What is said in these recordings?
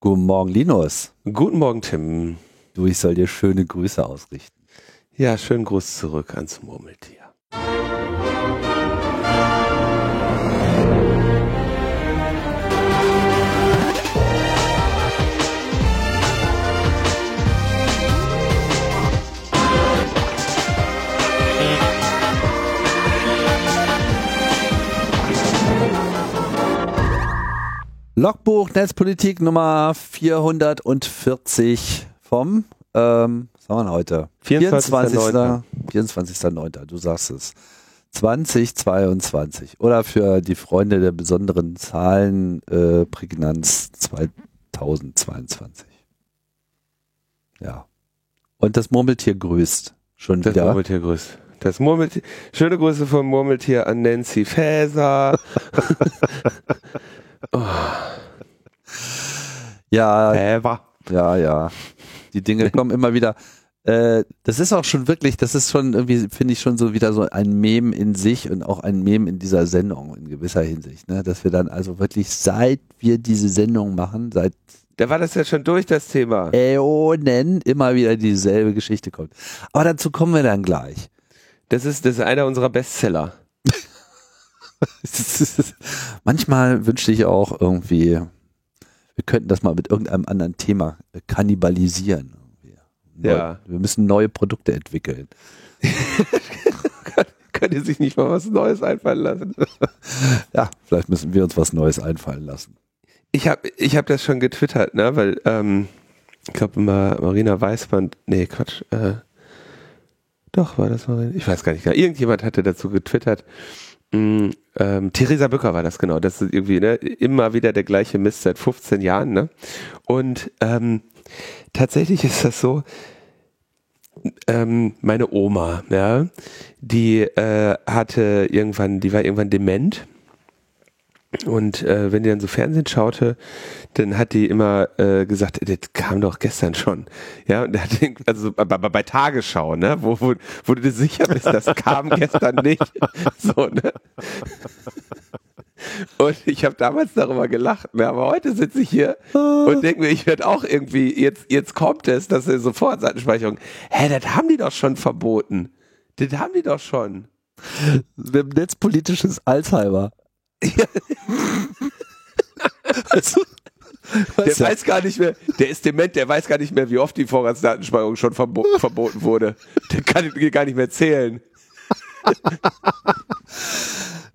Guten Morgen, Linus. Guten Morgen, Tim. Du, ich soll dir schöne Grüße ausrichten. Ja, schönen Gruß zurück ans Murmeltier. Logbuch Netzpolitik Nummer 440 vom, ähm, was haben wir heute? 24.09.. 24.09. Du sagst es. 2022. Oder für die Freunde der besonderen Zahlen, äh, Prägnanz 2022. Ja. Und das Murmeltier grüßt. Schon Das wieder. Murmeltier grüßt. Das Murmeltier. Schöne Grüße vom Murmeltier an Nancy Faeser. Ja, Fäver. Ja, ja. Die Dinge kommen immer wieder. Äh, das ist auch schon wirklich, das ist schon irgendwie, finde ich schon so wieder so ein Mem in sich und auch ein Mem in dieser Sendung in gewisser Hinsicht, ne? Dass wir dann also wirklich, seit wir diese Sendung machen, seit Da war das ja schon durch, das Thema. Äonen immer wieder dieselbe Geschichte kommt. Aber dazu kommen wir dann gleich. Das ist, das ist einer unserer Bestseller. Manchmal wünschte ich auch irgendwie, wir könnten das mal mit irgendeinem anderen Thema kannibalisieren. Neu- Ja. Wir müssen neue Produkte entwickeln. Könnt ihr sich nicht mal was Neues einfallen lassen? Ja, vielleicht müssen wir uns was Neues einfallen lassen. Ich habe ich hab das schon getwittert, ne? Weil, ähm, ich glaube, Marina Weißband, nee, Quatsch, äh, doch, war das Marina? Ich weiß gar nicht. Irgendjemand hatte dazu getwittert. Mm, ähm, Theresa Bücker war das genau. Das ist irgendwie ne, immer wieder der gleiche Mist seit 15 Jahren. Ne? Und ähm, tatsächlich ist das so, ähm, meine Oma, ja, die äh, hatte irgendwann, die war irgendwann dement. Und äh, wenn die dann so Fernsehen schaute, dann hat die immer äh, gesagt, das kam doch gestern schon. Ja, und hat also bei, bei, bei Tagesschau, ne, wo, wo, wo du dir sicher bist, das kam gestern nicht. So, ne? Und ich habe damals darüber gelacht, ne? aber heute sitze ich hier und denke mir, ich werde auch irgendwie, jetzt, jetzt kommt es, dass er sofort Seitenspeicherung, hä, das haben die doch schon verboten. Das haben die doch schon. Wir haben netzpolitisches Alzheimer. Also, Der weiß gar nicht mehr, der ist dement, der weiß gar nicht mehr, wie oft die Vorratsdatenspeicherung schon verbo verboten wurde. Der kann gar nicht mehr zählen.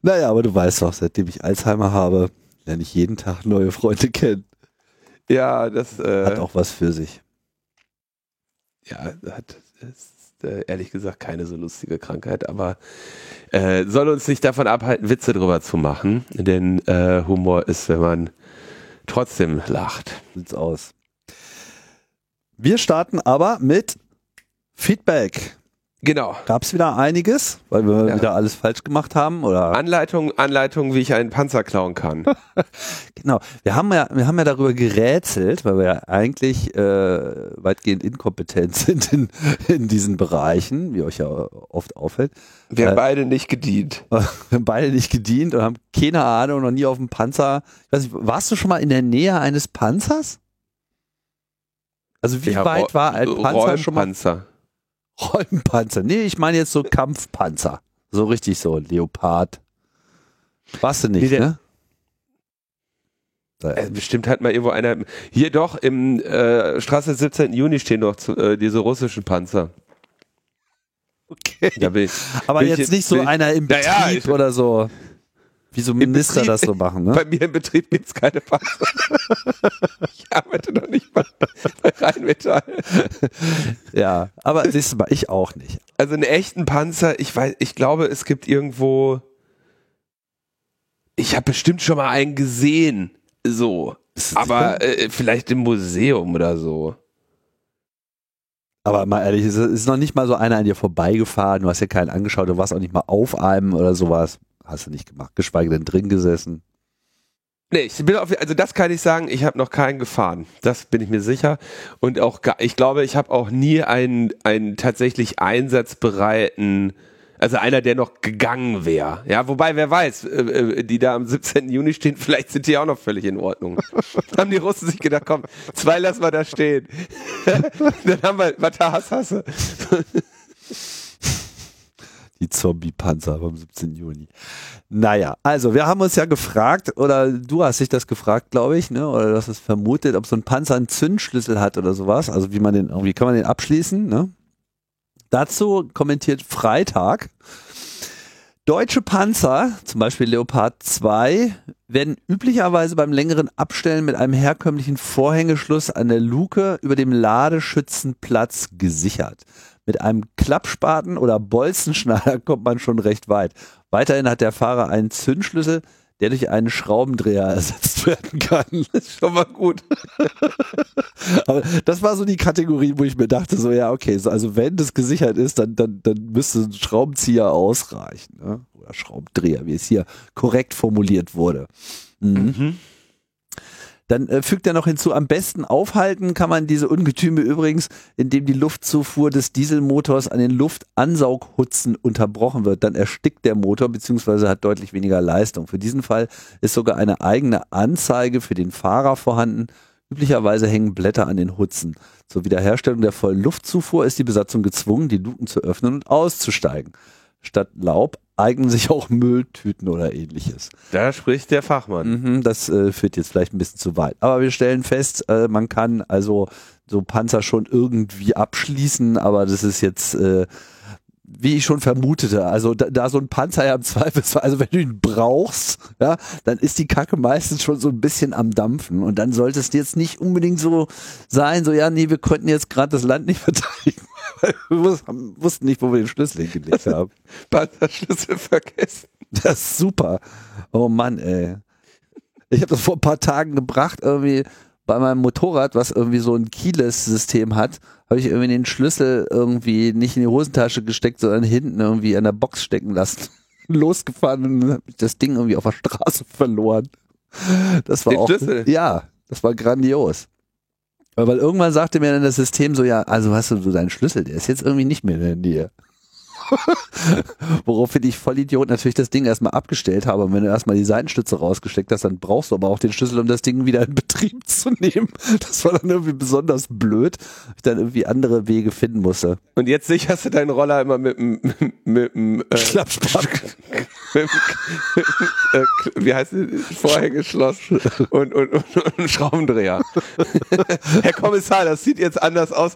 naja, aber du weißt doch, seitdem ich Alzheimer habe, lerne ich jeden Tag neue Freunde kennen. Ja, das äh, Hat auch was für sich. ja, hat ist, äh, ehrlich gesagt keine so lustige Krankheit, aber äh, soll uns nicht davon abhalten, Witze drüber zu machen, denn äh, Humor ist, wenn man trotzdem lacht. Sieht's aus. Wir starten aber mit Feedback. Genau. Gab's wieder einiges, weil wir Ja. wieder alles falsch gemacht haben oder Anleitung, Anleitung, wie ich einen Panzer klauen kann. Genau. Wir haben ja, wir haben ja darüber gerätselt, weil wir ja eigentlich äh, weitgehend inkompetent sind in, in diesen Bereichen, wie euch ja oft auffällt. Wir Äh, haben beide nicht gedient. Wir haben beide nicht gedient und haben keine Ahnung, noch nie auf dem Panzer. Ich weiß nicht, warst du schon mal in der Nähe eines Panzers? Also wie Ja, weit war ein Panzer schon mal? Räumpanzer. Nee, ich meine jetzt so Kampfpanzer. So richtig so, Leopard. Warst du nicht, Nee, der- ne? Äh, bestimmt hat mal irgendwo einer. Hier doch, im äh, Straße 17. Juni stehen doch zu, äh, diese russischen Panzer. Okay. Da bin ich, Aber Bin ich jetzt jetzt- nicht so ich- einer im Ja, ja, Betrieb ich- oder so. Wie so Minister Betrieb- das so machen, ne? Bei mir im Betrieb gibt es keine Panzer. ich arbeite noch nicht mal bei Rheinmetall. Ja, aber siehst du mal, ich auch nicht. Also einen echten Panzer, ich weiß, ich glaube, es gibt irgendwo. Ich habe bestimmt schon mal einen gesehen. So. Aber äh, vielleicht im Museum oder so. Aber mal ehrlich, es ist noch nicht mal so einer an dir vorbeigefahren, du hast ja keinen angeschaut, du warst auch nicht mal auf einem oder sowas. Hast du nicht gemacht, geschweige denn drin gesessen. Nee, ich bin auf, also das kann ich sagen, ich habe noch keinen gefahren. Das bin ich mir sicher. Und auch, ich glaube, ich habe auch nie einen, einen tatsächlich einsatzbereiten Also einer, der noch gegangen wäre. Ja, wobei, wer weiß, äh, äh, die da am 17. Juni stehen, vielleicht sind die auch noch völlig in Ordnung. haben die Russen sich gedacht, komm, zwei lassen wir da stehen. Dann haben wir Matas Hasse. Die Zombie-Panzer vom 17. Juni. Naja, also wir haben uns ja gefragt, oder du hast dich das gefragt, glaube ich, ne? oder hast es vermutet, ob so ein Panzer einen Zündschlüssel hat oder sowas. Also wie man den, wie kann man den abschließen, ne? Dazu kommentiert Freitag. Deutsche Panzer, zum Beispiel Leopard 2, werden üblicherweise beim längeren Abstellen mit einem herkömmlichen Vorhängeschluss an der Luke über dem Ladeschützenplatz gesichert. Mit einem Klappspaten oder Bolzenschneider kommt man schon recht weit. Weiterhin hat der Fahrer einen Zündschlüssel, der durch einen Schraubendreher ersetzt werden kann. Das ist schon mal gut. Aber das war so die Kategorie, wo ich mir dachte, so ja, okay, so, also wenn das gesichert ist, dann, dann, dann müsste ein Schraubenzieher ausreichen. Ne? Oder Schraubendreher, wie es hier korrekt formuliert wurde. Mhm. Mhm. Dann äh, fügt er noch hinzu, am besten aufhalten kann man diese Ungetüme übrigens, indem die Luftzufuhr des Dieselmotors an den Luftansaughutzen unterbrochen wird. Dann erstickt der Motor bzw. hat deutlich weniger Leistung. Für diesen Fall ist sogar eine eigene Anzeige für den Fahrer vorhanden. Üblicherweise hängen Blätter an den Hutzen. Zur Wiederherstellung der vollen Luftzufuhr ist die Besatzung gezwungen, die Luken zu öffnen und auszusteigen. Statt Laub eignen sich auch Mülltüten oder ähnliches. Da spricht der Fachmann. Mhm, das äh, führt jetzt vielleicht ein bisschen zu weit. Aber wir stellen fest, äh, man kann also so Panzer schon irgendwie abschließen, aber das ist jetzt, äh, wie ich schon vermutete, also da, da so ein Panzer ja im Zweifelsfall, also wenn du ihn brauchst, ja, dann ist die Kacke meistens schon so ein bisschen am Dampfen und dann sollte es jetzt nicht unbedingt so sein, so ja, nee, wir konnten jetzt gerade das Land nicht verteidigen wir wussten nicht, wo wir den Schlüssel hingelegt haben. Schlüssel vergessen. Das ist super. Oh Mann, ey. Ich habe das vor ein paar Tagen gebracht, irgendwie bei meinem Motorrad, was irgendwie so ein Keyless-System hat, habe ich irgendwie den Schlüssel irgendwie nicht in die Hosentasche gesteckt, sondern hinten irgendwie an der Box stecken lassen. Losgefahren und habe das Ding irgendwie auf der Straße verloren. Das war den auch. Schlüssel? Ja, das war grandios. Weil irgendwann sagte mir dann das System so, ja, also hast du so deinen Schlüssel, der ist jetzt irgendwie nicht mehr in Nähe. Woraufhin ich voll Idiot natürlich das Ding erstmal abgestellt habe. Und wenn du erstmal die Seitenstütze rausgesteckt hast, dann brauchst du aber auch den Schlüssel, um das Ding wieder in Betrieb zu nehmen. Das war dann irgendwie besonders blöd, ich dann irgendwie andere Wege finden musste. Und jetzt sicherst du deinen Roller immer mit dem mit, dem äh, Klappspack. äh, wie heißt es? Vorhängeschloss und, und, und, und ein Schraubendreher. Herr Kommissar, das sieht jetzt anders aus.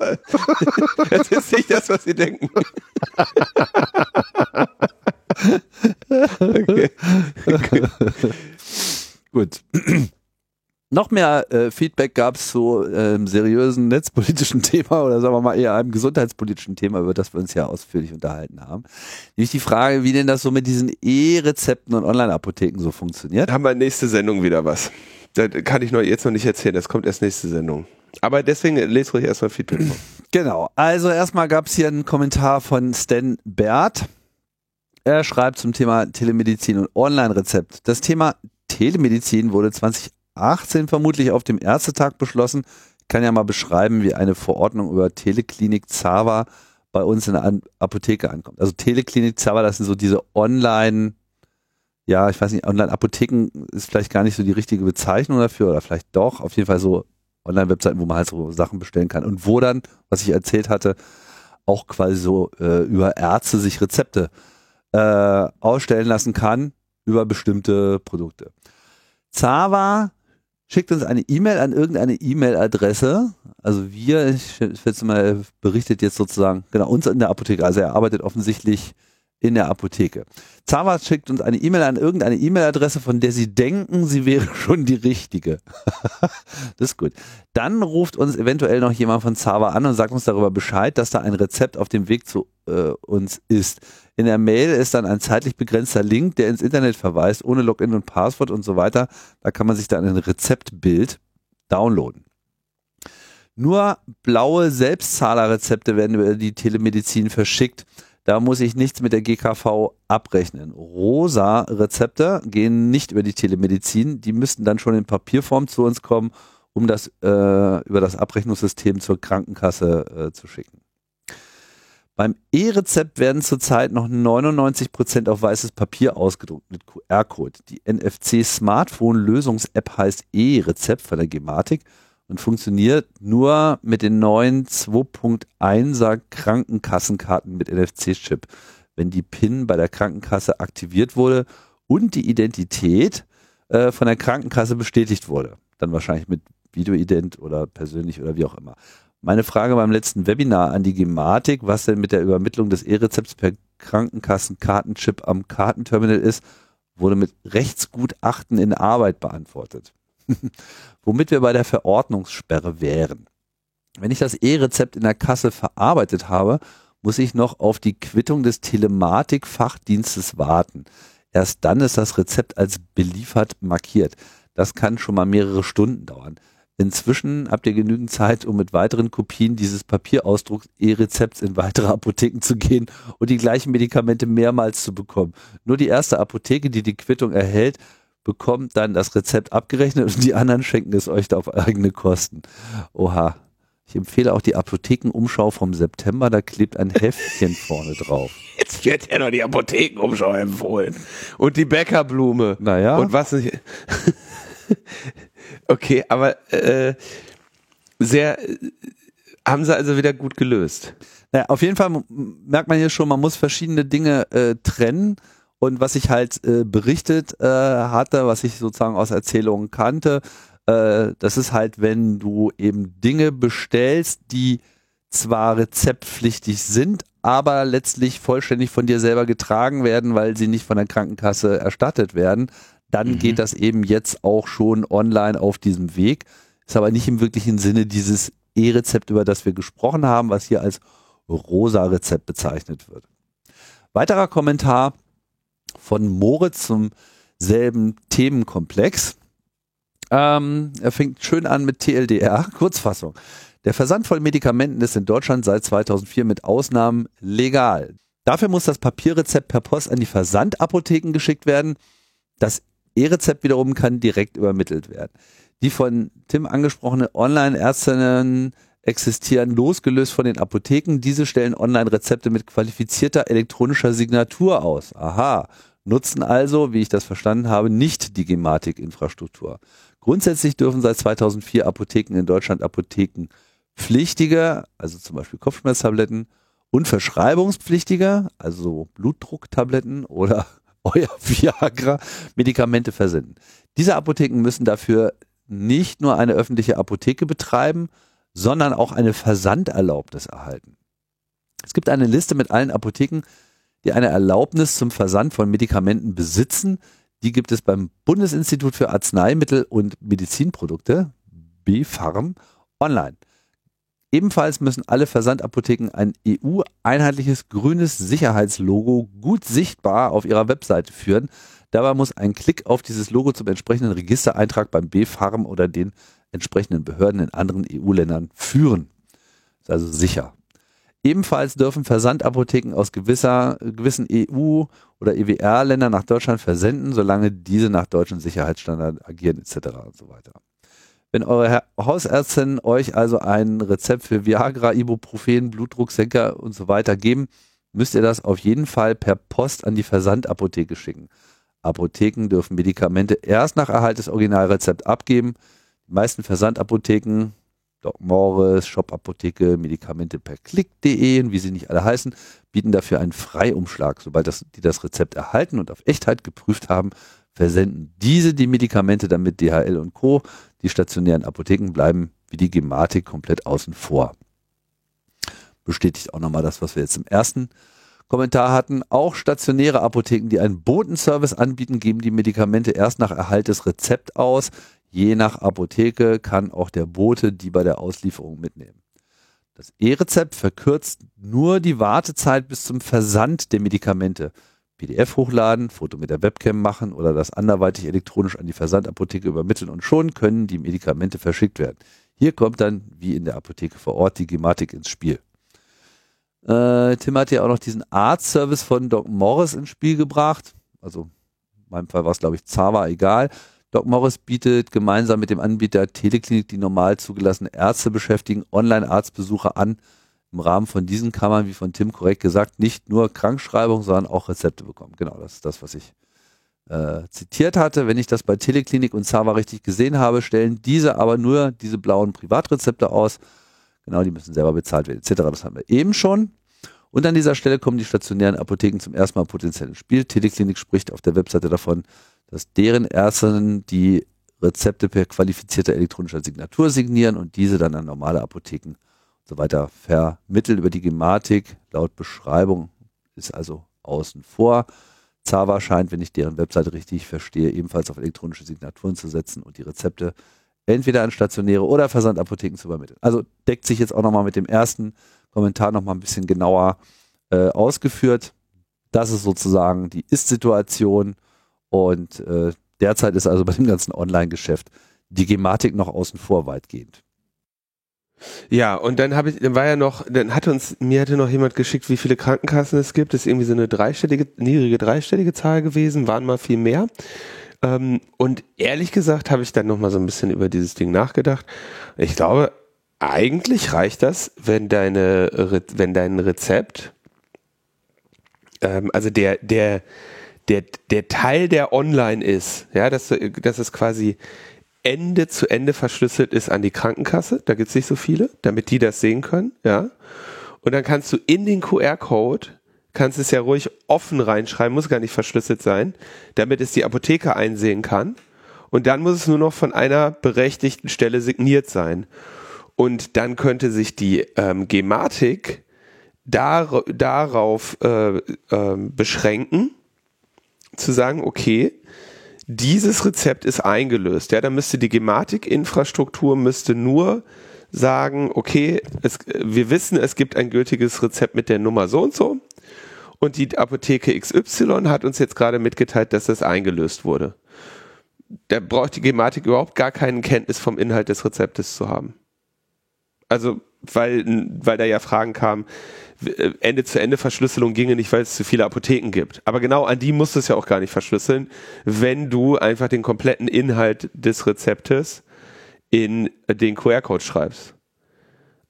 Das ist nicht das, was Sie denken Gut. Noch mehr äh, Feedback gab es zu ähm, seriösen netzpolitischen Thema oder sagen wir mal eher einem gesundheitspolitischen Thema, über das wir uns ja ausführlich unterhalten haben. Nämlich die Frage, wie denn das so mit diesen E-Rezepten und Online-Apotheken so funktioniert. Da haben wir nächste Sendung wieder was. Das kann ich noch jetzt noch nicht erzählen, das kommt erst nächste Sendung. Aber deswegen lest ruhig erstmal Feedback vor. Genau. Also erstmal gab es hier einen Kommentar von Stan Bert. Er schreibt zum Thema Telemedizin und Online-Rezept. Das Thema Telemedizin wurde 2018 vermutlich auf dem Ärztetag beschlossen. Ich kann ja mal beschreiben, wie eine Verordnung über Teleklinik Zava bei uns in der Apotheke ankommt. Also Teleklinik Zava, das sind so diese Online- ja, ich weiß nicht, Online-Apotheken ist vielleicht gar nicht so die richtige Bezeichnung dafür oder vielleicht doch. Auf jeden Fall so Online-Webseiten, wo man halt so Sachen bestellen kann und wo dann, was ich erzählt hatte, auch quasi so äh, über Ärzte sich Rezepte äh, ausstellen lassen kann über bestimmte Produkte. Zava schickt uns eine E-Mail an irgendeine E-Mail-Adresse. Also wir, ich, jetzt mal berichtet jetzt sozusagen, genau, uns in der Apotheke. Also er arbeitet offensichtlich in der Apotheke. Zava schickt uns eine E-Mail an irgendeine E-Mail-Adresse, von der Sie denken, sie wäre schon die richtige. das ist gut. Dann ruft uns eventuell noch jemand von Zava an und sagt uns darüber Bescheid, dass da ein Rezept auf dem Weg zu äh, uns ist. In der Mail ist dann ein zeitlich begrenzter Link, der ins Internet verweist, ohne Login und Passwort und so weiter. Da kann man sich dann ein Rezeptbild downloaden. Nur blaue Selbstzahlerrezepte werden über die Telemedizin verschickt. Da muss ich nichts mit der GKV abrechnen. Rosa Rezepte gehen nicht über die Telemedizin. Die müssten dann schon in Papierform zu uns kommen, um das äh, über das Abrechnungssystem zur Krankenkasse äh, zu schicken. Beim E-Rezept werden zurzeit noch 99 Prozent auf weißes Papier ausgedruckt mit QR-Code. Die NFC Smartphone Lösungs-App heißt E-Rezept von der Gematik und funktioniert nur mit den neuen 2.1er Krankenkassenkarten mit NFC-Chip. Wenn die PIN bei der Krankenkasse aktiviert wurde und die Identität äh, von der Krankenkasse bestätigt wurde. Dann wahrscheinlich mit Videoident oder persönlich oder wie auch immer. Meine Frage beim letzten Webinar an die Gematik, was denn mit der Übermittlung des E-Rezepts per Krankenkassenkartenchip am Kartenterminal ist, wurde mit Rechtsgutachten in Arbeit beantwortet. Womit wir bei der Verordnungssperre wären. Wenn ich das E-Rezept in der Kasse verarbeitet habe, muss ich noch auf die Quittung des Telematik-Fachdienstes warten. Erst dann ist das Rezept als beliefert markiert. Das kann schon mal mehrere Stunden dauern. Inzwischen habt ihr genügend Zeit, um mit weiteren Kopien dieses Papierausdrucks E-Rezepts in weitere Apotheken zu gehen und die gleichen Medikamente mehrmals zu bekommen. Nur die erste Apotheke, die die Quittung erhält, bekommt dann das Rezept abgerechnet und die anderen schenken es euch da auf eigene Kosten. Oha. Ich empfehle auch die Apothekenumschau vom September, da klebt ein Heftchen vorne drauf. Jetzt wird ja noch die Apothekenumschau empfohlen. Und die Bäckerblume. Naja. Und was nicht. okay, aber äh, sehr haben sie also wieder gut gelöst. Naja, auf jeden Fall merkt man hier schon, man muss verschiedene Dinge äh, trennen. Und was ich halt äh, berichtet äh, hatte, was ich sozusagen aus Erzählungen kannte, äh, das ist halt, wenn du eben Dinge bestellst, die zwar rezeptpflichtig sind, aber letztlich vollständig von dir selber getragen werden, weil sie nicht von der Krankenkasse erstattet werden dann mhm. geht das eben jetzt auch schon online auf diesem Weg. Ist aber nicht im wirklichen Sinne dieses E-Rezept, über das wir gesprochen haben, was hier als Rosa-Rezept bezeichnet wird. Weiterer Kommentar von Moritz zum selben Themenkomplex. Ähm, er fängt schön an mit TLDR, Kurzfassung. Der Versand von Medikamenten ist in Deutschland seit 2004 mit Ausnahmen legal. Dafür muss das Papierrezept per Post an die Versandapotheken geschickt werden. Das E-Rezept wiederum kann direkt übermittelt werden. Die von Tim angesprochene Online-Ärztinnen existieren losgelöst von den Apotheken. Diese stellen Online-Rezepte mit qualifizierter elektronischer Signatur aus. Aha. Nutzen also, wie ich das verstanden habe, nicht die Gematik-Infrastruktur. Grundsätzlich dürfen seit 2004 Apotheken in Deutschland Apothekenpflichtige, also zum Beispiel Kopfschmerztabletten, und verschreibungspflichtige, also Blutdrucktabletten oder euer Viagra Medikamente versenden. Diese Apotheken müssen dafür nicht nur eine öffentliche Apotheke betreiben, sondern auch eine Versanderlaubnis erhalten. Es gibt eine Liste mit allen Apotheken, die eine Erlaubnis zum Versand von Medikamenten besitzen. Die gibt es beim Bundesinstitut für Arzneimittel und Medizinprodukte, BfArM, online. Ebenfalls müssen alle Versandapotheken ein EU-einheitliches grünes Sicherheitslogo gut sichtbar auf ihrer Webseite führen. Dabei muss ein Klick auf dieses Logo zum entsprechenden Registereintrag beim B-Farm oder den entsprechenden Behörden in anderen EU-Ländern führen. Ist also sicher. Ebenfalls dürfen Versandapotheken aus gewisser, gewissen EU- oder EWR-Ländern nach Deutschland versenden, solange diese nach deutschen Sicherheitsstandards agieren etc. und so weiter. Wenn eure Hausärztin euch also ein Rezept für Viagra, Ibuprofen, Blutdrucksenker und so weiter geben, müsst ihr das auf jeden Fall per Post an die Versandapotheke schicken. Apotheken dürfen Medikamente erst nach Erhalt des Originalrezepts abgeben. Die meisten Versandapotheken, Doc Morris, Shop Apotheke, Medikamente per Klick.de und wie sie nicht alle heißen, bieten dafür einen Freiumschlag. Sobald das, die das Rezept erhalten und auf Echtheit geprüft haben, versenden diese die Medikamente dann mit DHL und Co. Die stationären Apotheken bleiben wie die Gematik komplett außen vor. Bestätigt auch nochmal das, was wir jetzt im ersten Kommentar hatten. Auch stationäre Apotheken, die einen Botenservice anbieten, geben die Medikamente erst nach Erhalt des Rezepts aus. Je nach Apotheke kann auch der Bote die bei der Auslieferung mitnehmen. Das E-Rezept verkürzt nur die Wartezeit bis zum Versand der Medikamente. PDF hochladen, Foto mit der Webcam machen oder das anderweitig elektronisch an die Versandapotheke übermitteln und schon können die Medikamente verschickt werden. Hier kommt dann, wie in der Apotheke vor Ort, die Gematik ins Spiel. Äh, Tim hat ja auch noch diesen Arzt-Service von Doc Morris ins Spiel gebracht. Also in meinem Fall war es, glaube ich, Zava, egal. Doc Morris bietet gemeinsam mit dem Anbieter Teleklinik, die normal zugelassene Ärzte beschäftigen, Online-Arztbesuche an. im Rahmen von diesen kann man, wie von Tim korrekt gesagt, nicht nur Krankschreibung, sondern auch Rezepte bekommen. Genau, das ist das, was ich äh, zitiert hatte. Wenn ich das bei Teleklinik und Zava richtig gesehen habe, stellen diese aber nur diese blauen Privatrezepte aus. Genau, die müssen selber bezahlt werden, etc. Das haben wir eben schon. Und an dieser Stelle kommen die stationären Apotheken zum ersten Mal potenziell ins Spiel. Teleklinik spricht auf der Webseite davon, dass deren Ärztinnen die Rezepte per qualifizierter elektronischer Signatur signieren und diese dann an normale Apotheken und so weiter vermitteln über die Gematik. Laut Beschreibung ist also außen vor. Zava scheint, wenn ich deren Webseite richtig verstehe, ebenfalls auf elektronische Signaturen zu setzen und die Rezepte entweder an stationäre oder Versandapotheken zu übermitteln. Also deckt sich jetzt auch nochmal mit dem ersten Kommentar nochmal ein bisschen genauer äh, ausgeführt. Das ist sozusagen die Ist-Situation und äh, derzeit ist also bei dem ganzen Online-Geschäft die Gematik noch außen vor weitgehend. Ja, und dann habe ich, dann war ja noch, dann hatte uns, mir hatte noch jemand geschickt, wie viele Krankenkassen es gibt. Das ist irgendwie so eine dreistellige, niedrige dreistellige Zahl gewesen, waren mal viel mehr. Ähm, und ehrlich gesagt habe ich dann noch mal so ein bisschen über dieses Ding nachgedacht. Ich glaube, eigentlich reicht das, wenn deine, wenn dein Rezept, ähm, also der, der, der, der Teil, der online ist, ja, dass, dass es quasi Ende zu Ende verschlüsselt ist an die Krankenkasse. Da gibt es nicht so viele, damit die das sehen können, ja. Und dann kannst du in den QR-Code kannst es ja ruhig offen reinschreiben, muss gar nicht verschlüsselt sein, damit es die Apotheke einsehen kann. Und dann muss es nur noch von einer berechtigten Stelle signiert sein. Und dann könnte sich die ähm, Gematik dar darauf äh, äh, beschränken, zu sagen, okay, dieses Rezept ist eingelöst. Ja, dann müsste die Gematik-Infrastruktur müsste nur sagen, okay, es, wir wissen, es gibt ein gültiges Rezept mit der Nummer so und so. Und die Apotheke XY hat uns jetzt gerade mitgeteilt, dass das eingelöst wurde. Da braucht die Gematik überhaupt gar keine Kenntnis vom Inhalt des Rezeptes zu haben. Also, weil, weil da ja Fragen kamen, Ende-zu-Ende-Verschlüsselung ginge nicht, weil es zu viele Apotheken gibt. Aber genau an die musst du es ja auch gar nicht verschlüsseln, wenn du einfach den kompletten Inhalt des Rezeptes in den QR-Code schreibst.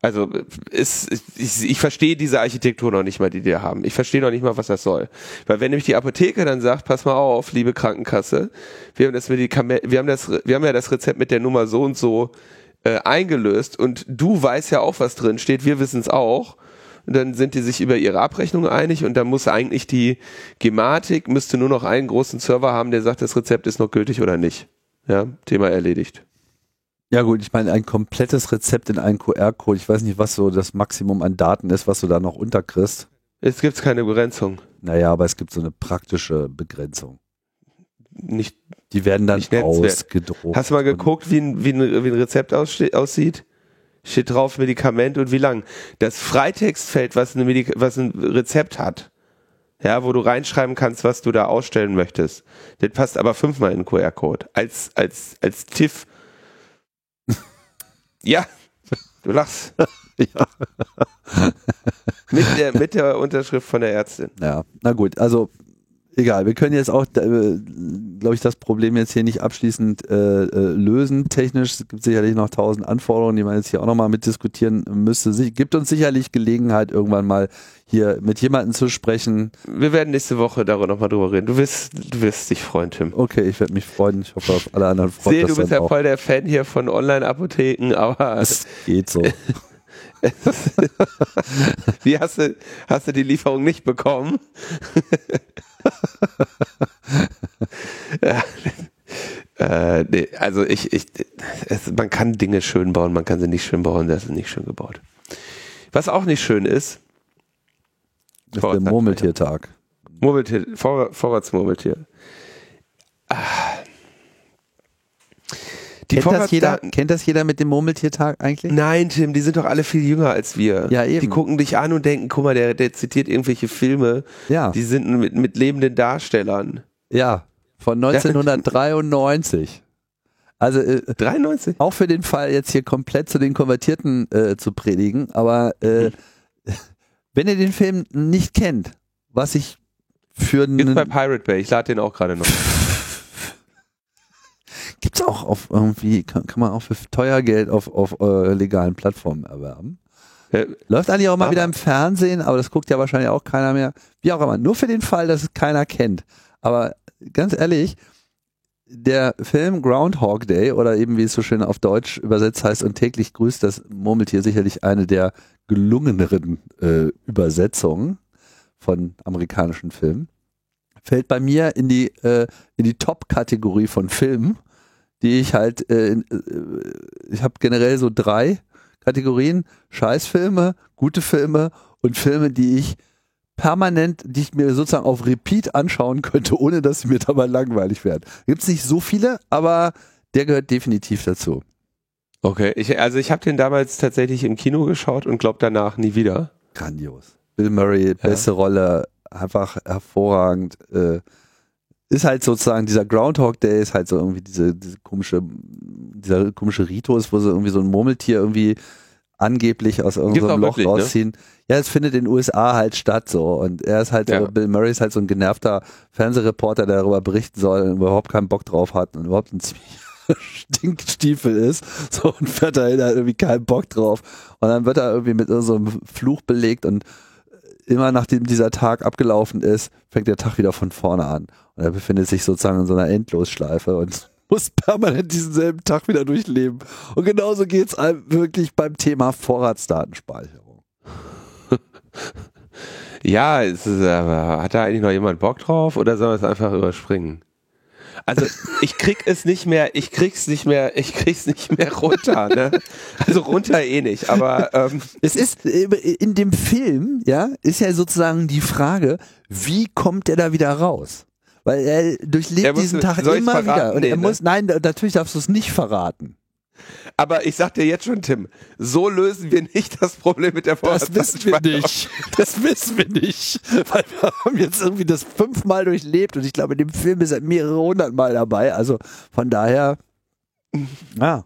Also ist, ich, ich verstehe diese Architektur noch nicht mal, die die haben. Ich verstehe noch nicht mal, was das soll. Weil wenn nämlich die Apotheke dann sagt, pass mal auf, liebe Krankenkasse, wir haben das Medikament, wir haben das, wir haben ja das Rezept mit der Nummer so und so äh, eingelöst und du weißt ja auch, was drin steht, wir wissen es auch dann sind die sich über ihre Abrechnung einig und dann muss eigentlich die Gematik, müsste nur noch einen großen Server haben, der sagt, das Rezept ist noch gültig oder nicht. Ja, Thema erledigt. Ja gut, ich meine, ein komplettes Rezept in einen QR-Code, ich weiß nicht, was so das Maximum an Daten ist, was du da noch unterkriegst. Es gibt keine Begrenzung. Naja, aber es gibt so eine praktische Begrenzung. Nicht, Die werden dann ausgedruckt. Hast du mal geguckt, wie ein, wie ein, wie ein Rezept aussieht? Steht drauf Medikament und wie lang. Das Freitextfeld, was, eine Medik was ein Rezept hat, ja, wo du reinschreiben kannst, was du da ausstellen möchtest, das passt aber fünfmal in den QR-Code. Als, als, als TIFF. ja, du lachst. ja. mit, der, mit der Unterschrift von der Ärztin. Ja, na gut, also egal, wir können jetzt auch, äh, glaube ich, das Problem jetzt hier nicht abschließend äh, äh, lösen. Technisch es gibt sicherlich noch tausend Anforderungen, die man jetzt hier auch nochmal mitdiskutieren müsste. Sie, gibt uns sicherlich Gelegenheit, irgendwann mal hier mit jemandem zu sprechen. Wir werden nächste Woche darüber nochmal drüber reden. Du wirst, du wirst dich freuen, Tim. Okay, ich werde mich freuen. Ich hoffe, auf alle anderen freut Sehe, du bist ja auch. voll der Fan hier von Online-Apotheken, aber. Es geht so. Wie hast du, hast du die Lieferung nicht bekommen? ja. Äh, nee, also ich, ich es, man kann Dinge schön bauen, man kann sie nicht schön bauen, das ist nicht schön gebaut. Was auch nicht schön ist, ist der Murmeltiertag. Murmeltier, Vor, Vorratsmurmeltier. Ah. Die kennt, das jeder, kennt das jeder mit dem Murmeltiertag eigentlich? Nein, Tim, die sind doch alle viel jünger als wir. Ja, eben. Die gucken dich an und denken, guck mal, der, der zitiert irgendwelche Filme. Ja. Die sind mit, mit lebenden Darstellern. Ja, von 1993. Also äh, 93? auch für den Fall jetzt hier komplett zu den Konvertierten äh, zu predigen, aber äh, hm. wenn ihr den Film nicht kennt, was ich für einen... bei Pirate Bay, ich lade den auch gerade noch. Gibt's auch auf irgendwie, kann, kann man auch für teuer Geld auf, auf äh, legalen Plattformen erwerben. Läuft eigentlich auch mal wieder im Fernsehen, aber das guckt ja wahrscheinlich auch keiner mehr. Wie auch immer. Nur für den Fall, dass es keiner kennt. Aber ganz ehrlich, der Film Groundhog Day oder eben wie es so schön auf Deutsch übersetzt heißt und täglich grüßt das Murmeltier sicherlich eine der gelungeneren äh, Übersetzungen von amerikanischen Filmen. Fällt bei mir in die, äh, in die Top-Kategorie von Filmen, die ich halt, äh, äh ich habe generell so drei Kategorien, Scheißfilme, gute Filme und Filme, die ich permanent, die ich mir sozusagen auf Repeat anschauen könnte, ohne dass sie mir dabei langweilig werden. Gibt es nicht so viele, aber der gehört definitiv dazu. Okay, ich, also ich habe den damals tatsächlich im Kino geschaut und glaube danach nie wieder. Grandios. Bill Murray, beste ja. Rolle, einfach hervorragend. Äh, ist halt sozusagen dieser Groundhog Day ist halt so irgendwie diese, diese komische, dieser komische Ritus, wo sie irgendwie so ein Murmeltier irgendwie angeblich aus irgendeinem Loch wirklich, ne? rausziehen. Ne? Ja, es findet in den USA halt statt so und er ist halt, ja. Bill Murray ist halt so ein genervter Fernsehreporter, der darüber berichten soll und überhaupt keinen Bock drauf hat und überhaupt ein Stinkstiefel ist, so und fährt da halt irgendwie keinen Bock drauf und dann wird er irgendwie mit so einem Fluch belegt und immer nachdem dieser Tag abgelaufen ist, fängt der Tag wieder von vorne an und er befindet sich sozusagen in so einer Endlosschleife und muss permanent diesen selben Tag wieder durchleben. Und genauso geht es einem wirklich beim Thema Vorratsdatenspeicherung. ja, ist, aber hat da eigentlich noch jemand Bock drauf oder soll man es einfach überspringen? Also ich krieg es nicht mehr, ich krieg's nicht mehr, ich krieg's nicht mehr runter. Ne? Also runter eh nicht, aber ähm. es ist in dem Film, ja, ist ja sozusagen die Frage, wie kommt der da wieder raus? Weil er durchlebt er muss, diesen Tag immer wieder. Und nee, er ne? muss, nein, natürlich darfst du es nicht verraten. Aber ich sag dir jetzt schon, Tim, so lösen wir nicht das Problem mit der Das wissen wir nicht. Das wissen wir nicht. Weil wir haben jetzt irgendwie das fünfmal durchlebt und ich glaube, in dem Film ist er mehrere hundert Mal dabei. Also von daher, ja.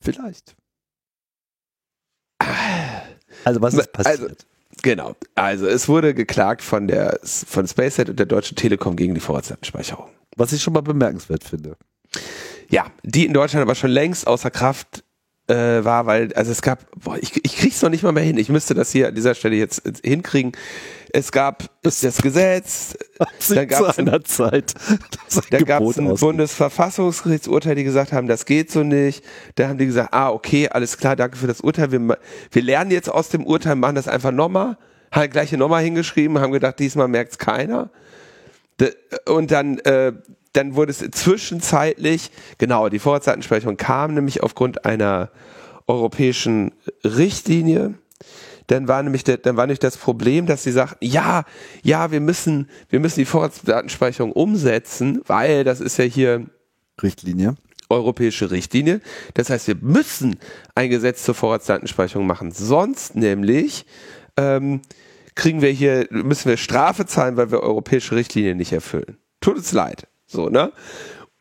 Vielleicht. Also was ist also, passiert? Also, Genau. Also es wurde geklagt von der von SpaceX und der Deutschen Telekom gegen die Vorratsdatenspeicherung. Was ich schon mal bemerkenswert finde. Ja, die in Deutschland aber schon längst außer Kraft äh, war, weil, also es gab, boah, ich, ich krieg's noch nicht mal mehr hin. Ich müsste das hier an dieser Stelle jetzt hinkriegen. Es gab das, das Gesetz, dann gab es einer Zeit. Dann gab es ein Bundesverfassungsgerichtsurteil, die gesagt haben, das geht so nicht. Da haben die gesagt, ah, okay, alles klar, danke für das Urteil. Wir, wir lernen jetzt aus dem Urteil, machen das einfach nochmal. Haben gleiche nochmal hingeschrieben, haben gedacht, diesmal merkt's keiner. Und dann, äh, dann wurde es zwischenzeitlich, genau, die Vorratsdatenspeicherung kam nämlich aufgrund einer europäischen Richtlinie dann war nämlich der, dann war nicht das Problem, dass sie sagten, ja, ja, wir müssen, wir müssen die Vorratsdatenspeicherung umsetzen, weil das ist ja hier Richtlinie. Europäische Richtlinie. Das heißt, wir müssen ein Gesetz zur Vorratsdatenspeicherung machen. Sonst nämlich ähm, kriegen wir hier, müssen wir Strafe zahlen, weil wir europäische Richtlinien nicht erfüllen. Tut uns leid. So, ne?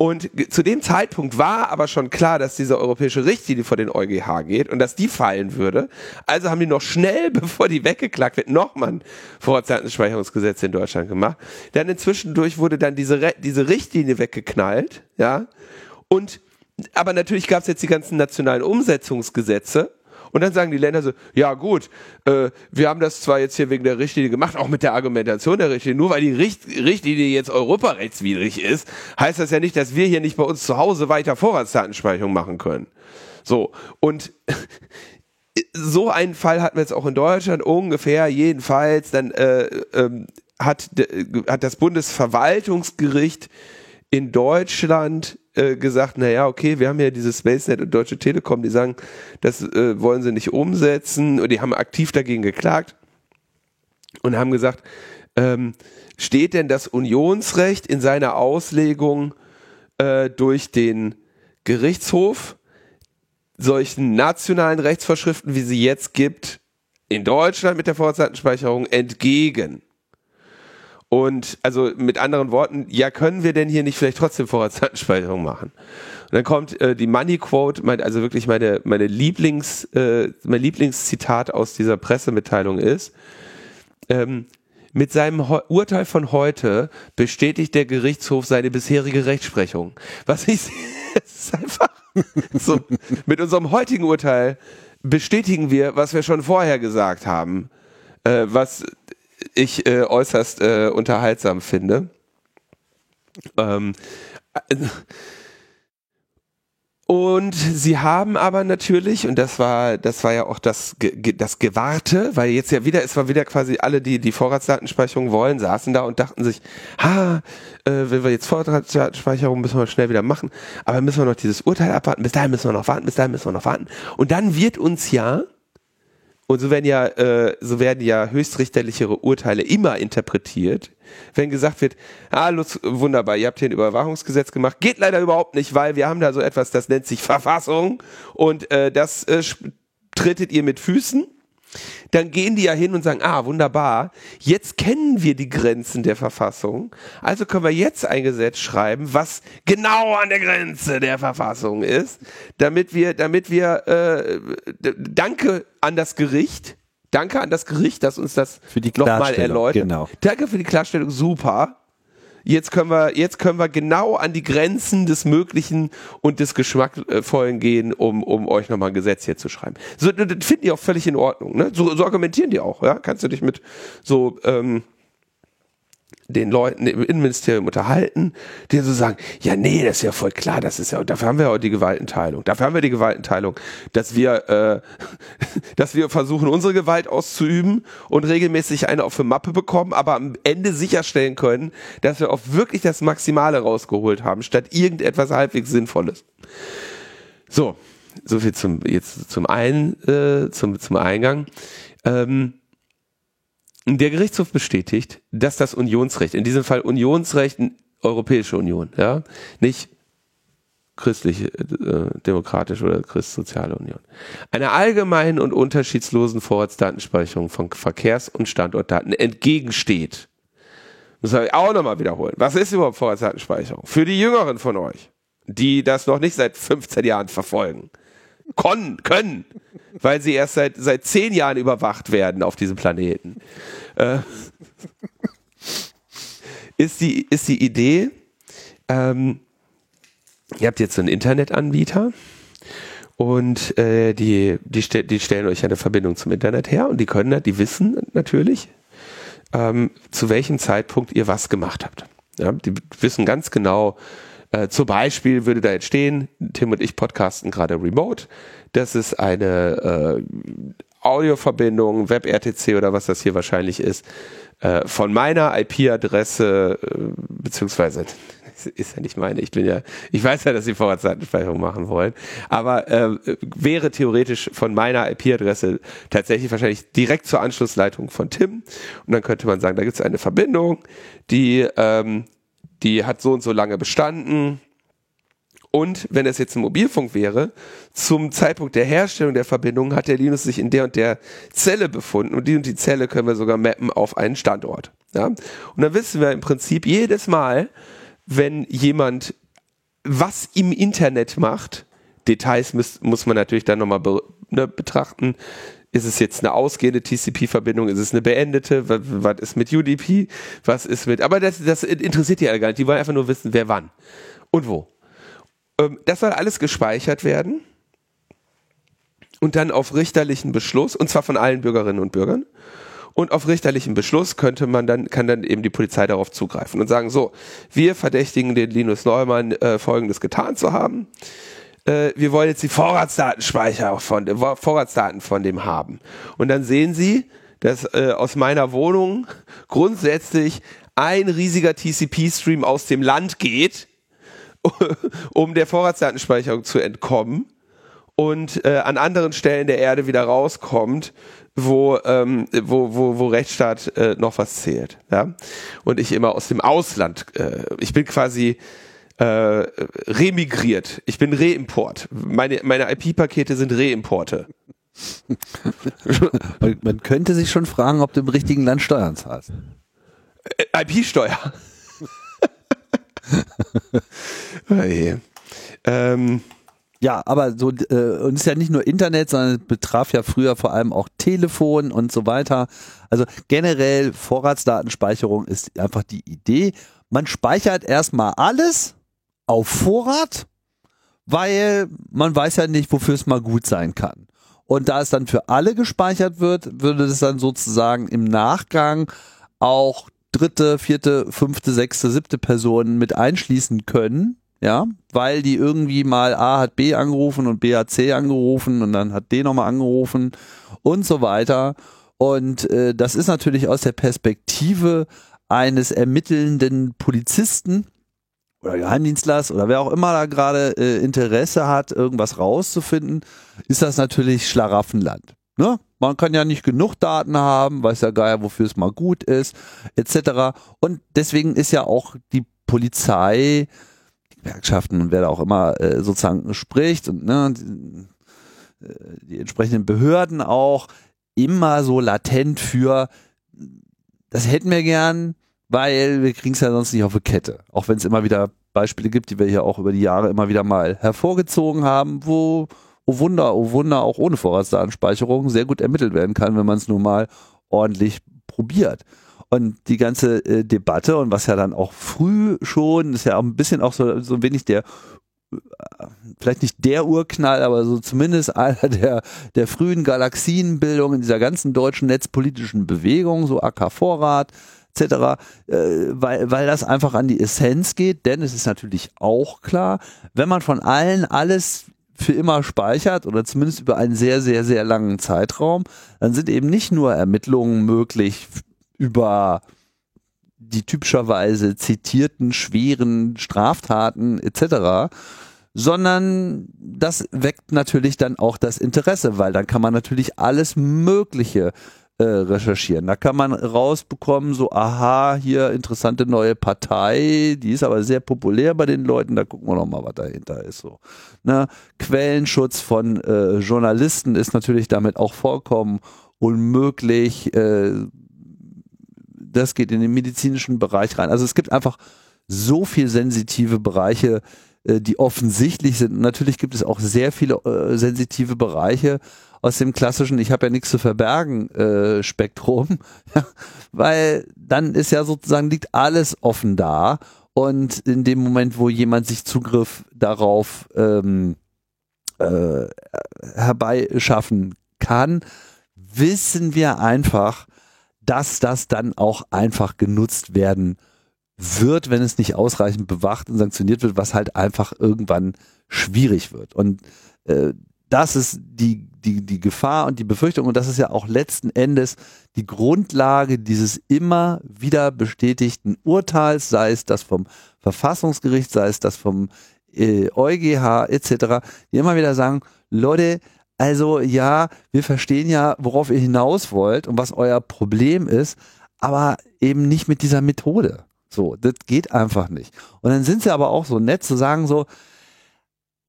Und zu dem Zeitpunkt war aber schon klar, dass diese europäische Richtlinie vor den EuGH geht und dass die fallen würde. Also haben die noch schnell, bevor die weggeklagt wird, nochmal ein Vorratsdatenspeicherungsgesetz in Deutschland gemacht. Dann inzwischen durch wurde dann diese, diese Richtlinie weggeknallt, ja. Und, aber natürlich gab es jetzt die ganzen nationalen Umsetzungsgesetze und dann sagen die Länder so, ja gut, äh, wir haben das zwar jetzt hier wegen der Richtlinie gemacht, auch mit der Argumentation der Richtlinie, nur weil die Richt Richtlinie jetzt europarechtswidrig ist, heißt das ja nicht, dass wir hier nicht bei uns zu Hause weiter Vorratsdatenspeicherung machen können. So, und so einen Fall hatten wir jetzt auch in Deutschland ungefähr, jedenfalls, dann äh, ähm, hat, hat das Bundesverwaltungsgericht in Deutschland äh, gesagt, naja, okay, wir haben ja dieses SpaceNet und Deutsche Telekom, die sagen, das äh, wollen sie nicht umsetzen und die haben aktiv dagegen geklagt und haben gesagt, ähm, steht denn das Unionsrecht in seiner Auslegung äh, durch den Gerichtshof solchen nationalen Rechtsvorschriften, wie sie jetzt gibt, in Deutschland mit der Vorratsdatenspeicherung entgegen? Und also mit anderen Worten, ja, können wir denn hier nicht vielleicht trotzdem Vorratsdatenspeicherung machen? Und dann kommt äh, die Money Quote, mein, also wirklich meine, meine Lieblings, äh, mein Lieblingszitat aus dieser Pressemitteilung ist, ähm, mit seinem Urteil von heute bestätigt der Gerichtshof seine bisherige Rechtsprechung. Was ich, es ist einfach so, mit unserem heutigen Urteil bestätigen wir, was wir schon vorher gesagt haben, äh, was ich äh, äußerst äh, unterhaltsam finde. Ähm, äh, und sie haben aber natürlich, und das war, das war ja auch das, das Gewarte, weil jetzt ja wieder, es war wieder quasi alle, die die Vorratsdatenspeicherung wollen, saßen da und dachten sich, ha, äh, wenn wir jetzt Vorratsdatenspeicherung müssen wir schnell wieder machen, aber müssen wir noch dieses Urteil abwarten, bis dahin müssen wir noch warten, bis dahin müssen wir noch warten. Und dann wird uns ja und so werden ja, äh, so werden ja höchstrichterlichere Urteile immer interpretiert. Wenn gesagt wird, ah, Lutz, wunderbar, ihr habt hier ein Überwachungsgesetz gemacht, geht leider überhaupt nicht, weil wir haben da so etwas, das nennt sich Verfassung. Und äh, das äh, tretet ihr mit Füßen dann gehen die ja hin und sagen, ah, wunderbar, jetzt kennen wir die Grenzen der Verfassung, also können wir jetzt ein Gesetz schreiben, was genau an der Grenze der Verfassung ist, damit wir, damit wir, äh, danke an das Gericht, danke an das Gericht, dass uns das nochmal erläutert. Genau. Danke für die Klarstellung, super jetzt können wir, jetzt können wir genau an die Grenzen des Möglichen und des Geschmackvollen gehen, um, um euch nochmal ein Gesetz hier zu schreiben. So, das finden die auch völlig in Ordnung, ne? So, so argumentieren die auch, ja? Kannst du dich mit so, ähm, den Leuten im Innenministerium unterhalten, die so sagen, ja, nee, das ist ja voll klar, das ist ja, dafür haben wir auch die Gewaltenteilung. Dafür haben wir die Gewaltenteilung, dass wir, äh, dass wir versuchen, unsere Gewalt auszuüben und regelmäßig eine auf die Mappe bekommen, aber am Ende sicherstellen können, dass wir auch wirklich das Maximale rausgeholt haben, statt irgendetwas halbwegs Sinnvolles. So, so viel zum, jetzt zum einen, äh, zum, zum Eingang. Ähm, der Gerichtshof bestätigt, dass das Unionsrecht, in diesem Fall Unionsrecht, Europäische Union, ja, nicht christliche, äh, demokratische oder christsoziale Union, einer allgemeinen und unterschiedslosen Vorratsdatenspeicherung von Verkehrs- und Standortdaten entgegensteht. Soll ich auch nochmal wiederholen. Was ist überhaupt Vorratsdatenspeicherung? Für die Jüngeren von euch, die das noch nicht seit 15 Jahren verfolgen. Können, können weil sie erst seit, seit zehn Jahren überwacht werden auf diesem Planeten. Äh, ist, die, ist die Idee, ähm, ihr habt jetzt so einen Internetanbieter und äh, die, die, st die stellen euch eine Verbindung zum Internet her und die können, die wissen natürlich, ähm, zu welchem Zeitpunkt ihr was gemacht habt. Ja, die wissen ganz genau, äh, zum Beispiel würde da jetzt stehen, Tim und ich podcasten gerade remote. Das ist eine äh, Audioverbindung, WebRTC oder was das hier wahrscheinlich ist, äh, von meiner IP-Adresse, äh, beziehungsweise ist ja nicht meine, ich bin ja, ich weiß ja, dass sie Vorratsdatenspeicherung machen wollen, aber äh, wäre theoretisch von meiner IP-Adresse tatsächlich wahrscheinlich direkt zur Anschlussleitung von Tim. Und dann könnte man sagen, da gibt es eine Verbindung, die ähm, die hat so und so lange bestanden. Und wenn es jetzt ein Mobilfunk wäre, zum Zeitpunkt der Herstellung der Verbindung hat der Linus sich in der und der Zelle befunden und die und die Zelle können wir sogar mappen auf einen Standort. Ja? Und dann wissen wir im Prinzip jedes Mal, wenn jemand was im Internet macht, Details muss, muss man natürlich dann nochmal be, ne, betrachten, ist es jetzt eine ausgehende TCP-Verbindung? Ist es eine beendete? Was, was, ist mit UDP? Was ist mit. Aber das, das interessiert die alle gar nicht. Die wollen einfach nur wissen, wer wann und wo. Ähm, das soll alles gespeichert werden und dann auf richterlichen Beschluss, und zwar von allen Bürgerinnen und Bürgern. Und auf richterlichen Beschluss könnte man dann, kann dann eben die Polizei darauf zugreifen und sagen, so, wir verdächtigen den Linus Neumann, äh, Folgendes getan zu haben äh, wir wollen jetzt die Vorratsdatenspeicher von, Vorratsdaten von dem haben. Und dann sehen Sie, dass äh, aus meiner Wohnung grundsätzlich ein riesiger TCP-Stream aus dem Land geht, um der Vorratsdatenspeicherung zu entkommen und äh, an anderen Stellen der Erde wieder rauskommt, wo, ähm, wo, wo, wo Rechtsstaat äh, noch was zählt. Ja? Und ich immer aus dem Ausland, äh, ich bin quasi äh, remigriert. Ich bin Reimport. Meine, meine IP-Pakete sind Reimporte. Man könnte sich schon fragen, ob du im richtigen Land Steuern zahlst. Äh, IP-Steuer. okay. ähm, ja, aber so äh, und es ist ja nicht nur Internet, sondern es betraf ja früher vor allem auch Telefon und so weiter. Also generell Vorratsdatenspeicherung ist einfach die Idee. Man speichert erstmal alles auf Vorrat, weil man weiß ja nicht, wofür es mal gut sein kann. Und da es dann für alle gespeichert wird, würde es dann sozusagen im Nachgang auch dritte, vierte, fünfte, sechste, siebte Personen mit einschließen können, ja, weil die irgendwie mal A hat B angerufen und B hat C angerufen und dann hat D nochmal angerufen und so weiter. Und äh, das ist natürlich aus der Perspektive eines ermittelnden Polizisten oder Geheimdienstlers oder wer auch immer da gerade äh, Interesse hat, irgendwas rauszufinden, ist das natürlich Schlaraffenland. Ne? Man kann ja nicht genug Daten haben, weiß ja geil, wofür es mal gut ist, etc. Und deswegen ist ja auch die Polizei, die Gewerkschaften und wer da auch immer äh, sozusagen spricht und ne, die, äh, die entsprechenden Behörden auch immer so latent für, das hätten wir gern, weil wir kriegen es ja sonst nicht auf die Kette. Auch wenn es immer wieder Beispiele gibt, die wir hier auch über die Jahre immer wieder mal hervorgezogen haben, wo, oh Wunder, oh Wunder, auch ohne Vorratsdatenspeicherung sehr gut ermittelt werden kann, wenn man es nun mal ordentlich probiert. Und die ganze äh, Debatte und was ja dann auch früh schon, ist ja auch ein bisschen auch so, so ein wenig der vielleicht nicht der Urknall, aber so zumindest einer der, der frühen Galaxienbildung in dieser ganzen deutschen netzpolitischen Bewegung, so AK Vorrat etc., äh, weil, weil das einfach an die Essenz geht, denn es ist natürlich auch klar, wenn man von allen alles für immer speichert oder zumindest über einen sehr, sehr, sehr langen Zeitraum, dann sind eben nicht nur Ermittlungen möglich über die typischerweise zitierten schweren Straftaten etc., sondern das weckt natürlich dann auch das Interesse, weil dann kann man natürlich alles Mögliche äh, recherchieren. Da kann man rausbekommen, so, aha, hier interessante neue Partei, die ist aber sehr populär bei den Leuten, da gucken wir noch mal, was dahinter ist. So. Ne? Quellenschutz von äh, Journalisten ist natürlich damit auch vollkommen unmöglich. Äh, das geht in den medizinischen Bereich rein. Also es gibt einfach so viel sensitive Bereiche, äh, die offensichtlich sind. Natürlich gibt es auch sehr viele äh, sensitive Bereiche aus dem klassischen Ich habe ja nichts zu verbergen äh, Spektrum, weil dann ist ja sozusagen liegt alles offen da und in dem Moment, wo jemand sich Zugriff darauf ähm, äh, herbeischaffen kann, wissen wir einfach, dass das dann auch einfach genutzt werden wird, wenn es nicht ausreichend bewacht und sanktioniert wird, was halt einfach irgendwann schwierig wird. Und äh, das ist die, die, die Gefahr und die Befürchtung und das ist ja auch letzten Endes die Grundlage dieses immer wieder bestätigten Urteils, sei es das vom Verfassungsgericht, sei es das vom äh, EuGH etc., die immer wieder sagen, Leute, also ja, wir verstehen ja, worauf ihr hinaus wollt und was euer Problem ist, aber eben nicht mit dieser Methode. So, das geht einfach nicht. Und dann sind sie aber auch so nett zu sagen so,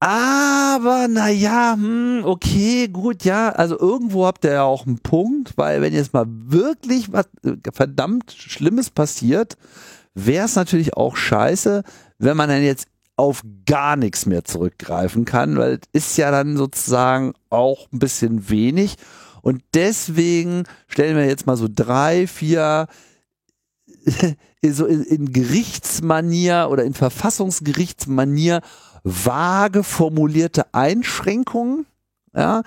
aber naja, hm, okay, gut, ja, also irgendwo habt ihr ja auch einen Punkt, weil wenn jetzt mal wirklich was äh, verdammt Schlimmes passiert, wäre es natürlich auch scheiße, wenn man dann jetzt auf gar nichts mehr zurückgreifen kann, weil es ist ja dann sozusagen auch ein bisschen wenig. Und deswegen stellen wir jetzt mal so drei, vier so in, in Gerichtsmanier oder in Verfassungsgerichtsmanier vage formulierte Einschränkungen, ja,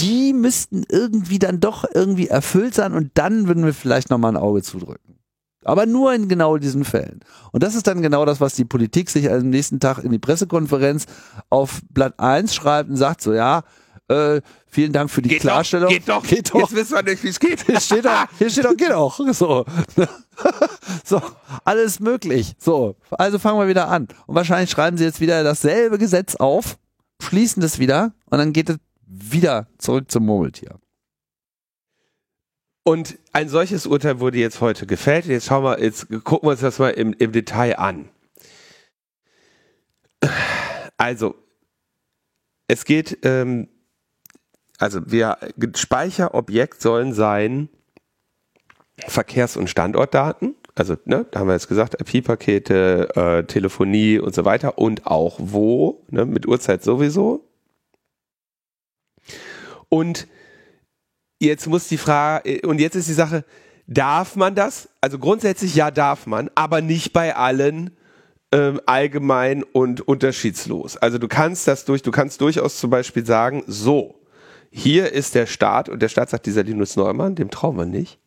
die müssten irgendwie dann doch irgendwie erfüllt sein und dann würden wir vielleicht nochmal ein Auge zudrücken. Aber nur in genau diesen Fällen. Und das ist dann genau das, was die Politik sich am nächsten Tag in die Pressekonferenz auf Blatt 1 schreibt und sagt so, ja, äh, vielen Dank für die geht Klarstellung. Doch, geht doch, geht doch. Jetzt wissen wir nicht, wie es geht. Hier steht doch, hier steht doch, geht auch. So. so, alles möglich. So, also fangen wir wieder an. Und wahrscheinlich schreiben sie jetzt wieder dasselbe Gesetz auf, schließen das wieder und dann geht es wieder zurück zum Murmeltier. Und ein solches Urteil wurde jetzt heute gefällt. Jetzt schauen wir, jetzt gucken wir uns das mal im, im Detail an. Also, es geht ähm, also wir Speicherobjekt sollen sein Verkehrs- und Standortdaten. Also, ne, da haben wir jetzt gesagt, IP-Pakete, äh, Telefonie und so weiter und auch wo, ne, mit Uhrzeit sowieso. Und jetzt muss die Frage, und jetzt ist die Sache, darf man das? Also grundsätzlich ja darf man, aber nicht bei allen ähm, allgemein und unterschiedslos. Also du kannst das durch, du kannst durchaus zum Beispiel sagen, so, hier ist der Staat und der Staat sagt dieser Linus Neumann, dem trauen wir nicht.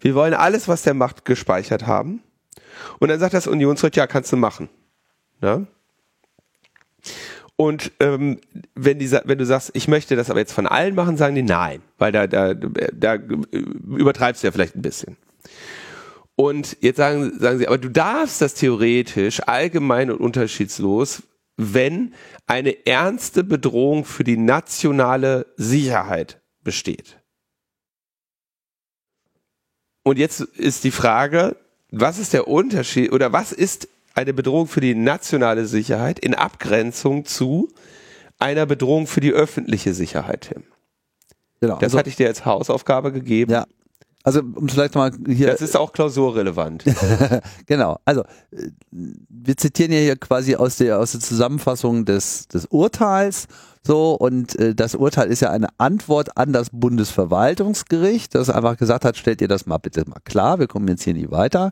Wir wollen alles, was der macht, gespeichert haben. Und dann sagt das Unionsrecht, ja, kannst du machen. Ne? Und ähm, wenn, die, wenn du sagst, ich möchte das aber jetzt von allen machen, sagen die nein, weil da, da, da übertreibst du ja vielleicht ein bisschen. Und jetzt sagen, sagen sie, aber du darfst das theoretisch allgemein und unterschiedslos, wenn eine ernste Bedrohung für die nationale Sicherheit besteht. Und jetzt ist die Frage, was ist der Unterschied oder was ist eine Bedrohung für die nationale Sicherheit in Abgrenzung zu einer Bedrohung für die öffentliche Sicherheit hin? Genau. Das also, hatte ich dir als Hausaufgabe gegeben. Ja. Also um vielleicht mal hier. Das ist auch klausurrelevant. genau. Also wir zitieren ja hier quasi aus der aus der Zusammenfassung des des Urteils. So und äh, das Urteil ist ja eine Antwort an das Bundesverwaltungsgericht, das einfach gesagt hat, stellt ihr das mal bitte mal klar. Wir kommen jetzt hier nie weiter.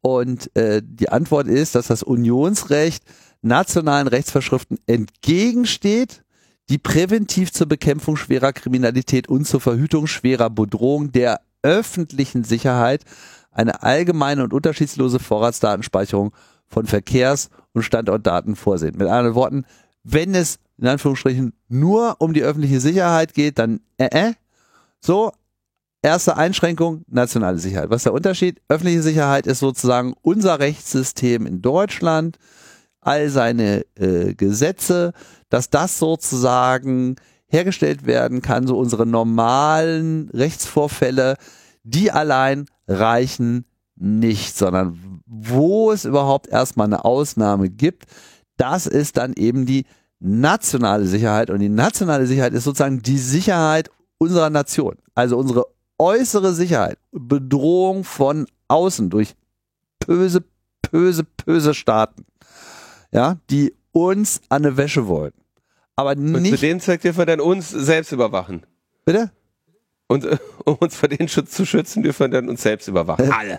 Und äh, die Antwort ist, dass das Unionsrecht nationalen Rechtsvorschriften entgegensteht, die präventiv zur Bekämpfung schwerer Kriminalität und zur Verhütung schwerer Bedrohung der öffentlichen Sicherheit eine allgemeine und unterschiedslose Vorratsdatenspeicherung von Verkehrs- und Standortdaten vorsehen. Mit anderen Worten, wenn es in Anführungsstrichen nur um die öffentliche Sicherheit geht, dann äh, äh. So, erste Einschränkung, nationale Sicherheit. Was ist der Unterschied? Öffentliche Sicherheit ist sozusagen unser Rechtssystem in Deutschland, all seine äh, Gesetze, dass das sozusagen hergestellt werden kann, so unsere normalen Rechtsvorfälle, die allein reichen nicht, sondern wo es überhaupt erstmal eine Ausnahme gibt, das ist dann eben die nationale Sicherheit. Und die nationale Sicherheit ist sozusagen die Sicherheit unserer Nation, also unsere äußere Sicherheit, Bedrohung von außen durch böse, böse, böse Staaten, ja, die uns an eine Wäsche wollen. Aber nicht. Und zu dem Zweck dürfen wir dann uns selbst überwachen. Bitte? Und äh, um uns vor den Schutz zu schützen, dürfen wir dann uns selbst überwachen. Alle.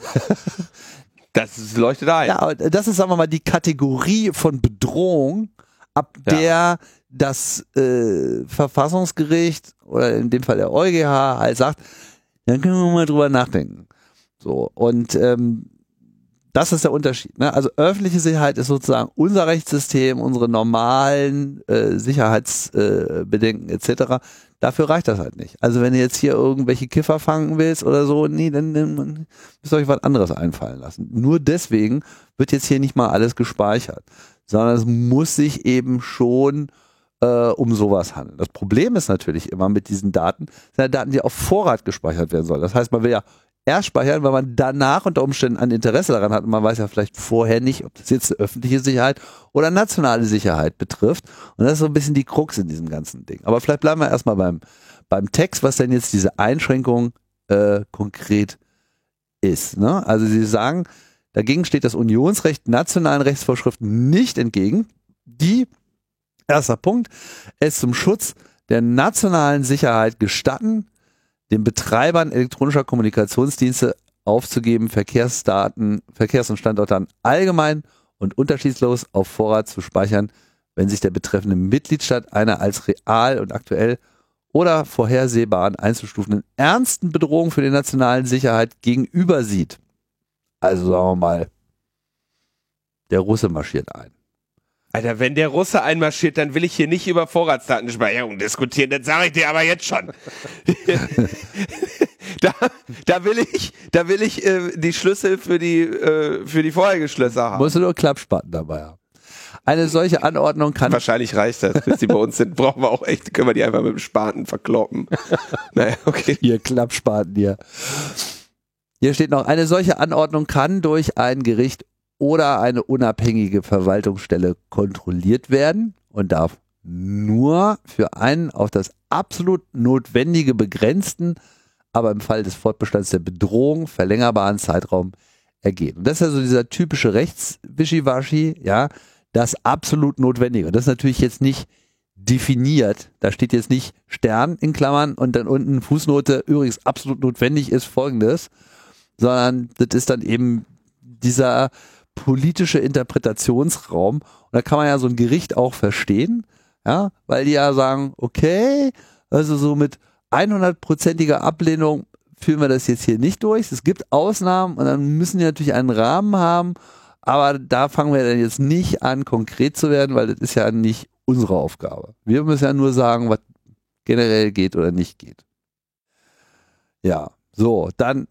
Das leuchtet ein. Ja, das ist, sagen wir mal, die Kategorie von Bedrohung, ab ja. der das äh, Verfassungsgericht oder in dem Fall der EuGH halt sagt, dann können wir mal drüber nachdenken. So, und ähm, das ist der Unterschied. Ne? Also öffentliche Sicherheit ist sozusagen unser Rechtssystem, unsere normalen äh, Sicherheitsbedenken äh, etc. Dafür reicht das halt nicht. Also wenn du jetzt hier irgendwelche Kiffer fangen willst oder so, nee, dann, dann müsst ihr euch was anderes einfallen lassen. Nur deswegen wird jetzt hier nicht mal alles gespeichert, sondern es muss sich eben schon äh, um sowas handeln. Das Problem ist natürlich immer mit diesen Daten, sind ja Daten, die auf Vorrat gespeichert werden sollen. Das heißt, man will ja erst speichern, weil man danach unter Umständen ein Interesse daran hat und man weiß ja vielleicht vorher nicht, ob das jetzt öffentliche Sicherheit oder nationale Sicherheit betrifft. Und das ist so ein bisschen die Krux in diesem ganzen Ding. Aber vielleicht bleiben wir erstmal beim, beim Text, was denn jetzt diese Einschränkung äh, konkret ist. Ne? Also Sie sagen, dagegen steht das Unionsrecht nationalen Rechtsvorschriften nicht entgegen, die, erster Punkt, es zum Schutz der nationalen Sicherheit gestatten, den Betreibern elektronischer Kommunikationsdienste aufzugeben, Verkehrsdaten, Verkehrs- und Standortdaten allgemein und unterschiedslos auf Vorrat zu speichern, wenn sich der betreffende Mitgliedstaat einer als real und aktuell oder vorhersehbaren einzustufenden ernsten Bedrohung für die nationale Sicherheit gegenüber sieht. Also sagen wir mal, der Russe marschiert ein. Alter, wenn der Russe einmarschiert, dann will ich hier nicht über Vorratsdatenspeicherung diskutieren. Das sage ich dir aber jetzt schon. da, da will ich, da will ich äh, die Schlüssel für die äh, für die vorherigen Schlösser haben. Musst du nur Klappspaten dabei haben. Eine solche Anordnung kann. Wahrscheinlich reicht das. Bis die bei uns sind, brauchen wir auch echt, können wir die einfach mit dem Spaten verkloppen. naja, okay. Ihr Klappspaten hier. Hier steht noch, eine solche Anordnung kann durch ein Gericht oder eine unabhängige Verwaltungsstelle kontrolliert werden und darf nur für einen auf das absolut notwendige begrenzten, aber im Fall des Fortbestands der Bedrohung verlängerbaren Zeitraum ergehen. Und das ist also dieser typische Rechtswischiwaschi, ja, das absolut notwendige. Und das ist natürlich jetzt nicht definiert. Da steht jetzt nicht Stern in Klammern und dann unten Fußnote, übrigens absolut notwendig ist folgendes, sondern das ist dann eben dieser politische Interpretationsraum. Und da kann man ja so ein Gericht auch verstehen, ja, weil die ja sagen, okay, Also so mit 100%iger Ablehnung führen wir das jetzt hier nicht durch. Es gibt Ausnahmen und dann müssen die natürlich einen Rahmen haben. Aber da fangen wir dann jetzt nicht an, konkret zu werden, weil das ist ja nicht unsere Aufgabe. Wir müssen ja nur sagen, was generell geht oder nicht geht. Ja, so, dann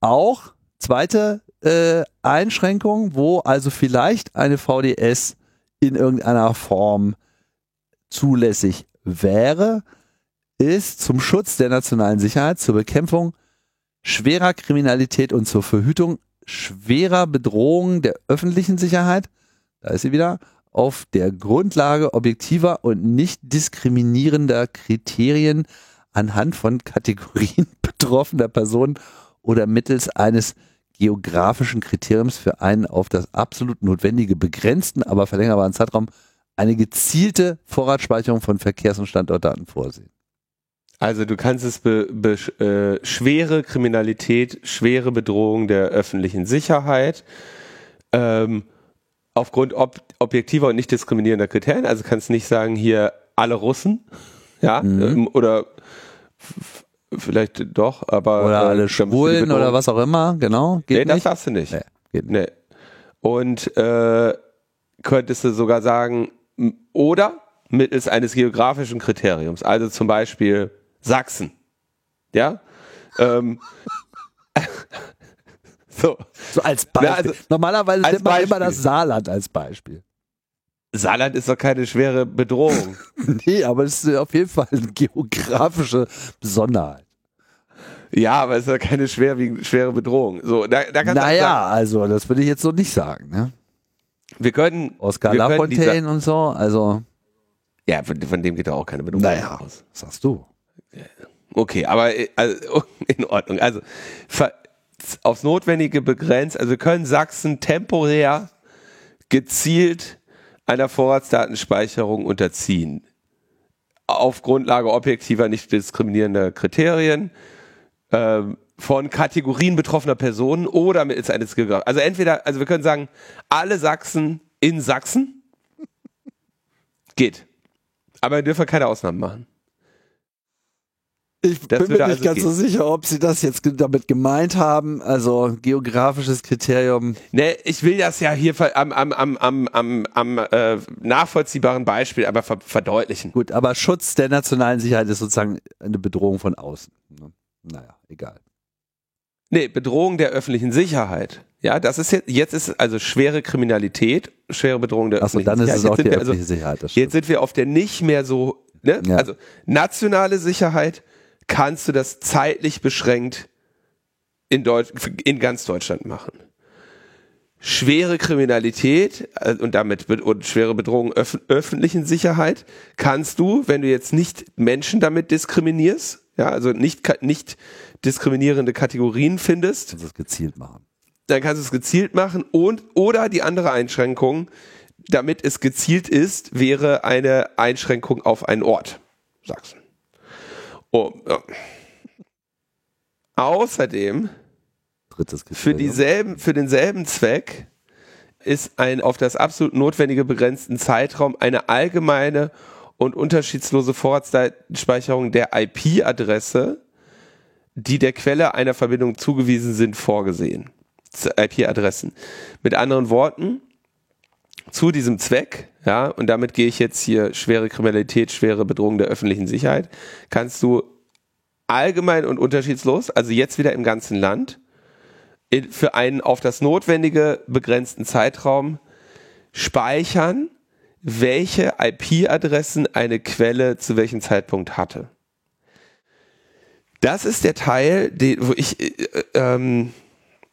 auch zweite äh, Einschränkung, wo also vielleicht eine VDS in irgendeiner Form zulässig wäre, ist zum Schutz der nationalen Sicherheit, zur Bekämpfung schwerer Kriminalität und zur Verhütung schwerer Bedrohungen der öffentlichen Sicherheit, da ist sie wieder, auf der Grundlage objektiver und nicht diskriminierender Kriterien anhand von Kategorien betroffener Personen oder mittels eines geografischen Kriteriums für einen auf das absolut notwendige begrenzten, aber verlängerbaren Zeitraum eine gezielte Vorratsspeicherung von Verkehrs- und Standortdaten vorsehen. Also du kannst es be, be, äh, schwere Kriminalität, schwere Bedrohung der öffentlichen Sicherheit ähm, aufgrund ob, objektiver und nicht diskriminierender Kriterien. Also kannst nicht sagen hier alle Russen, ja, mhm. ähm, oder vielleicht doch, aber oder alle äh, Schwulen oder was auch immer, genau. Geht nee, das nicht? darfst du nicht. Nee, geht nicht. Nee. Und äh, könntest du sogar sagen, oder mittels eines geografischen Kriteriums, also zum Beispiel Sachsen. Ja? Ähm, so. so als Beispiel. Ja, also, Normalerweise nimmt man immer das Saarland als Beispiel. Saarland ist doch keine schwere Bedrohung. nee, aber es ist auf jeden Fall eine geografische Besonderheit. Ja, aber es ist ja keine schwer, schwere Bedrohung. So, da, da naja, sagen, also das würde ich jetzt so nicht sagen. Ne? Wir können Oscar Lafontaine und so, also ja, von, von, dem geht da auch keine Bedrohung naja, aus. Sagst du? Okay, aber äh, also, in Ordnung. Also aufs Notwendige begrenzt. Also wir können Sachsen temporär gezielt einer Vorratsdatenspeicherung unterziehen. Auf Grundlage objektiver, nicht diskriminierender Kriterien ähm, von Kategorien betroffener Personen oder mittels eines Geografs. Also entweder, also wir können sagen, alle Sachsen in Sachsen geht. Aber wir dürfen keine Ausnahmen machen. Ich das bin mir nicht also ganz gehen. so sicher, ob sie das jetzt damit gemeint haben. Also geografisches Kriterium. Ne, ich will das ja hier am, am, am, am, am, am äh, nachvollziehbaren Beispiel aber ver verdeutlichen. Gut, aber Schutz der nationalen Sicherheit ist sozusagen eine Bedrohung von außen. Ne? Naja, egal. Nee, Bedrohung der öffentlichen Sicherheit. Ja, das ist jetzt, jetzt ist also schwere Kriminalität, schwere Bedrohung der Achso, öffentlichen dann ist es auch die also öffentliche also, Sicherheit. jetzt sind wir auf der nicht mehr so, ne? Ja. Also nationale Sicherheit, kannst du das zeitlich beschränkt in, Deutsch, in ganz Deutschland machen. Schwere Kriminalität äh, und damit und schwere Bedrohung öf öffentlichen Sicherheit kannst du, wenn du jetzt nicht Menschen damit diskriminierst, ja, also nicht, nicht diskriminierende Kategorien findest. Kannst du es gezielt machen. Dann kannst du es gezielt machen und oder die andere Einschränkung, damit es gezielt ist, wäre eine Einschränkung auf einen Ort. Sachsen. Oh, ja. Außerdem für dieselben, für denselben Zweck ist ein auf das absolut notwendige begrenzten Zeitraum eine allgemeine und unterschiedslose Vorratsdatenspeicherung der IP-Adresse, die der Quelle einer Verbindung zugewiesen sind, vorgesehen. IP-Adressen. Mit anderen Worten, zu diesem Zweck, ja, und damit gehe ich jetzt hier schwere Kriminalität, schwere Bedrohung der öffentlichen Sicherheit, kannst du allgemein und unterschiedslos, also jetzt wieder im ganzen Land, für einen auf das Notwendige begrenzten Zeitraum speichern, welche IP-Adressen eine Quelle zu welchem Zeitpunkt hatte. Das ist der Teil, den, wo ich, äh, ähm,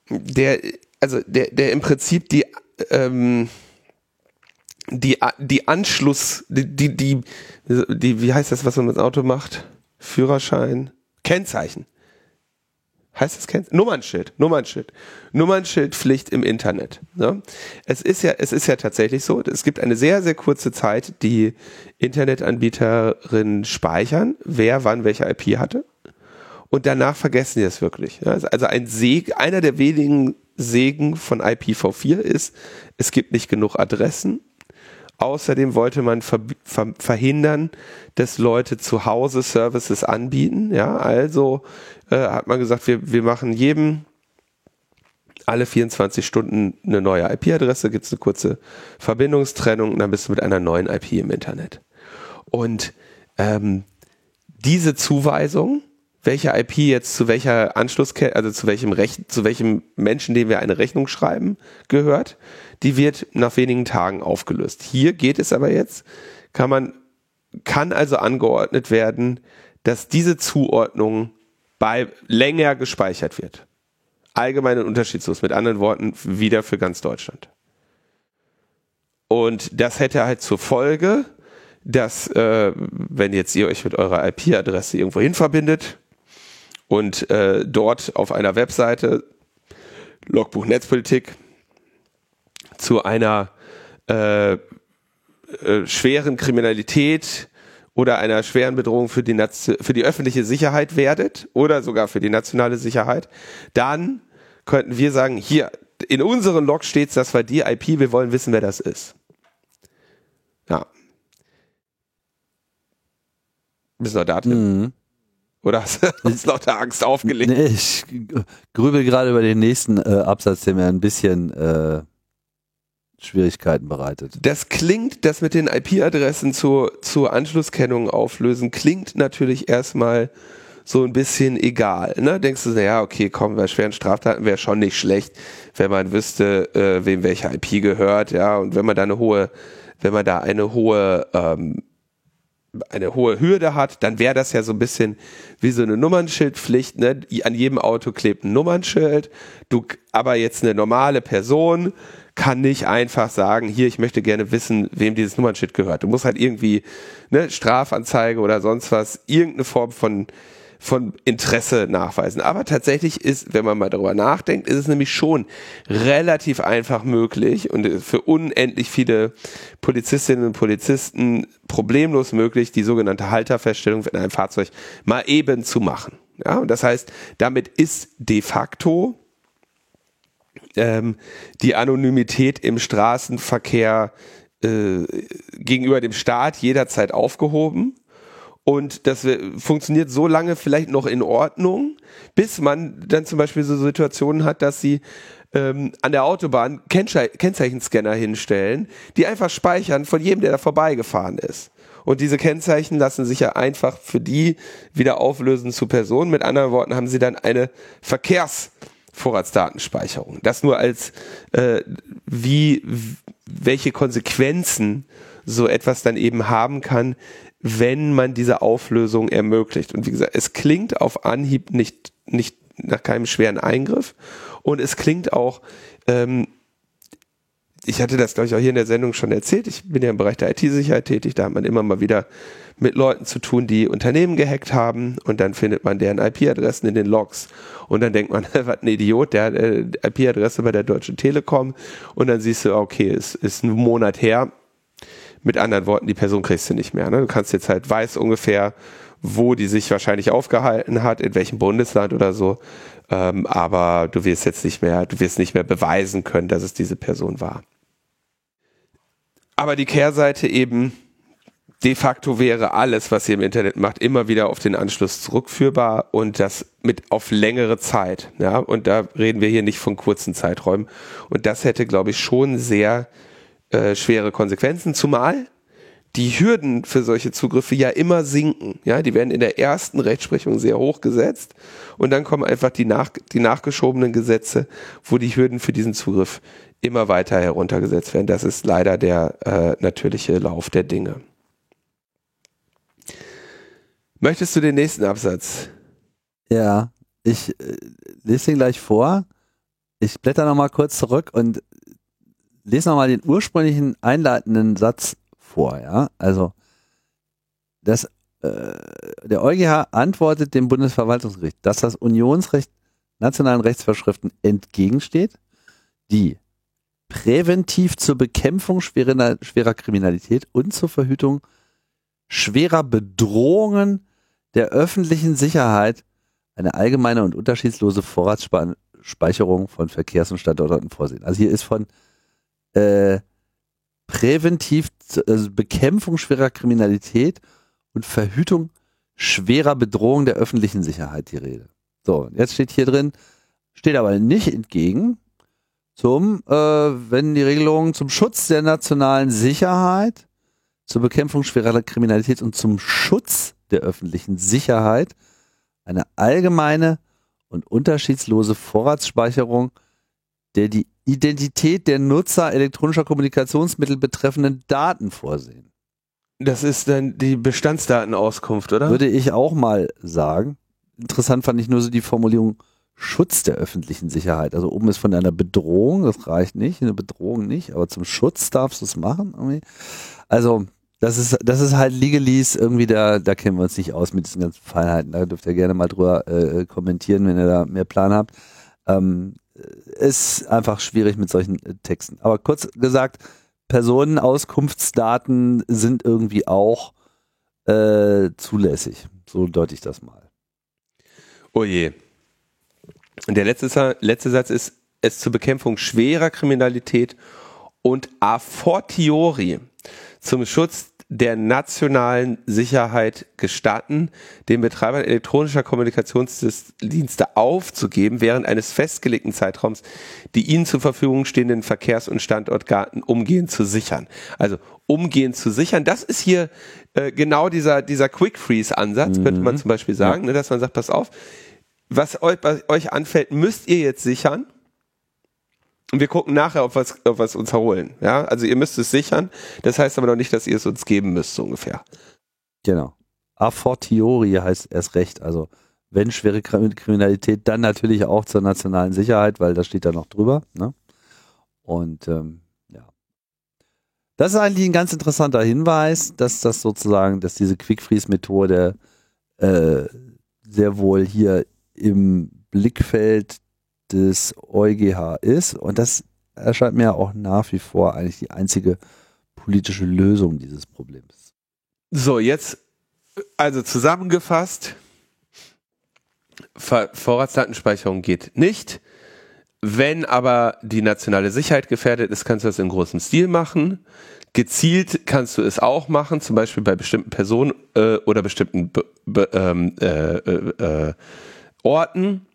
der, also der, der im Prinzip die, ähm, die, die Anschluss, die, die, die, wie heißt das, was man mit dem Auto macht? Führerschein, Kennzeichen. Heißt das Kennzeichen? Nummernschild, Nummernschild. Nummernschildpflicht im Internet. Ne? Es ist ja, es ist ja tatsächlich so, es gibt eine sehr, sehr kurze Zeit, die Internetanbieterinnen speichern, wer wann welche IP hatte. Und danach vergessen die es wirklich. Also ein Seg, einer der wenigen Segen von IPv4 ist, es gibt nicht genug Adressen Außerdem wollte man ver ver verhindern, dass Leute zu Hause Services anbieten. Ja, also äh, hat man gesagt, wir, wir machen jedem alle 24 Stunden eine neue IP-Adresse, gibt es eine kurze Verbindungstrennung und dann bist du mit einer neuen IP im Internet. Und ähm, diese Zuweisung, welche IP jetzt zu welcher Anschlusskette, also zu welchem Recht, zu welchem Menschen, dem wir eine Rechnung schreiben, gehört, die wird nach wenigen Tagen aufgelöst. Hier geht es aber jetzt, kann man, kann also angeordnet werden, dass diese Zuordnung bei länger gespeichert wird. Allgemein und unterschiedslos, mit anderen Worten, wieder für ganz Deutschland. Und das hätte halt zur Folge, dass, äh, wenn jetzt ihr euch mit eurer IP-Adresse irgendwo hin verbindet und äh, dort auf einer Webseite Logbuch Netzpolitik zu einer äh, äh, schweren Kriminalität oder einer schweren Bedrohung für die, für die öffentliche Sicherheit werdet oder sogar für die nationale Sicherheit, dann könnten wir sagen, hier, in unseren Log steht das war die IP, wir wollen wissen, wer das ist. Ja. Bist du noch da, Tim? Mhm. Oder hast du aus lauter Angst aufgelegt? Nee, ich grübel gerade über den nächsten äh, Absatz, der mir ein bisschen äh, Schwierigkeiten bereitet. Das klingt, das mit den IP-Adressen zur, zur Anschlusskennung auflösen, klingt natürlich erstmal so ein bisschen egal. Ne? Denkst du, ja, okay, komm, bei schweren Straftaten wäre schon nicht schlecht, wenn man wüsste, äh, wem welche IP gehört, ja, und wenn man da eine hohe, wenn man da eine hohe ähm, eine hohe Hürde hat, dann wäre das ja so ein bisschen wie so eine Nummernschildpflicht. Ne? An jedem Auto klebt ein Nummernschild. Du, aber jetzt eine normale Person kann nicht einfach sagen, hier, ich möchte gerne wissen, wem dieses Nummernschild gehört. Du musst halt irgendwie ne, Strafanzeige oder sonst was, irgendeine Form von von Interesse nachweisen. Aber tatsächlich ist, wenn man mal darüber nachdenkt, ist es nämlich schon relativ einfach möglich und für unendlich viele Polizistinnen und Polizisten problemlos möglich, die sogenannte Halterfeststellung in einem Fahrzeug mal eben zu machen. Ja, und das heißt, damit ist de facto ähm, die Anonymität im Straßenverkehr äh, gegenüber dem Staat jederzeit aufgehoben. Und das funktioniert so lange vielleicht noch in Ordnung, bis man dann zum Beispiel so Situationen hat, dass sie ähm, an der Autobahn Kennzei Kennzeichenscanner hinstellen, die einfach speichern von jedem, der da vorbeigefahren ist. Und diese Kennzeichen lassen sich ja einfach für die wieder auflösen zu Personen. Mit anderen Worten haben sie dann eine Verkehrsvorratsdatenspeicherung. Das nur als äh, wie welche Konsequenzen so etwas dann eben haben kann, wenn man diese Auflösung ermöglicht. Und wie gesagt, es klingt auf Anhieb nicht, nicht nach keinem schweren Eingriff und es klingt auch, ähm, ich hatte das, glaube ich, auch hier in der Sendung schon erzählt. Ich bin ja im Bereich der IT-Sicherheit tätig. Da hat man immer mal wieder mit Leuten zu tun, die Unternehmen gehackt haben und dann findet man deren IP-Adressen in den Logs. Und dann denkt man, was ein Idiot, der hat äh, IP-Adresse bei der Deutschen Telekom. Und dann siehst du, okay, es ist ein Monat her, mit anderen Worten, die Person kriegst du nicht mehr. Ne? Du kannst jetzt halt weiß ungefähr, wo die sich wahrscheinlich aufgehalten hat, in welchem Bundesland oder so. Ähm, aber du wirst jetzt nicht mehr, du wirst nicht mehr beweisen können, dass es diese Person war. Aber die Kehrseite eben, de facto wäre alles, was ihr im Internet macht, immer wieder auf den Anschluss zurückführbar und das mit auf längere Zeit. Ja, und da reden wir hier nicht von kurzen Zeiträumen. Und das hätte, glaube ich, schon sehr äh, schwere Konsequenzen, zumal die Hürden für solche Zugriffe ja immer sinken. Ja, die werden in der ersten Rechtsprechung sehr hoch gesetzt und dann kommen einfach die, nach, die nachgeschobenen Gesetze, wo die Hürden für diesen Zugriff immer weiter heruntergesetzt werden. Das ist leider der äh, natürliche Lauf der Dinge. Möchtest du den nächsten Absatz? Ja, ich äh, lese ihn gleich vor. Ich blätter noch mal kurz zurück und lese nochmal den ursprünglichen einleitenden Satz vor, ja. Also das, äh, der EuGH antwortet dem Bundesverwaltungsgericht, dass das Unionsrecht nationalen Rechtsvorschriften entgegensteht, die präventiv zur Bekämpfung schwerer, schwerer Kriminalität und zur Verhütung schwerer Bedrohungen der öffentlichen Sicherheit eine allgemeine und unterschiedslose Vorratsspeicherung von Verkehrs- und Standorten vorsehen. Also hier ist von äh, präventiv, also Bekämpfung schwerer Kriminalität und Verhütung schwerer Bedrohung der öffentlichen Sicherheit die Rede. So, jetzt steht hier drin, steht aber nicht entgegen zum, äh, wenn die Regelungen zum Schutz der nationalen Sicherheit, zur Bekämpfung schwerer Kriminalität und zum Schutz der öffentlichen Sicherheit eine allgemeine und unterschiedslose Vorratsspeicherung der die Identität der Nutzer elektronischer Kommunikationsmittel betreffenden Daten vorsehen. Das ist dann die Bestandsdatenauskunft, oder? Würde ich auch mal sagen. Interessant fand ich nur so die Formulierung Schutz der öffentlichen Sicherheit. Also oben ist von einer Bedrohung, das reicht nicht, eine Bedrohung nicht, aber zum Schutz darfst du es machen. Irgendwie. Also das ist, das ist halt Legalese, irgendwie da, da kennen wir uns nicht aus mit diesen ganzen Feinheiten. Da dürft ihr gerne mal drüber äh, kommentieren, wenn ihr da mehr Plan habt. Ähm, ist einfach schwierig mit solchen äh, Texten. Aber kurz gesagt, Personenauskunftsdaten sind irgendwie auch äh, zulässig. So deute ich das mal. Oh je. Und der letzte, letzte Satz ist, es zur Bekämpfung schwerer Kriminalität und a fortiori zum Schutz der nationalen Sicherheit gestatten, den Betreibern elektronischer Kommunikationsdienste aufzugeben, während eines festgelegten Zeitraums die ihnen zur Verfügung stehenden Verkehrs- und Standortgarten umgehend zu sichern. Also umgehend zu sichern, das ist hier äh, genau dieser, dieser Quick Freeze-Ansatz, mhm. könnte man zum Beispiel sagen, ja. ne, dass man sagt, pass auf, was euch, was euch anfällt, müsst ihr jetzt sichern und wir gucken nachher, ob wir ob es uns erholen. Ja, also ihr müsst es sichern. Das heißt aber noch nicht, dass ihr es uns geben müsst, so ungefähr. Genau. A fortiori heißt erst recht. Also wenn schwere Kriminalität, dann natürlich auch zur nationalen Sicherheit, weil das steht da noch drüber. Ne? Und ähm, ja. Das ist eigentlich ein ganz interessanter Hinweis, dass das sozusagen, dass diese Quick-Freeze-Methode äh, sehr wohl hier im Blickfeld des EuGH ist. Und das erscheint mir auch nach wie vor eigentlich die einzige politische Lösung dieses Problems. So, jetzt also zusammengefasst, Vorratsdatenspeicherung geht nicht. Wenn aber die nationale Sicherheit gefährdet ist, kannst du das in großem Stil machen. Gezielt kannst du es auch machen, zum Beispiel bei bestimmten Personen äh, oder bestimmten Be Be ähm, äh, äh, äh Orten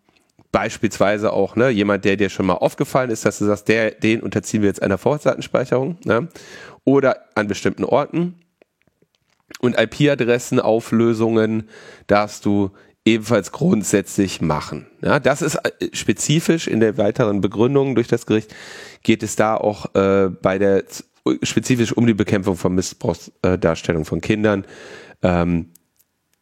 beispielsweise auch ne, jemand, der dir schon mal aufgefallen ist, dass du sagst, der, den unterziehen wir jetzt einer Vorratsdatenspeicherung ne, oder an bestimmten Orten. Und IP-Adressen, Auflösungen darfst du ebenfalls grundsätzlich machen. Ja, das ist äh, spezifisch in der weiteren Begründung durch das Gericht geht es da auch äh, bei der spezifisch um die Bekämpfung von Missbrauchsdarstellung von Kindern. Ähm,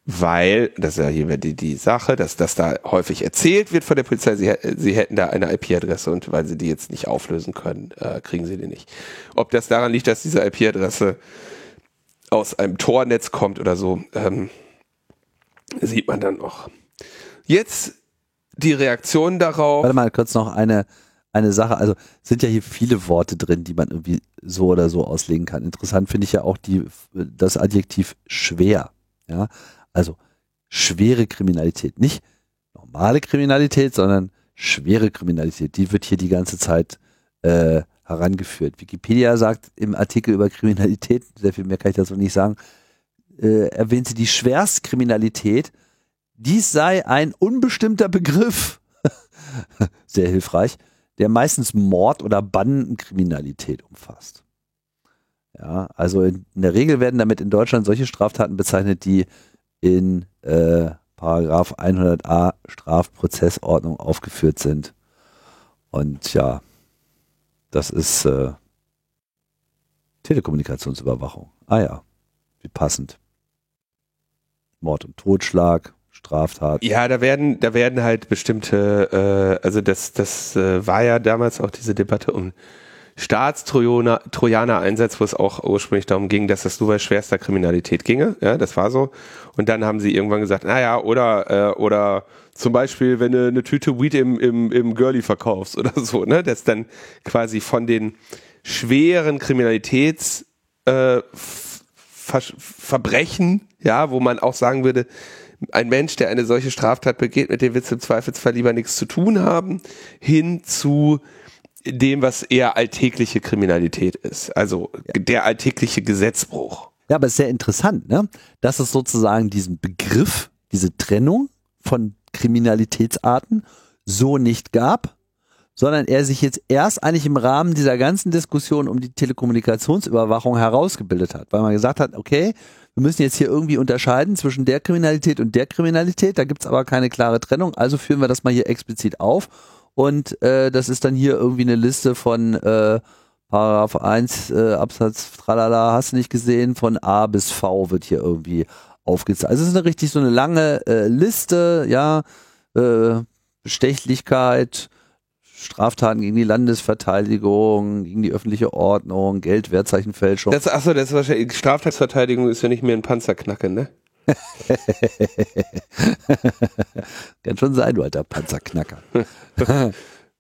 weil, das ist ja hier die, die Sache, dass das da häufig erzählt wird von der Polizei, sie, sie hätten da eine IP-Adresse und weil sie die jetzt nicht auflösen können, äh, kriegen sie die nicht. Ob das daran liegt, dass diese IP-Adresse aus einem Tornetz kommt oder so, ähm, sieht man dann noch. Jetzt die Reaktion darauf. Warte mal kurz noch eine, eine Sache. Also sind ja hier viele Worte drin, die man irgendwie so oder so auslegen kann. Interessant finde ich ja auch die, das Adjektiv schwer. Ja, also schwere Kriminalität, nicht normale Kriminalität, sondern schwere Kriminalität. Die wird hier die ganze Zeit äh, herangeführt. Wikipedia sagt im Artikel über Kriminalität, sehr viel mehr kann ich dazu nicht sagen, äh, erwähnt sie die Schwerstkriminalität. Dies sei ein unbestimmter Begriff, sehr hilfreich, der meistens Mord oder Bandenkriminalität umfasst. Ja, also in, in der Regel werden damit in Deutschland solche Straftaten bezeichnet, die in äh, Paragraph 100a Strafprozessordnung aufgeführt sind. Und ja, das ist äh, Telekommunikationsüberwachung. Ah ja, wie passend. Mord und Totschlag, Straftat. Ja, da werden, da werden halt bestimmte, äh, also das, das äh, war ja damals auch diese Debatte um Staatstrojaner-Einsatz, wo es auch ursprünglich darum ging, dass das nur bei schwerster Kriminalität ginge. Ja, das war so. Und dann haben sie irgendwann gesagt, naja, oder, äh, oder zum Beispiel, wenn du eine Tüte Weed im, im, im Girlie verkaufst oder so, ne, das dann quasi von den schweren Kriminalitäts, äh, Ver Verbrechen, ja, wo man auch sagen würde, ein Mensch, der eine solche Straftat begeht, mit dem du im Zweifelsfall lieber nichts zu tun haben, hin zu dem, was eher alltägliche Kriminalität ist. Also der alltägliche Gesetzbruch. Ja, aber es ist sehr interessant, ne? dass es sozusagen diesen Begriff, diese Trennung von Kriminalitätsarten so nicht gab, sondern er sich jetzt erst eigentlich im Rahmen dieser ganzen Diskussion um die Telekommunikationsüberwachung herausgebildet hat, weil man gesagt hat, okay, wir müssen jetzt hier irgendwie unterscheiden zwischen der Kriminalität und der Kriminalität, da gibt's aber keine klare Trennung, also führen wir das mal hier explizit auf und äh, das ist dann hier irgendwie eine Liste von äh, Paragraph 1 äh, Absatz tralala, hast du nicht gesehen, von A bis V wird hier irgendwie aufgezeigt. Also es ist eine richtig so eine lange äh, Liste, ja, äh, Bestechlichkeit, Straftaten gegen die Landesverteidigung, gegen die öffentliche Ordnung, Geldwertzeichenfälschung. Das, achso, das ist wahrscheinlich, Straftatsverteidigung ist ja nicht mehr ein Panzerknacken, ne? Kann schon sein, du alter Panzerknacker.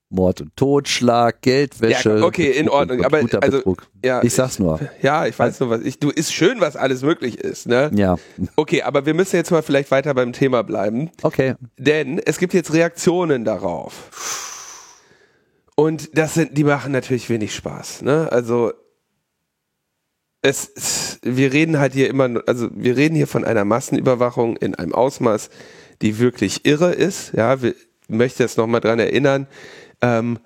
Mord und Totschlag, Geldwäsche. Ja, okay, in Ordnung. Aber also, ja, ich sag's nur. Ja, ich weiß nur was. Ich, du ist schön, was alles möglich ist, ne? Ja. Okay, aber wir müssen jetzt mal vielleicht weiter beim Thema bleiben. Okay. Denn es gibt jetzt Reaktionen darauf. Und das sind, die machen natürlich wenig Spaß, ne? Also es, wir reden halt hier immer, also wir reden hier von einer Massenüberwachung in einem Ausmaß, die wirklich irre ist. Ja, ich möchte jetzt nochmal dran erinnern. Ähm,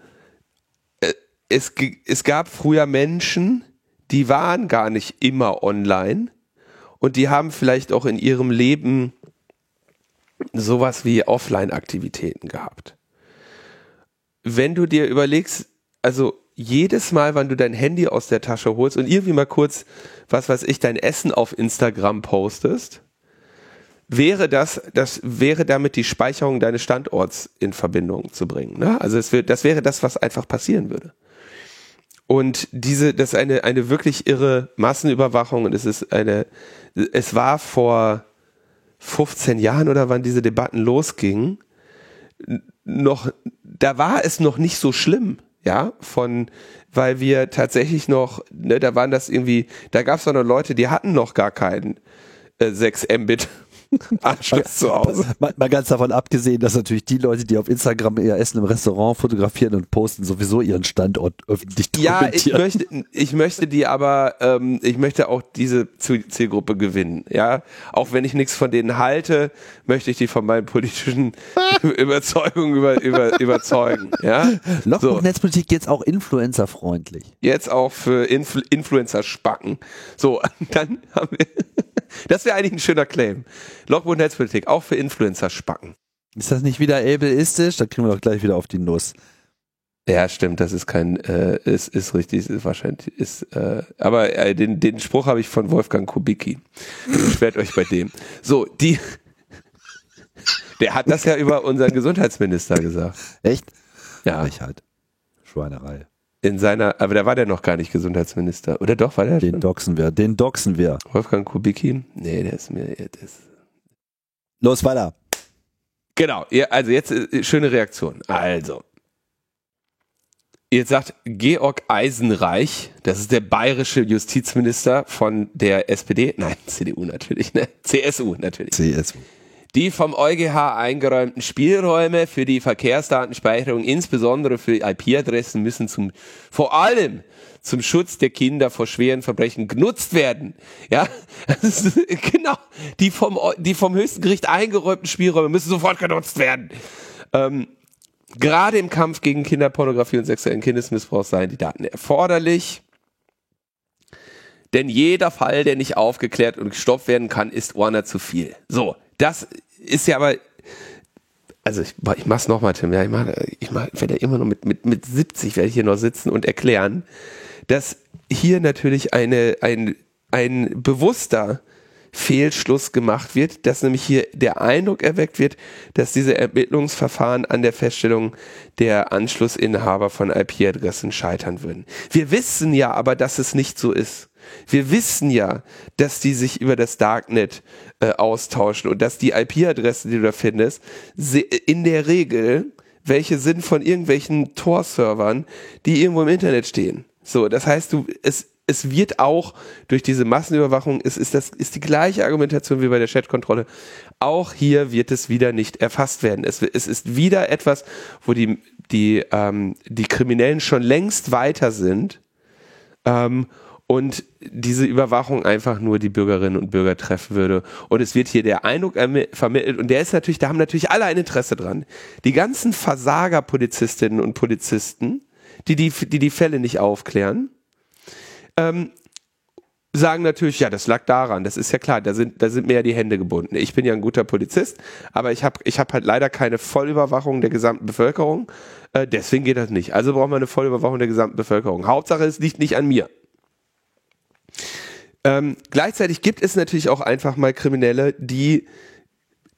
äh, es, es gab früher Menschen, die waren gar nicht immer online und die haben vielleicht auch in ihrem Leben sowas wie Offline-Aktivitäten gehabt. Wenn du dir überlegst, also jedes Mal, wenn du dein Handy aus der Tasche holst und irgendwie mal kurz, was weiß ich, dein Essen auf Instagram postest, wäre das, das wäre damit die Speicherung deines Standorts in Verbindung zu bringen. Ne? Also es wird, das wäre das, was einfach passieren würde. Und diese, das ist eine, eine wirklich irre Massenüberwachung und es ist eine, es war vor 15 Jahren oder wann diese Debatten losgingen, noch, da war es noch nicht so schlimm ja, von, weil wir tatsächlich noch, ne, da waren das irgendwie, da gab es noch Leute, die hatten noch gar keinen äh, 6 Mbit Anschluss zu Hause. Mal, mal, ganz davon abgesehen, dass natürlich die Leute, die auf Instagram ihr Essen im Restaurant fotografieren und posten, sowieso ihren Standort öffentlich Ja, ich möchte, ich möchte die aber, ähm, ich möchte auch diese Zielgruppe gewinnen. Ja, auch wenn ich nichts von denen halte, möchte ich die von meinen politischen Überzeugungen über, über, überzeugen. Ja, Logbuch so. Netzpolitik jetzt auch influencerfreundlich. Jetzt auch für Influ Influencer spacken. So, dann haben wir das wäre eigentlich ein schöner Claim. Logbuch Netzpolitik, auch für Influencer spacken. Ist das nicht wieder ableistisch? Da kriegen wir doch gleich wieder auf die Nuss. Ja, stimmt, das ist kein, äh, ist, ist richtig, ist wahrscheinlich, ist, äh, aber äh, den, den Spruch habe ich von Wolfgang Kubicki. Beschwert euch bei dem. So, die, der hat das ja über unseren Gesundheitsminister gesagt. Echt? Ja. Ich halt. Schweinerei in seiner, aber da war der noch gar nicht Gesundheitsminister. Oder doch, war der Den schon? doxen wir, den doxen wir. Wolfgang Kubicki? Nee, der ist mir, der ist Los, weiter. Genau, also jetzt äh, schöne Reaktion. Also, Jetzt sagt Georg Eisenreich, das ist der bayerische Justizminister von der SPD, nein, CDU natürlich, ne? CSU natürlich. CSU. Die vom EuGH eingeräumten Spielräume für die Verkehrsdatenspeicherung, insbesondere für IP-Adressen, müssen zum, vor allem zum Schutz der Kinder vor schweren Verbrechen genutzt werden. Ja, genau. Die vom, die vom höchsten Gericht eingeräumten Spielräume müssen sofort genutzt werden. Ähm, gerade im Kampf gegen Kinderpornografie und sexuellen Kindesmissbrauch seien die Daten erforderlich. Denn jeder Fall, der nicht aufgeklärt und gestoppt werden kann, ist einer zu viel. So, das ist ja aber, also ich, ich mach's nochmal, Tim, ja, ich mach, ich mach, werde immer noch mit, mit, mit 70 werde ich hier noch sitzen und erklären, dass hier natürlich eine, ein, ein bewusster Fehlschluss gemacht wird, dass nämlich hier der Eindruck erweckt wird, dass diese Ermittlungsverfahren an der Feststellung der Anschlussinhaber von IP-Adressen scheitern würden. Wir wissen ja aber, dass es nicht so ist. Wir wissen ja, dass die sich über das Darknet äh, austauschen und dass die IP-Adressen, die du da findest, in der Regel welche sind von irgendwelchen Tor-Servern, die irgendwo im Internet stehen. So, das heißt, du, es, es wird auch durch diese Massenüberwachung, es ist das, ist die gleiche Argumentation wie bei der Chatkontrolle. Auch hier wird es wieder nicht erfasst werden. Es, es ist wieder etwas, wo die, die, ähm, die Kriminellen schon längst weiter sind, ähm, und diese Überwachung einfach nur die Bürgerinnen und Bürger treffen würde. Und es wird hier der Eindruck vermittelt, und der ist natürlich, da haben natürlich alle ein Interesse dran. Die ganzen Versager-Polizistinnen und Polizisten, die die, die, die Fälle nicht aufklären, ähm, sagen natürlich, ja, das lag daran, das ist ja klar, da sind, da sind mir ja die Hände gebunden. Ich bin ja ein guter Polizist, aber ich habe ich hab halt leider keine Vollüberwachung der gesamten Bevölkerung, äh, deswegen geht das nicht. Also brauchen wir eine Vollüberwachung der gesamten Bevölkerung. Hauptsache, es liegt nicht an mir. Ähm, gleichzeitig gibt es natürlich auch einfach mal Kriminelle, die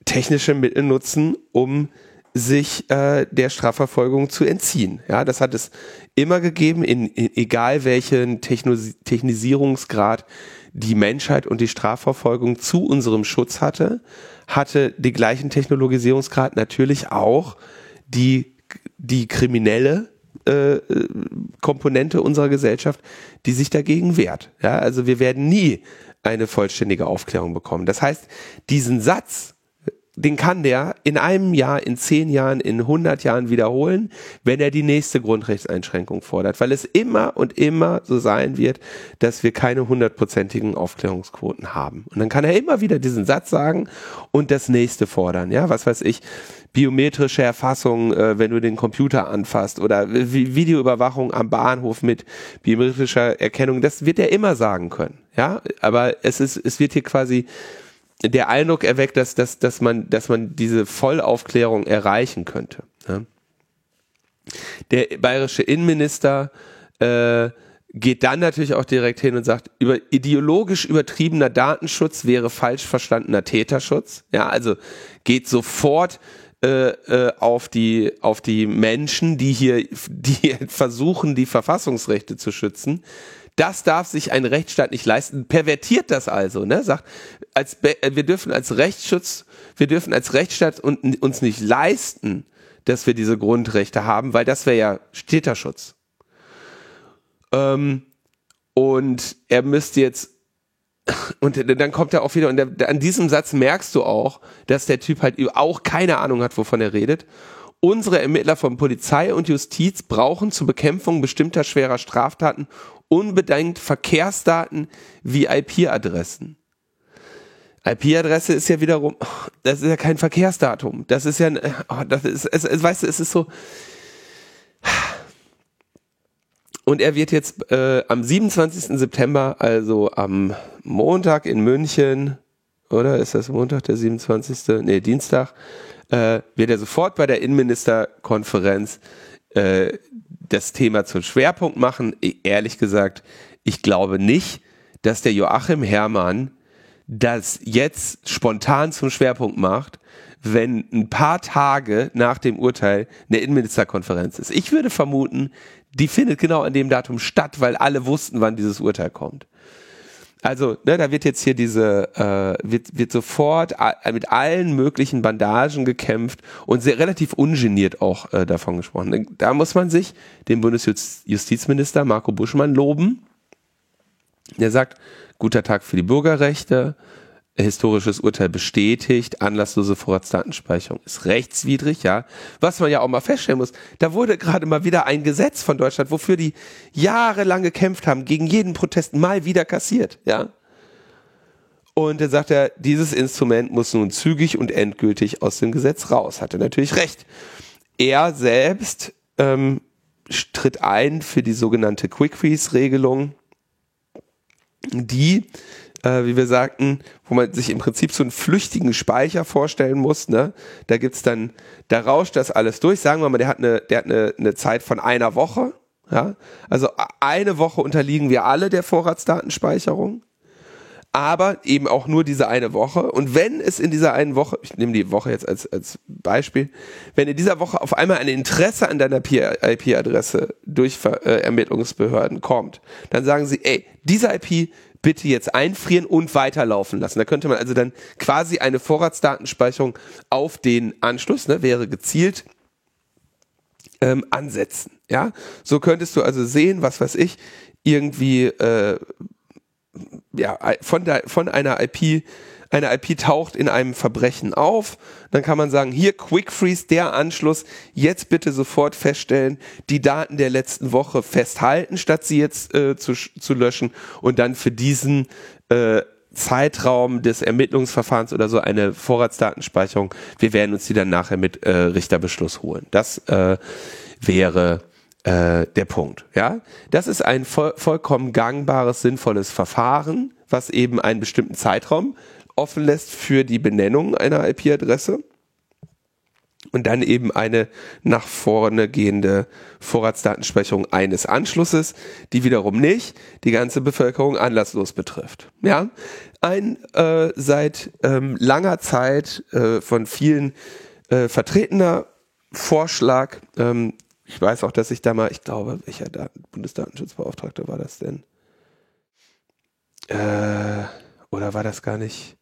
technische Mittel nutzen, um sich äh, der Strafverfolgung zu entziehen. Ja, das hat es immer gegeben, in, in egal welchen Techno Technisierungsgrad die Menschheit und die Strafverfolgung zu unserem Schutz hatte, hatte die gleichen Technologisierungsgrad natürlich auch die die kriminelle äh, Komponente unserer Gesellschaft, die sich dagegen wehrt. Ja, also wir werden nie eine vollständige Aufklärung bekommen. Das heißt, diesen Satz, den kann der in einem Jahr, in zehn Jahren, in hundert Jahren wiederholen, wenn er die nächste Grundrechtseinschränkung fordert, weil es immer und immer so sein wird, dass wir keine hundertprozentigen Aufklärungsquoten haben. Und dann kann er immer wieder diesen Satz sagen und das nächste fordern. Ja, was weiß ich, biometrische Erfassung, äh, wenn du den Computer anfasst oder Videoüberwachung am Bahnhof mit biometrischer Erkennung, das wird er immer sagen können. Ja, aber es ist, es wird hier quasi der Eindruck erweckt, dass, dass, dass man, dass man diese Vollaufklärung erreichen könnte. Ja. Der bayerische Innenminister äh, geht dann natürlich auch direkt hin und sagt, über ideologisch übertriebener Datenschutz wäre falsch verstandener Täterschutz. Ja, also geht sofort äh, äh, auf die auf die Menschen, die hier die versuchen, die Verfassungsrechte zu schützen. Das darf sich ein Rechtsstaat nicht leisten. Pervertiert das also, ne? Sagt, als äh, wir dürfen als Rechtsschutz, wir dürfen als Rechtsstaat uns nicht leisten, dass wir diese Grundrechte haben, weil das wäre ja Täterschutz. Ähm, und er müsste jetzt und dann kommt er auch wieder, und an diesem Satz merkst du auch, dass der Typ halt auch keine Ahnung hat, wovon er redet. Unsere Ermittler von Polizei und Justiz brauchen zur Bekämpfung bestimmter schwerer Straftaten unbedingt Verkehrsdaten wie IP-Adressen. IP-Adresse ist ja wiederum, das ist ja kein Verkehrsdatum. Das ist ja, oh, das ist, es, es, weißt du, es ist so, und er wird jetzt äh, am 27. September, also am Montag in München, oder ist das Montag, der 27.? Nee, Dienstag, äh, wird er sofort bei der Innenministerkonferenz äh, das Thema zum Schwerpunkt machen. Ehrlich gesagt, ich glaube nicht, dass der Joachim Herrmann das jetzt spontan zum Schwerpunkt macht, wenn ein paar Tage nach dem Urteil eine Innenministerkonferenz ist. Ich würde vermuten, die findet genau an dem Datum statt, weil alle wussten, wann dieses Urteil kommt. Also, ne, da wird jetzt hier diese, äh, wird, wird sofort mit allen möglichen Bandagen gekämpft und sehr relativ ungeniert auch äh, davon gesprochen. Da muss man sich den Bundesjustizminister Marco Buschmann loben. Der sagt, guter Tag für die Bürgerrechte, historisches Urteil bestätigt, anlasslose Vorratsdatenspeicherung ist rechtswidrig, ja. Was man ja auch mal feststellen muss, da wurde gerade mal wieder ein Gesetz von Deutschland, wofür die jahrelang gekämpft haben, gegen jeden Protest mal wieder kassiert, ja. Und dann sagt er, dieses Instrument muss nun zügig und endgültig aus dem Gesetz raus. Hatte natürlich recht. Er selbst ähm, tritt ein für die sogenannte Quick Freeze-Regelung, die äh, wie wir sagten, wo man sich im Prinzip so einen flüchtigen Speicher vorstellen muss. Ne? Da gibt's dann, da rauscht das alles durch. Sagen wir mal, der hat eine, der hat eine, eine Zeit von einer Woche. Ja? Also eine Woche unterliegen wir alle der Vorratsdatenspeicherung aber eben auch nur diese eine Woche. Und wenn es in dieser einen Woche, ich nehme die Woche jetzt als, als Beispiel, wenn in dieser Woche auf einmal ein Interesse an deiner IP-Adresse durch äh, Ermittlungsbehörden kommt, dann sagen sie, ey, diese IP bitte jetzt einfrieren und weiterlaufen lassen. Da könnte man also dann quasi eine Vorratsdatenspeicherung auf den Anschluss, ne, wäre gezielt ähm, ansetzen. Ja, so könntest du also sehen, was weiß ich, irgendwie äh, ja, von, der, von einer IP eine IP taucht in einem Verbrechen auf, dann kann man sagen, hier Quick Freeze, der Anschluss, jetzt bitte sofort feststellen, die Daten der letzten Woche festhalten, statt sie jetzt äh, zu, zu löschen und dann für diesen äh, Zeitraum des Ermittlungsverfahrens oder so eine Vorratsdatenspeicherung, wir werden uns die dann nachher mit äh, Richterbeschluss holen. Das äh, wäre äh, der Punkt. Ja, das ist ein voll, vollkommen gangbares, sinnvolles Verfahren, was eben einen bestimmten Zeitraum offen lässt für die Benennung einer IP-Adresse und dann eben eine nach vorne gehende Vorratsdatenspeicherung eines Anschlusses, die wiederum nicht die ganze Bevölkerung anlasslos betrifft. Ja, ein äh, seit ähm, langer Zeit äh, von vielen äh, vertretener Vorschlag. Ähm, ich weiß auch, dass ich da mal, ich glaube, welcher Daten Bundesdatenschutzbeauftragter war das denn? Äh, oder war das gar nicht?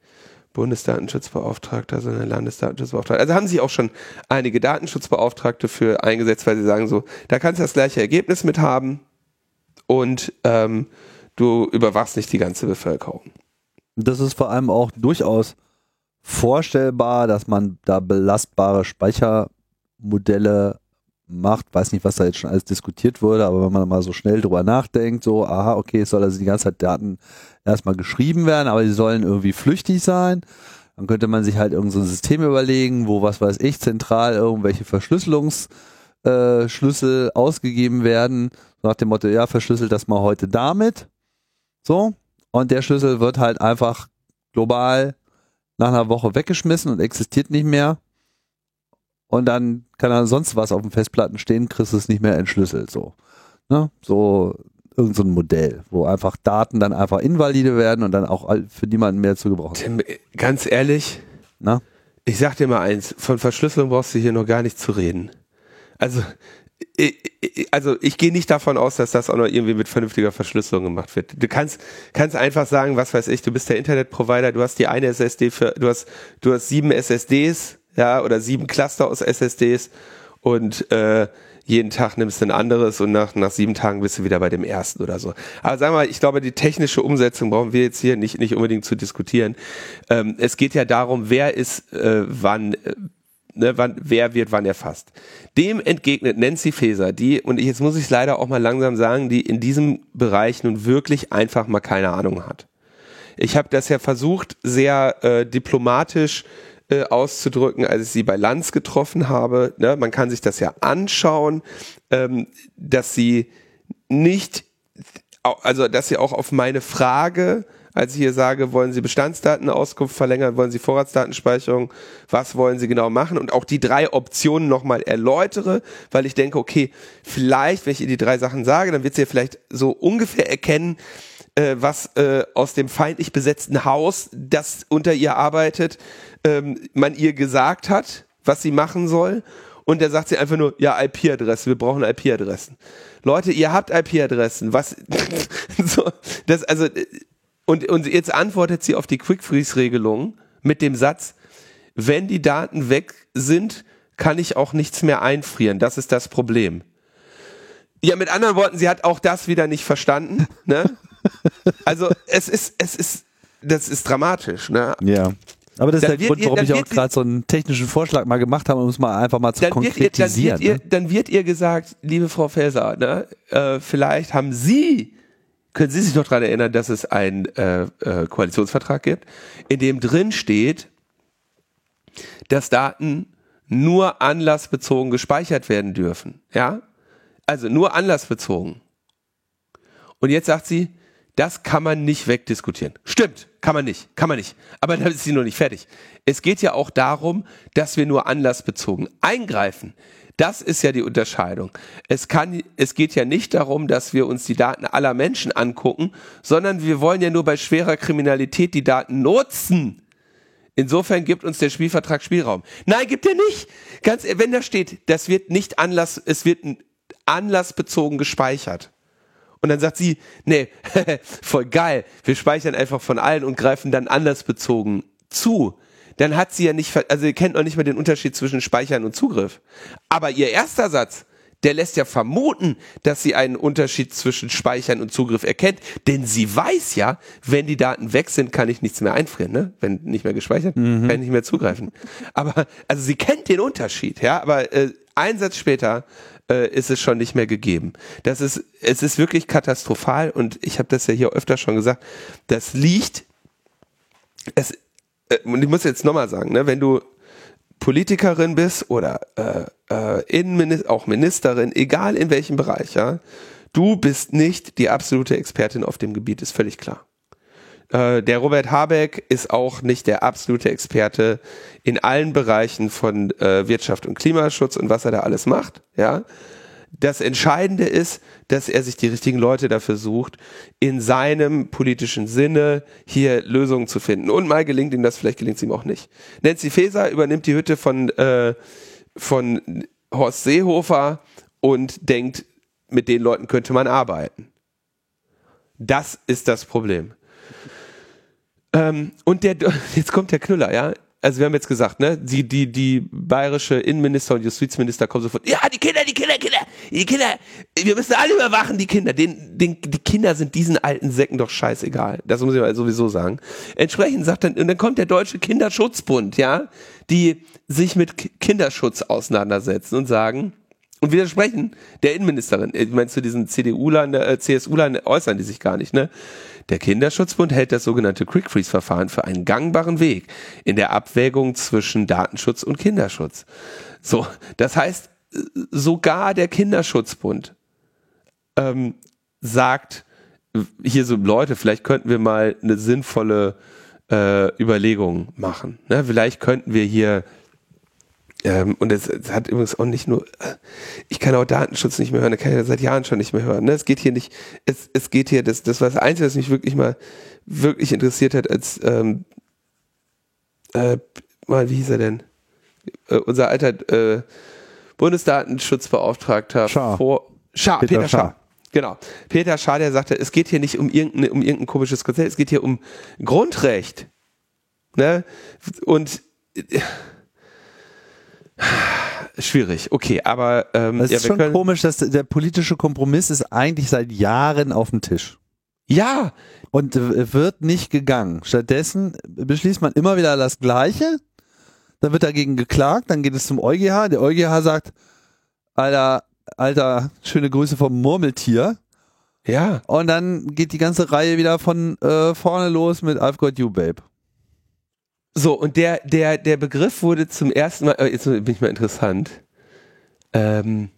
Bundesdatenschutzbeauftragter, sondern Landesdatenschutzbeauftragter. Also haben sich auch schon einige Datenschutzbeauftragte für eingesetzt, weil sie sagen so, da kannst du das gleiche Ergebnis mit haben und ähm, du überwachst nicht die ganze Bevölkerung. Das ist vor allem auch durchaus vorstellbar, dass man da belastbare Speichermodelle macht. Weiß nicht, was da jetzt schon alles diskutiert wurde, aber wenn man mal so schnell drüber nachdenkt, so, aha, okay, es soll also die ganze Zeit Daten erstmal geschrieben werden, aber sie sollen irgendwie flüchtig sein. Dann könnte man sich halt irgendein so System überlegen, wo, was weiß ich, zentral irgendwelche Verschlüsselungsschlüssel äh, ausgegeben werden. Nach dem Motto, ja, verschlüsselt das mal heute damit. So. Und der Schlüssel wird halt einfach global nach einer Woche weggeschmissen und existiert nicht mehr. Und dann kann da sonst was auf den Festplatten stehen, kriegst du es nicht mehr entschlüsselt. So. Ne? So irgend so ein Modell, wo einfach Daten dann einfach invalide werden und dann auch für niemanden mehr zu gebrauchen. Tim, ganz ehrlich, Na? ich sag dir mal eins, von Verschlüsselung brauchst du hier noch gar nicht zu reden. Also, ich, also ich gehe nicht davon aus, dass das auch noch irgendwie mit vernünftiger Verschlüsselung gemacht wird. Du kannst, kannst einfach sagen, was weiß ich, du bist der Internetprovider, du hast die eine SSD für, du hast, du hast sieben SSDs, ja, oder sieben Cluster aus SSDs und äh, jeden Tag nimmst du ein anderes und nach, nach sieben Tagen bist du wieder bei dem ersten oder so. Aber wir mal, ich glaube, die technische Umsetzung brauchen wir jetzt hier nicht, nicht unbedingt zu diskutieren. Ähm, es geht ja darum, wer ist äh, wann, äh, ne, wann, wer wird wann erfasst. Dem entgegnet Nancy Faeser, die, und jetzt muss ich leider auch mal langsam sagen, die in diesem Bereich nun wirklich einfach mal keine Ahnung hat. Ich habe das ja versucht, sehr äh, diplomatisch äh, auszudrücken, als ich sie bei Lanz getroffen habe. Ne? Man kann sich das ja anschauen, ähm, dass sie nicht, also dass sie auch auf meine Frage, als ich hier sage, wollen Sie Bestandsdatenauskunft verlängern, wollen Sie Vorratsdatenspeicherung, was wollen Sie genau machen und auch die drei Optionen nochmal erläutere, weil ich denke, okay, vielleicht, wenn ich ihr die drei Sachen sage, dann wird sie ja vielleicht so ungefähr erkennen, äh, was äh, aus dem feindlich besetzten Haus, das unter ihr arbeitet, ähm, man ihr gesagt hat, was sie machen soll. Und da sagt sie einfach nur, ja, IP-Adresse, wir brauchen IP-Adressen. Leute, ihr habt IP-Adressen. Was, so, das, also, und, und jetzt antwortet sie auf die Quick-Freeze-Regelung mit dem Satz, wenn die Daten weg sind, kann ich auch nichts mehr einfrieren. Das ist das Problem. Ja, mit anderen Worten, sie hat auch das wieder nicht verstanden. Ne? Also es ist, es ist, das ist dramatisch. Ne? Ja. Aber das ist der Grund, warum ihr, ich auch gerade so einen technischen Vorschlag mal gemacht habe, um es mal einfach mal zu dann konkretisieren. Wird ihr, dann, wird ihr, dann wird ihr gesagt, liebe Frau Felser, ne, äh, vielleicht haben Sie, können Sie sich noch daran erinnern, dass es einen äh, äh, Koalitionsvertrag gibt, in dem drin steht, dass Daten nur anlassbezogen gespeichert werden dürfen. Ja? Also nur anlassbezogen. Und jetzt sagt sie, das kann man nicht wegdiskutieren. Stimmt, kann man nicht, kann man nicht. Aber dann ist sie noch nicht fertig. Es geht ja auch darum, dass wir nur anlassbezogen eingreifen. Das ist ja die Unterscheidung. Es kann, es geht ja nicht darum, dass wir uns die Daten aller Menschen angucken, sondern wir wollen ja nur bei schwerer Kriminalität die Daten nutzen. Insofern gibt uns der Spielvertrag Spielraum. Nein, gibt er nicht. Ganz, wenn da steht, das wird nicht Anlass, es wird anlassbezogen gespeichert. Und dann sagt sie, nee, voll geil, wir speichern einfach von allen und greifen dann anlassbezogen zu. Dann hat sie ja nicht, also ihr kennt noch nicht mal den Unterschied zwischen Speichern und Zugriff. Aber ihr erster Satz, der lässt ja vermuten, dass sie einen Unterschied zwischen Speichern und Zugriff erkennt, denn sie weiß ja, wenn die Daten weg sind, kann ich nichts mehr einfrieren, ne? Wenn nicht mehr gespeichert, mhm. kann ich nicht mehr zugreifen. Aber also sie kennt den Unterschied, ja, aber äh, ein Satz später äh, ist es schon nicht mehr gegeben. Das ist es ist wirklich katastrophal und ich habe das ja hier öfter schon gesagt, das liegt es äh, und ich muss jetzt nochmal sagen, ne, wenn du Politikerin bist oder äh, äh, Innenminister, auch Ministerin, egal in welchem Bereich, ja, du bist nicht die absolute Expertin auf dem Gebiet, ist völlig klar. Äh, der Robert Habeck ist auch nicht der absolute Experte in allen Bereichen von äh, Wirtschaft und Klimaschutz und was er da alles macht, ja. Das Entscheidende ist, dass er sich die richtigen Leute dafür sucht, in seinem politischen Sinne hier Lösungen zu finden. Und mal gelingt ihm das, vielleicht gelingt es ihm auch nicht. Nancy Faeser übernimmt die Hütte von, äh, von Horst Seehofer und denkt, mit den Leuten könnte man arbeiten. Das ist das Problem. Ähm, und der, jetzt kommt der Knüller, ja also wir haben jetzt gesagt, ne, die, die, die bayerische Innenminister und Justizminister kommen sofort, ja, die Kinder, die Kinder, Kinder, die Kinder, wir müssen alle überwachen, die Kinder. Den, den, die Kinder sind diesen alten Säcken doch scheißegal. Das muss ich mal sowieso sagen. Entsprechend sagt dann, und dann kommt der Deutsche Kinderschutzbund, ja, die sich mit Kinderschutz auseinandersetzen und sagen, und widersprechen der Innenministerin. Ich meine, zu diesen CDU-Lern, äh, CSU-Lern äußern die sich gar nicht, ne? Der Kinderschutzbund hält das sogenannte Quick Freeze Verfahren für einen gangbaren Weg in der Abwägung zwischen Datenschutz und Kinderschutz. So, das heißt, sogar der Kinderschutzbund ähm, sagt, hier so Leute, vielleicht könnten wir mal eine sinnvolle äh, Überlegung machen. Ne? Vielleicht könnten wir hier ähm, und es, es, hat übrigens auch nicht nur, äh, ich kann auch Datenschutz nicht mehr hören, das kann ich ja seit Jahren schon nicht mehr hören. Ne? Es geht hier nicht, es, es geht hier, das, das war das Einzige, was mich wirklich mal wirklich interessiert hat, als ähm, äh, mal, wie hieß er denn? Äh, unser alter äh, Bundesdatenschutzbeauftragter Schar. vor Schar, Peter, Peter Schar. Schar. Genau. Peter Schar, der sagte, es geht hier nicht um irgendein, um irgendein komisches Konzept, es geht hier um Grundrecht. Ne? Und äh, Schwierig, okay, aber ähm, es ist ja, schon komisch, dass der politische Kompromiss ist eigentlich seit Jahren auf dem Tisch. Ja. Und wird nicht gegangen. Stattdessen beschließt man immer wieder das Gleiche. Dann wird dagegen geklagt, dann geht es zum EuGH. Der EuGH sagt, Alter, Alter, schöne Grüße vom Murmeltier. Ja. Und dann geht die ganze Reihe wieder von äh, vorne los mit I've Got You, Babe. So, und der, der, der Begriff wurde zum ersten Mal, äh, jetzt bin ich mal interessant. Ähm,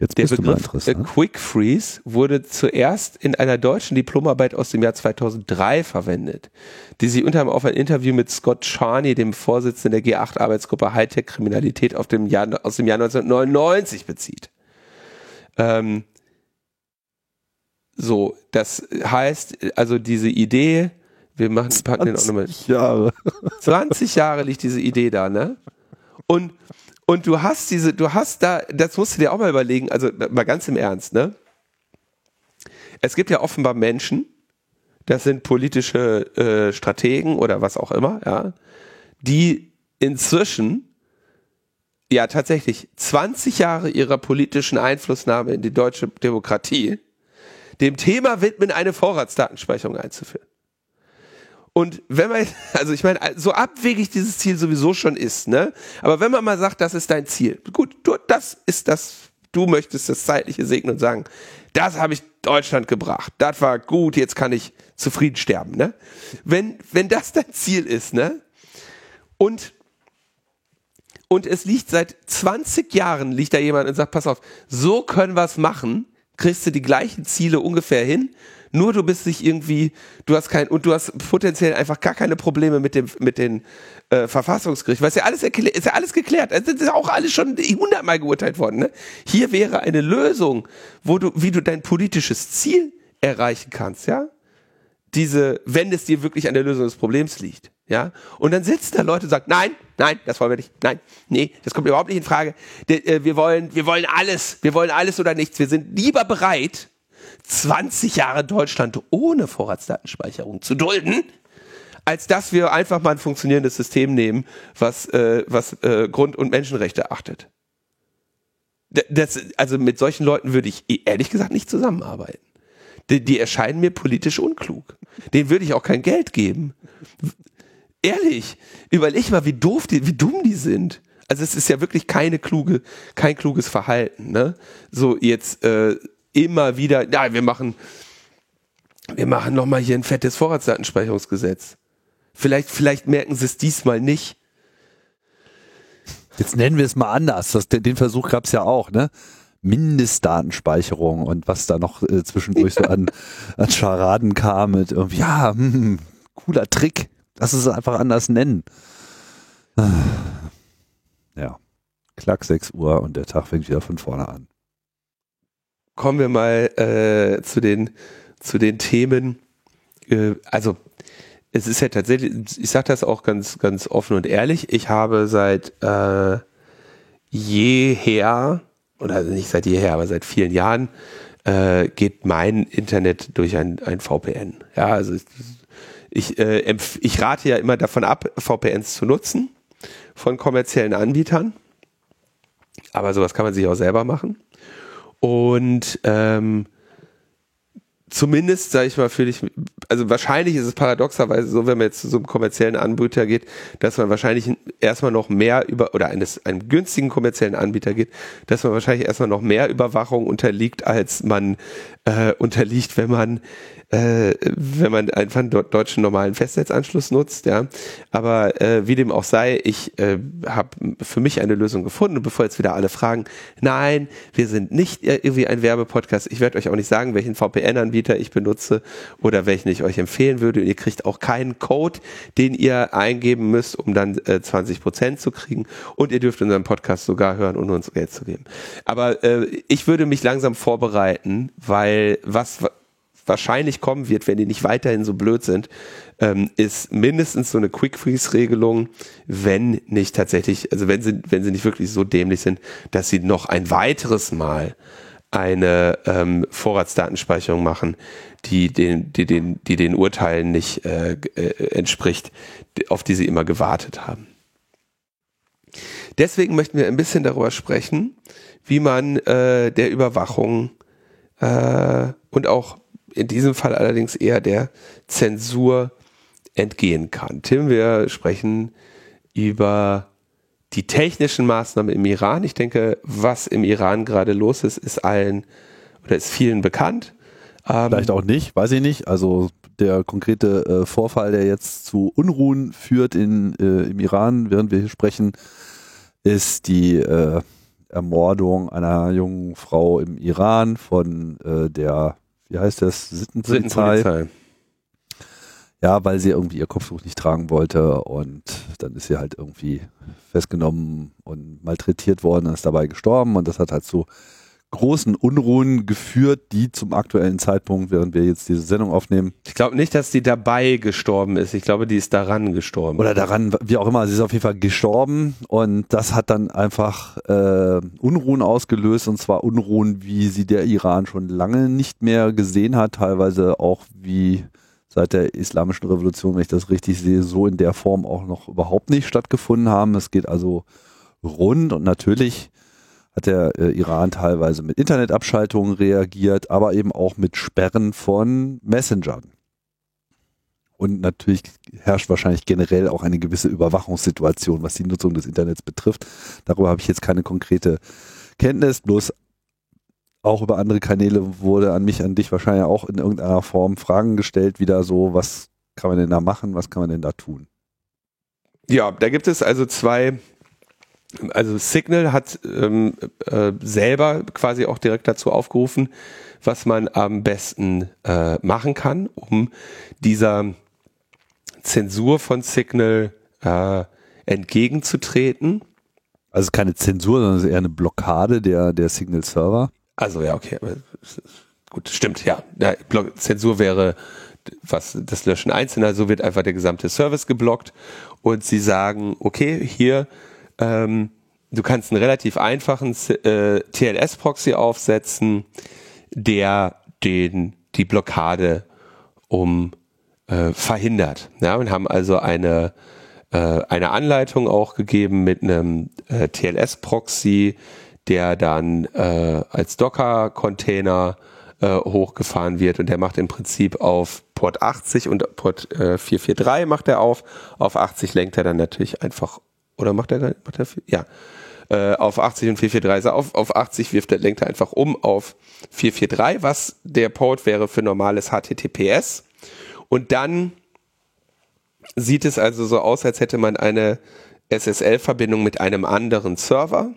Jetzt der Begriff äh, Quick Freeze wurde zuerst in einer deutschen Diplomarbeit aus dem Jahr 2003 verwendet, die sich unter anderem auf ein Interview mit Scott Charney, dem Vorsitzenden der G8-Arbeitsgruppe Hightech Kriminalität aus dem Jahr 1999 bezieht. Ähm, so, das heißt, also diese Idee, wir machen, packen den auch nochmal. Jahre. 20 Jahre liegt diese Idee da, ne? Und, und du hast diese, du hast da, das musst du dir auch mal überlegen, also mal ganz im Ernst, ne? Es gibt ja offenbar Menschen, das sind politische äh, Strategen oder was auch immer, ja, die inzwischen ja tatsächlich 20 Jahre ihrer politischen Einflussnahme in die deutsche Demokratie dem Thema widmen, eine Vorratsdatenspeicherung einzuführen. Und wenn man, also ich meine, so abwegig dieses Ziel sowieso schon ist, ne? Aber wenn man mal sagt, das ist dein Ziel, gut, du, das ist das, du möchtest das Zeitliche segnen und sagen, das habe ich Deutschland gebracht, das war gut, jetzt kann ich zufrieden sterben, ne? Wenn, wenn das dein Ziel ist, ne? Und und es liegt seit 20 Jahren, liegt da jemand und sagt, pass auf, so können wir es machen, kriegst du die gleichen Ziele ungefähr hin nur du bist nicht irgendwie, du hast kein, und du hast potenziell einfach gar keine Probleme mit dem, mit den äh, Verfassungsgericht, weil es ja alles ist ja alles geklärt. Es ist ja auch alles schon hundertmal geurteilt worden. Ne? Hier wäre eine Lösung, wo du, wie du dein politisches Ziel erreichen kannst, ja? Diese, wenn es dir wirklich an der Lösung des Problems liegt, ja? Und dann sitzen da Leute und sagen, nein, nein, das wollen wir nicht, nein, nee, das kommt überhaupt nicht in Frage. Äh, wir wollen, wir wollen alles, wir wollen alles oder nichts. Wir sind lieber bereit, 20 Jahre Deutschland ohne Vorratsdatenspeicherung zu dulden, als dass wir einfach mal ein funktionierendes System nehmen, was, äh, was äh, Grund- und Menschenrechte achtet. Das, also mit solchen Leuten würde ich e, ehrlich gesagt nicht zusammenarbeiten. Die, die erscheinen mir politisch unklug. Denen würde ich auch kein Geld geben. Ehrlich, überleg mal, wie doof die, wie dumm die sind. Also es ist ja wirklich keine kluge, kein kluges Verhalten. Ne? So jetzt äh, immer wieder, ja, wir machen, wir machen noch mal hier ein fettes Vorratsdatenspeicherungsgesetz. Vielleicht, vielleicht merken sie es diesmal nicht. Jetzt nennen wir es mal anders. Das, den Versuch gab es ja auch, ne? Mindestdatenspeicherung und was da noch äh, zwischendurch so an, an Scharaden kam mit irgendwie, ja, hm, cooler Trick. Lass es einfach anders nennen. Ja. Klack 6 Uhr und der Tag fängt wieder von vorne an. Kommen wir mal äh, zu den zu den Themen. Äh, also es ist ja tatsächlich, ich sage das auch ganz, ganz offen und ehrlich, ich habe seit äh, jeher, oder nicht seit jeher, aber seit vielen Jahren, äh, geht mein Internet durch ein, ein VPN. Ja, also ich, äh, ich rate ja immer davon ab, VPNs zu nutzen von kommerziellen Anbietern. Aber sowas kann man sich auch selber machen. Und ähm, zumindest, sage ich mal, fühle ich, also wahrscheinlich ist es paradoxerweise so, wenn man jetzt zu so einem kommerziellen Anbieter geht, dass man wahrscheinlich erstmal noch mehr über, oder eines, einem günstigen kommerziellen Anbieter geht, dass man wahrscheinlich erstmal noch mehr Überwachung unterliegt, als man äh, unterliegt, wenn man äh, wenn man einfach einen deutschen normalen Festnetzanschluss nutzt, ja. Aber äh, wie dem auch sei, ich äh, habe für mich eine Lösung gefunden. Und bevor jetzt wieder alle fragen, nein, wir sind nicht irgendwie ein Werbepodcast. Ich werde euch auch nicht sagen, welchen VPN-Anbieter ich benutze oder welchen ich euch empfehlen würde. Und ihr kriegt auch keinen Code, den ihr eingeben müsst, um dann äh, 20 Prozent zu kriegen. Und ihr dürft unseren Podcast sogar hören, ohne uns Geld zu geben. Aber äh, ich würde mich langsam vorbereiten, weil was wahrscheinlich kommen wird, wenn die nicht weiterhin so blöd sind, ähm, ist mindestens so eine Quick-Freeze-Regelung, wenn nicht tatsächlich, also wenn sie, wenn sie nicht wirklich so dämlich sind, dass sie noch ein weiteres Mal eine ähm, Vorratsdatenspeicherung machen, die den, die den, die den Urteilen nicht äh, äh, entspricht, auf die sie immer gewartet haben. Deswegen möchten wir ein bisschen darüber sprechen, wie man äh, der Überwachung äh, und auch in diesem Fall allerdings eher der Zensur entgehen kann. Tim, wir sprechen über die technischen Maßnahmen im Iran. Ich denke, was im Iran gerade los ist, ist allen oder ist vielen bekannt. Ähm, Vielleicht auch nicht, weiß ich nicht. Also der konkrete äh, Vorfall, der jetzt zu Unruhen führt in, äh, im Iran, während wir hier sprechen, ist die äh, Ermordung einer jungen Frau im Iran von äh, der wie heißt das, Sittenpolizei. Sittenpolizei. Ja, weil sie irgendwie ihr Kopftuch nicht tragen wollte und dann ist sie halt irgendwie festgenommen und malträtiert worden und ist dabei gestorben und das hat halt zu großen Unruhen geführt, die zum aktuellen Zeitpunkt, während wir jetzt diese Sendung aufnehmen. Ich glaube nicht, dass die dabei gestorben ist. Ich glaube, die ist daran gestorben. Oder daran, wie auch immer. Sie ist auf jeden Fall gestorben und das hat dann einfach äh, Unruhen ausgelöst und zwar Unruhen, wie sie der Iran schon lange nicht mehr gesehen hat, teilweise auch wie seit der islamischen Revolution, wenn ich das richtig sehe, so in der Form auch noch überhaupt nicht stattgefunden haben. Es geht also rund und natürlich hat der äh, Iran teilweise mit Internetabschaltungen reagiert, aber eben auch mit Sperren von Messengern. Und natürlich herrscht wahrscheinlich generell auch eine gewisse Überwachungssituation, was die Nutzung des Internets betrifft. Darüber habe ich jetzt keine konkrete Kenntnis, bloß auch über andere Kanäle wurde an mich, an dich wahrscheinlich auch in irgendeiner Form Fragen gestellt, wieder so, was kann man denn da machen, was kann man denn da tun? Ja, da gibt es also zwei also Signal hat ähm, äh, selber quasi auch direkt dazu aufgerufen, was man am besten äh, machen kann, um dieser Zensur von Signal äh, entgegenzutreten. Also keine Zensur, sondern eher eine Blockade der, der Signal-Server. Also ja, okay. Gut, stimmt, ja. ja Zensur wäre was das Löschen einzelner, so wird einfach der gesamte Service geblockt und sie sagen, okay, hier ähm, du kannst einen relativ einfachen äh, TLS-Proxy aufsetzen, der den, die Blockade um äh, verhindert. Ja, und haben also eine, äh, eine Anleitung auch gegeben mit einem äh, TLS-Proxy, der dann äh, als Docker-Container äh, hochgefahren wird und der macht im Prinzip auf Port 80 und Port äh, 443 macht er auf. Auf 80 lenkt er dann natürlich einfach, oder macht er, macht er ja, äh, auf 80 und 443 auf, auf 80 wirft er, lenkt er einfach um auf 443, was der Port wäre für normales HTTPS. Und dann sieht es also so aus, als hätte man eine SSL-Verbindung mit einem anderen Server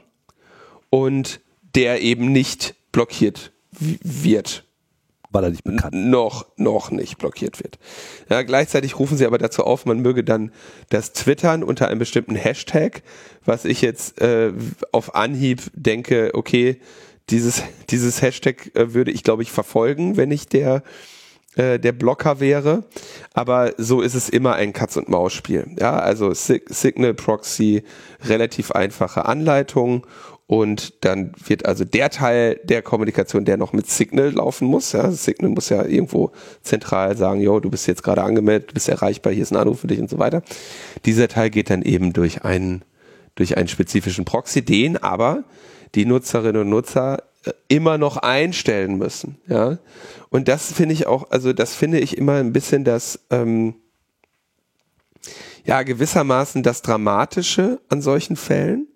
und der eben nicht blockiert wird. Weil er nicht bekannt. Noch, noch nicht blockiert wird. Ja, gleichzeitig rufen sie aber dazu auf, man möge dann das Twittern unter einem bestimmten Hashtag, was ich jetzt äh, auf Anhieb denke, okay, dieses, dieses Hashtag äh, würde ich, glaube ich, verfolgen, wenn ich der äh, der Blocker wäre. Aber so ist es immer ein Katz-und-Maus-Spiel. Ja, also Signal Proxy, relativ einfache Anleitung. Und dann wird also der Teil der Kommunikation, der noch mit Signal laufen muss. Ja, Signal muss ja irgendwo zentral sagen, jo, du bist jetzt gerade angemeldet, du bist erreichbar, hier ist ein Anruf für dich und so weiter. Dieser Teil geht dann eben durch einen, durch einen spezifischen Proxy, den aber die Nutzerinnen und Nutzer äh, immer noch einstellen müssen. Ja, und das finde ich auch, also das finde ich immer ein bisschen das, ähm, ja, gewissermaßen das Dramatische an solchen Fällen,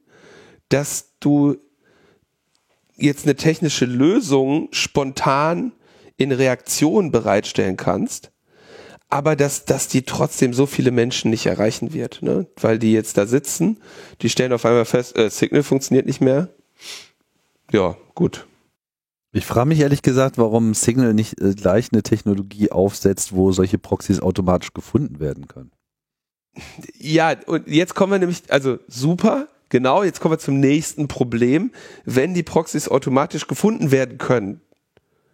dass du jetzt eine technische Lösung spontan in Reaktion bereitstellen kannst, aber dass, dass die trotzdem so viele Menschen nicht erreichen wird, ne? weil die jetzt da sitzen, die stellen auf einmal fest, äh, Signal funktioniert nicht mehr. Ja, gut, ich frage mich ehrlich gesagt, warum Signal nicht äh, gleich eine Technologie aufsetzt, wo solche Proxys automatisch gefunden werden können. Ja, und jetzt kommen wir nämlich, also super, genau, jetzt kommen wir zum nächsten Problem. Wenn die Proxys automatisch gefunden werden können,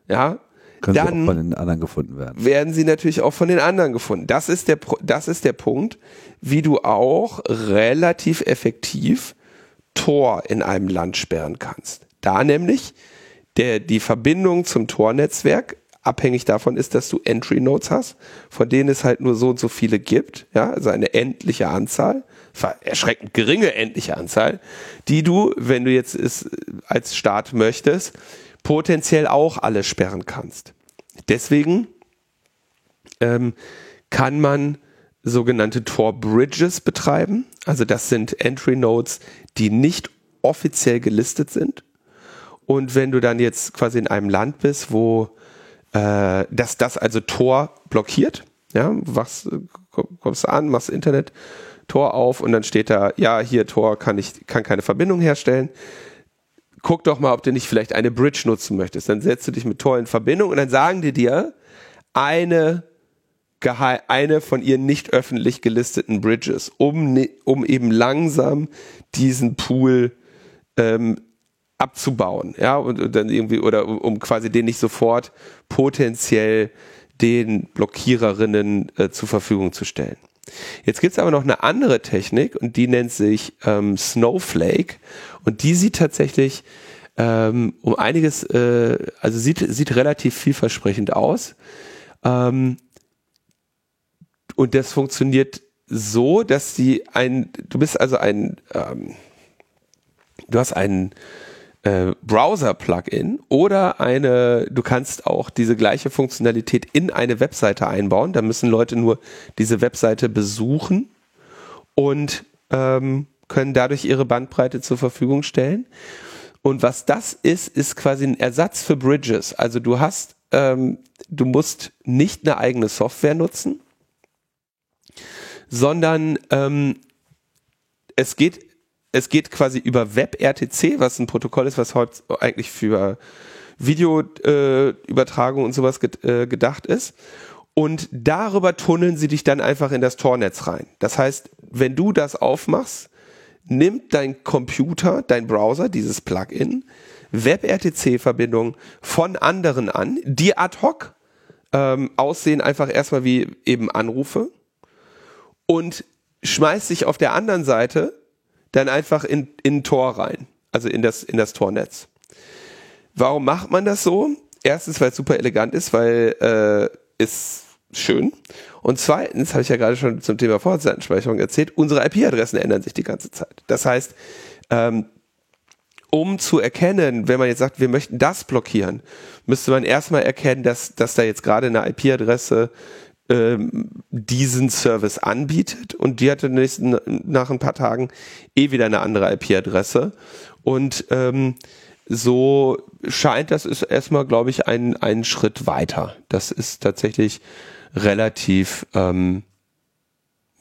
ja, können dann sie von den anderen gefunden werden. Werden sie natürlich auch von den anderen gefunden. Das ist der, das ist der Punkt, wie du auch relativ effektiv Tor in einem Land sperren kannst. Da nämlich der, die Verbindung zum Tor-Netzwerk abhängig davon ist, dass du Entry Nodes hast, von denen es halt nur so und so viele gibt, ja, also eine endliche Anzahl, erschreckend geringe endliche Anzahl, die du, wenn du jetzt es als Staat möchtest, potenziell auch alle sperren kannst. Deswegen ähm, kann man sogenannte Tor Bridges betreiben. Also das sind Entry Nodes, die nicht offiziell gelistet sind, und wenn du dann jetzt quasi in einem Land bist, wo äh, das, das also Tor blockiert, ja, was kommst du an, machst Internet, Tor auf und dann steht da, ja, hier Tor kann ich, kann keine Verbindung herstellen. Guck doch mal, ob du nicht vielleicht eine Bridge nutzen möchtest. Dann setzt du dich mit Tor in Verbindung und dann sagen die dir eine eine von ihren nicht öffentlich gelisteten Bridges, um, um eben langsam diesen Pool ähm, abzubauen, ja, und, und dann irgendwie, oder um, um, quasi den nicht sofort potenziell den Blockiererinnen äh, zur Verfügung zu stellen. Jetzt gibt es aber noch eine andere Technik und die nennt sich ähm, Snowflake und die sieht tatsächlich ähm, um einiges, äh, also sieht, sieht relativ vielversprechend aus. Ähm, und das funktioniert so, dass sie ein, du bist also ein, ähm, du hast einen äh, Browser-Plugin oder eine, du kannst auch diese gleiche Funktionalität in eine Webseite einbauen. Da müssen Leute nur diese Webseite besuchen und ähm, können dadurch ihre Bandbreite zur Verfügung stellen. Und was das ist, ist quasi ein Ersatz für Bridges. Also du hast, ähm, du musst nicht eine eigene Software nutzen, sondern ähm, es geht es geht quasi über WebRTC, was ein Protokoll ist, was heute eigentlich für Videoübertragung äh, und sowas get, äh, gedacht ist. Und darüber tunneln sie dich dann einfach in das Tornetz rein. Das heißt, wenn du das aufmachst, nimmt dein Computer, dein Browser, dieses Plugin, WebRTC-Verbindung von anderen an, die ad hoc ähm, aussehen einfach erstmal wie eben Anrufe und schmeißt sich auf der anderen Seite dann einfach in, in ein Tor rein, also in das, in das Tornetz. Warum macht man das so? Erstens, weil es super elegant ist, weil äh, ist schön. Und zweitens, habe ich ja gerade schon zum Thema Vorratsdatenspeicherung erzählt, unsere IP-Adressen ändern sich die ganze Zeit. Das heißt, ähm, um zu erkennen, wenn man jetzt sagt, wir möchten das blockieren, müsste man erstmal erkennen, dass, dass da jetzt gerade eine IP-Adresse diesen Service anbietet und die hatte nächsten, nach ein paar Tagen eh wieder eine andere IP-Adresse. Und ähm, so scheint das ist erstmal, glaube ich, ein, ein Schritt weiter. Das ist tatsächlich relativ, ähm,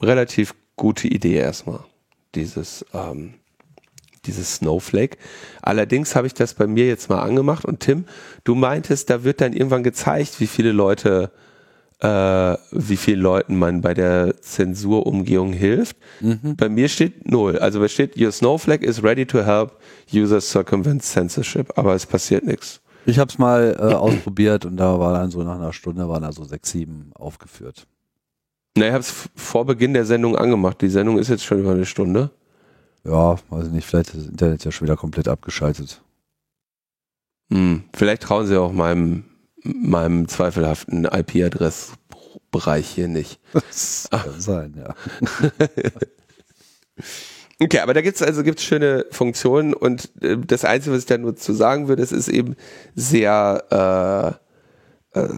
relativ gute Idee erstmal, dieses, ähm, dieses Snowflake. Allerdings habe ich das bei mir jetzt mal angemacht und Tim, du meintest, da wird dann irgendwann gezeigt, wie viele Leute äh, wie vielen Leuten man bei der Zensurumgehung hilft. Mhm. Bei mir steht null. Also es steht, your Snowflake is ready to help users circumvent censorship, aber es passiert nichts. Ich habe es mal äh, ausprobiert und da war dann so nach einer Stunde waren da so sechs, sieben aufgeführt. Na, ich habe es vor Beginn der Sendung angemacht. Die Sendung ist jetzt schon über eine Stunde. Ja, weiß ich nicht, vielleicht ist das Internet ja schon wieder komplett abgeschaltet. Hm, vielleicht trauen sie auch meinem meinem zweifelhaften IP-Adressbereich hier nicht. Das kann sein, ja. okay, aber da gibt's also gibt's schöne Funktionen und äh, das Einzige, was ich da nur zu sagen würde, es ist eben sehr äh, äh,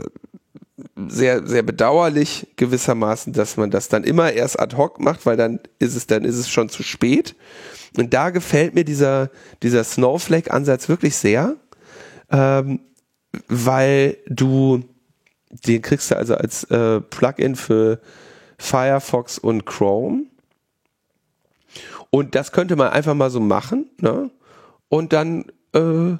sehr, sehr bedauerlich gewissermaßen, dass man das dann immer erst ad hoc macht, weil dann ist es, dann ist es schon zu spät. Und da gefällt mir dieser, dieser Snowflake-Ansatz wirklich sehr. Ähm, weil du den kriegst du also als äh, Plugin für Firefox und Chrome. Und das könnte man einfach mal so machen, ne? Und dann, äh,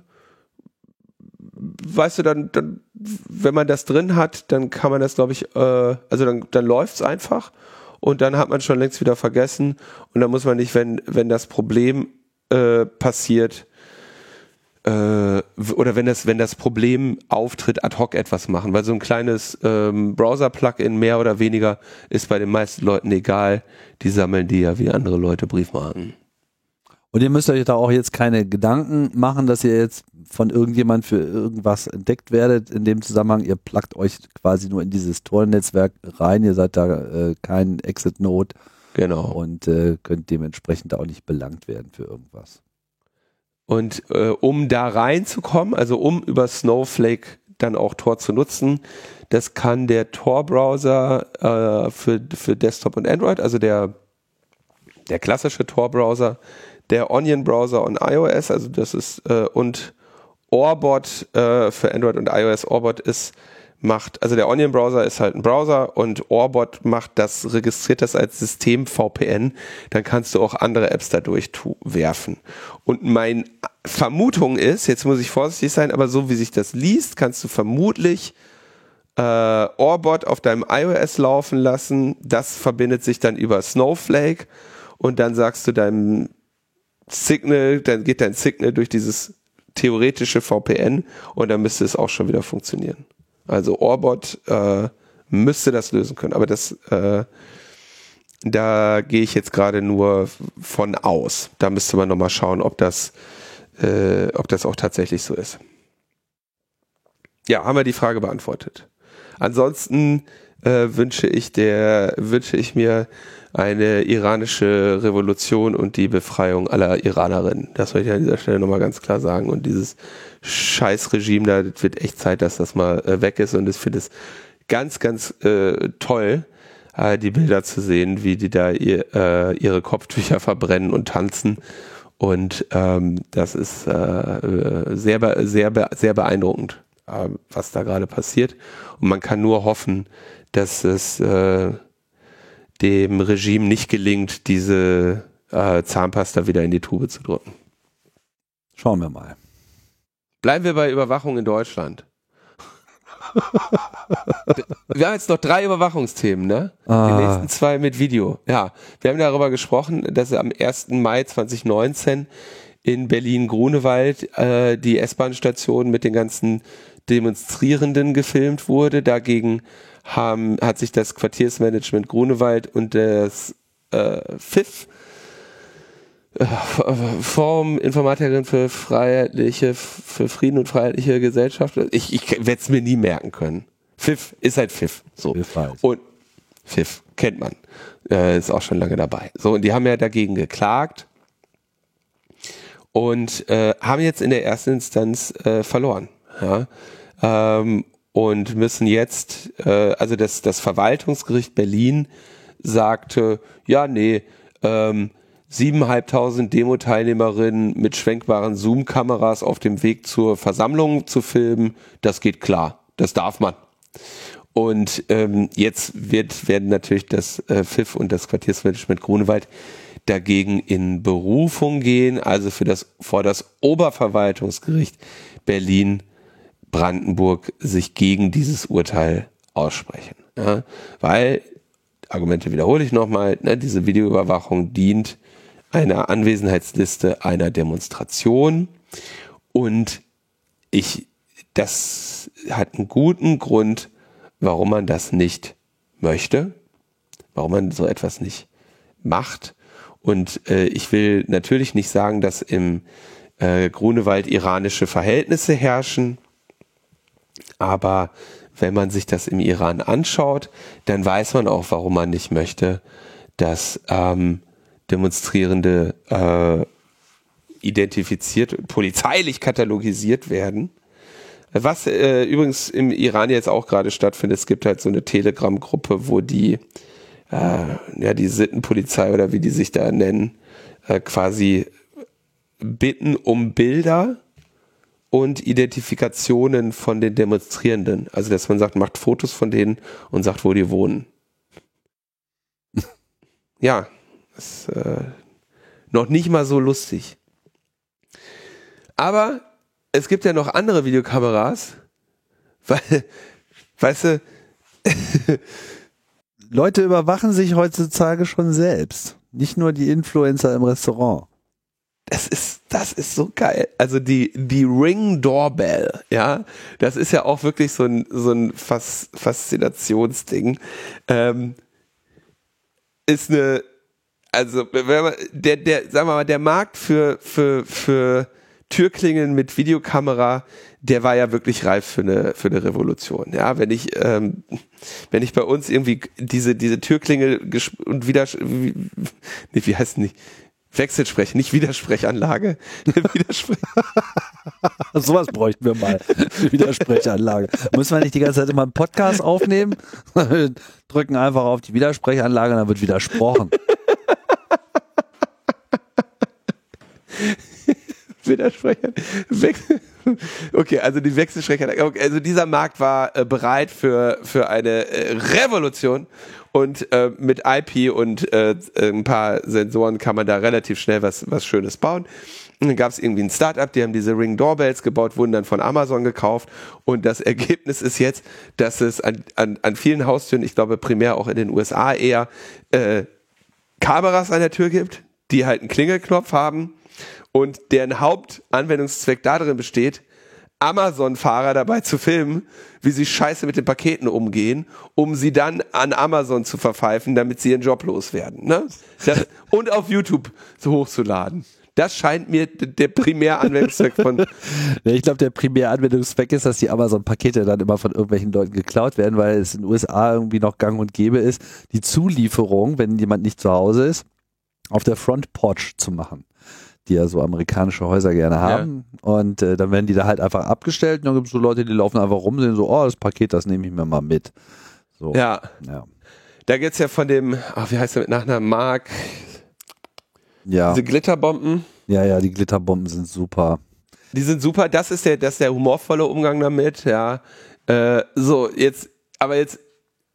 weißt du, dann, dann, wenn man das drin hat, dann kann man das, glaube ich, äh, also dann, dann läuft's einfach und dann hat man schon längst wieder vergessen und dann muss man nicht, wenn, wenn das Problem äh, passiert, äh, oder wenn das, wenn das Problem auftritt, ad hoc etwas machen, weil so ein kleines ähm, Browser-Plugin mehr oder weniger ist bei den meisten Leuten egal. Die sammeln die ja wie andere Leute Briefmarken. Und ihr müsst euch da auch jetzt keine Gedanken machen, dass ihr jetzt von irgendjemand für irgendwas entdeckt werdet. In dem Zusammenhang, ihr pluggt euch quasi nur in dieses Tor-Netzwerk rein. Ihr seid da äh, kein Exit-Node. Genau. Und äh, könnt dementsprechend auch nicht belangt werden für irgendwas. Und äh, um da reinzukommen, also um über Snowflake dann auch Tor zu nutzen, das kann der Tor-Browser äh, für, für Desktop und Android, also der, der klassische Tor-Browser, der Onion-Browser und iOS, also das ist, äh, und Orbot äh, für Android und iOS. Orbot ist macht, also der Onion Browser ist halt ein Browser und Orbot macht das, registriert das als System VPN, dann kannst du auch andere Apps dadurch werfen. Und mein Vermutung ist, jetzt muss ich vorsichtig sein, aber so wie sich das liest, kannst du vermutlich äh, Orbot auf deinem iOS laufen lassen. Das verbindet sich dann über Snowflake und dann sagst du deinem Signal, dann geht dein Signal durch dieses theoretische VPN und dann müsste es auch schon wieder funktionieren. Also Orbot äh, müsste das lösen können, aber das äh, da gehe ich jetzt gerade nur von aus. Da müsste man nochmal schauen, ob das, äh, ob das auch tatsächlich so ist. Ja, haben wir die Frage beantwortet. Ansonsten äh, wünsche ich der, wünsche ich mir eine iranische Revolution und die Befreiung aller Iranerinnen. Das wollte ich an dieser Stelle nochmal ganz klar sagen. Und dieses Scheißregime, da wird echt Zeit, dass das mal äh, weg ist. Und ich finde es ganz, ganz äh, toll, äh, die Bilder zu sehen, wie die da ihr, äh, ihre Kopftücher verbrennen und tanzen. Und ähm, das ist äh, sehr, sehr, sehr beeindruckend, äh, was da gerade passiert. Und man kann nur hoffen, dass es äh, dem Regime nicht gelingt, diese äh, Zahnpasta wieder in die Tube zu drücken. Schauen wir mal. Bleiben wir bei Überwachung in Deutschland. wir haben jetzt noch drei Überwachungsthemen, ne? Ah. Die nächsten zwei mit Video. Ja, wir haben darüber gesprochen, dass am 1. Mai 2019 in Berlin-Grunewald äh, die S-Bahn-Station mit den ganzen Demonstrierenden gefilmt wurde. Dagegen haben, hat sich das Quartiersmanagement Grunewald und das äh, FIF äh, Form Informatikerin für freiheitliche, für Frieden und freiheitliche Gesellschaft. Ich, ich werde es mir nie merken können. FIF ist halt FIF. So. Halt. Und FIF kennt man. Äh, ist auch schon lange dabei. So, und die haben ja dagegen geklagt, und äh, haben jetzt in der ersten Instanz äh, verloren. Ja? Ähm, und müssen jetzt, äh, also das, das Verwaltungsgericht Berlin sagte, ja, nee, ähm, siebeneinhalbtausend Demo-Teilnehmerinnen mit schwenkbaren Zoom-Kameras auf dem Weg zur Versammlung zu filmen, das geht klar, das darf man. Und ähm, jetzt wird, werden natürlich das äh, FIF und das Quartiersmanagement Grunewald dagegen in Berufung gehen, also für das, vor das Oberverwaltungsgericht Berlin Brandenburg sich gegen dieses Urteil aussprechen. Ja, weil, Argumente wiederhole ich nochmal, ne, diese Videoüberwachung dient einer Anwesenheitsliste einer Demonstration und ich, das hat einen guten Grund, warum man das nicht möchte, warum man so etwas nicht macht. Und äh, ich will natürlich nicht sagen, dass im äh, Grunewald iranische Verhältnisse herrschen, aber wenn man sich das im Iran anschaut, dann weiß man auch, warum man nicht möchte, dass ähm, Demonstrierende äh, identifiziert, polizeilich katalogisiert werden. Was äh, übrigens im Iran jetzt auch gerade stattfindet, es gibt halt so eine Telegram-Gruppe, wo die, äh, ja, die Sittenpolizei oder wie die sich da nennen, äh, quasi bitten um Bilder und Identifikationen von den Demonstrierenden. Also, dass man sagt, macht Fotos von denen und sagt, wo die wohnen. ja, ist äh, noch nicht mal so lustig. Aber es gibt ja noch andere Videokameras, weil, weißt du, Leute überwachen sich heutzutage schon selbst. Nicht nur die Influencer im Restaurant. Das ist, das ist so geil. Also die, die Ring Doorbell, ja, das ist ja auch wirklich so ein, so ein Fas Faszinationsding. Ähm, ist eine, also man, der, der, sagen wir mal, der Markt für, für, für Türklingeln mit Videokamera, der war ja wirklich reif für eine, für eine Revolution. Ja, wenn ich, ähm, wenn ich bei uns irgendwie diese, diese Türklingel und wieder, wie, nee, wie heißt nicht? Wechselsprech, nicht Widersprechanlage. Widerspre Sowas bräuchten wir mal. Widersprechanlage. Müssen wir nicht die ganze Zeit immer einen Podcast aufnehmen? Drücken einfach auf die Widersprechanlage und dann wird widersprochen. Widersprecher. Okay, also die Wechselstrecke. Also dieser Markt war äh, bereit für, für eine äh, Revolution und äh, mit IP und äh, ein paar Sensoren kann man da relativ schnell was, was Schönes bauen. Und dann gab es irgendwie ein Startup, die haben diese Ring Doorbells gebaut, wurden dann von Amazon gekauft und das Ergebnis ist jetzt, dass es an, an, an vielen Haustüren, ich glaube primär auch in den USA eher, Kameras an der Tür gibt, die halt einen Klingelknopf haben und deren Hauptanwendungszweck darin besteht, Amazon-Fahrer dabei zu filmen, wie sie scheiße mit den Paketen umgehen, um sie dann an Amazon zu verpfeifen, damit sie ihren Job loswerden. Ne? Das, und auf YouTube so hochzuladen. Das scheint mir der Primäranwendungszweck von. ich glaube, der Primäranwendungszweck ist, dass die Amazon-Pakete dann immer von irgendwelchen Leuten geklaut werden, weil es in den USA irgendwie noch gang und gäbe ist, die Zulieferung, wenn jemand nicht zu Hause ist, auf der Front Porch zu machen die ja so amerikanische Häuser gerne haben. Ja. Und äh, dann werden die da halt einfach abgestellt und dann gibt es so Leute, die laufen einfach rum, sehen so, oh, das Paket, das nehme ich mir mal mit. So. Ja. ja. Da es ja von dem, ach, wie heißt der mit Nachnamen? Mark. Ja. Diese Glitterbomben. Ja, ja, die Glitterbomben sind super. Die sind super, das ist der, das ist der humorvolle Umgang damit, ja. Äh, so, jetzt, aber jetzt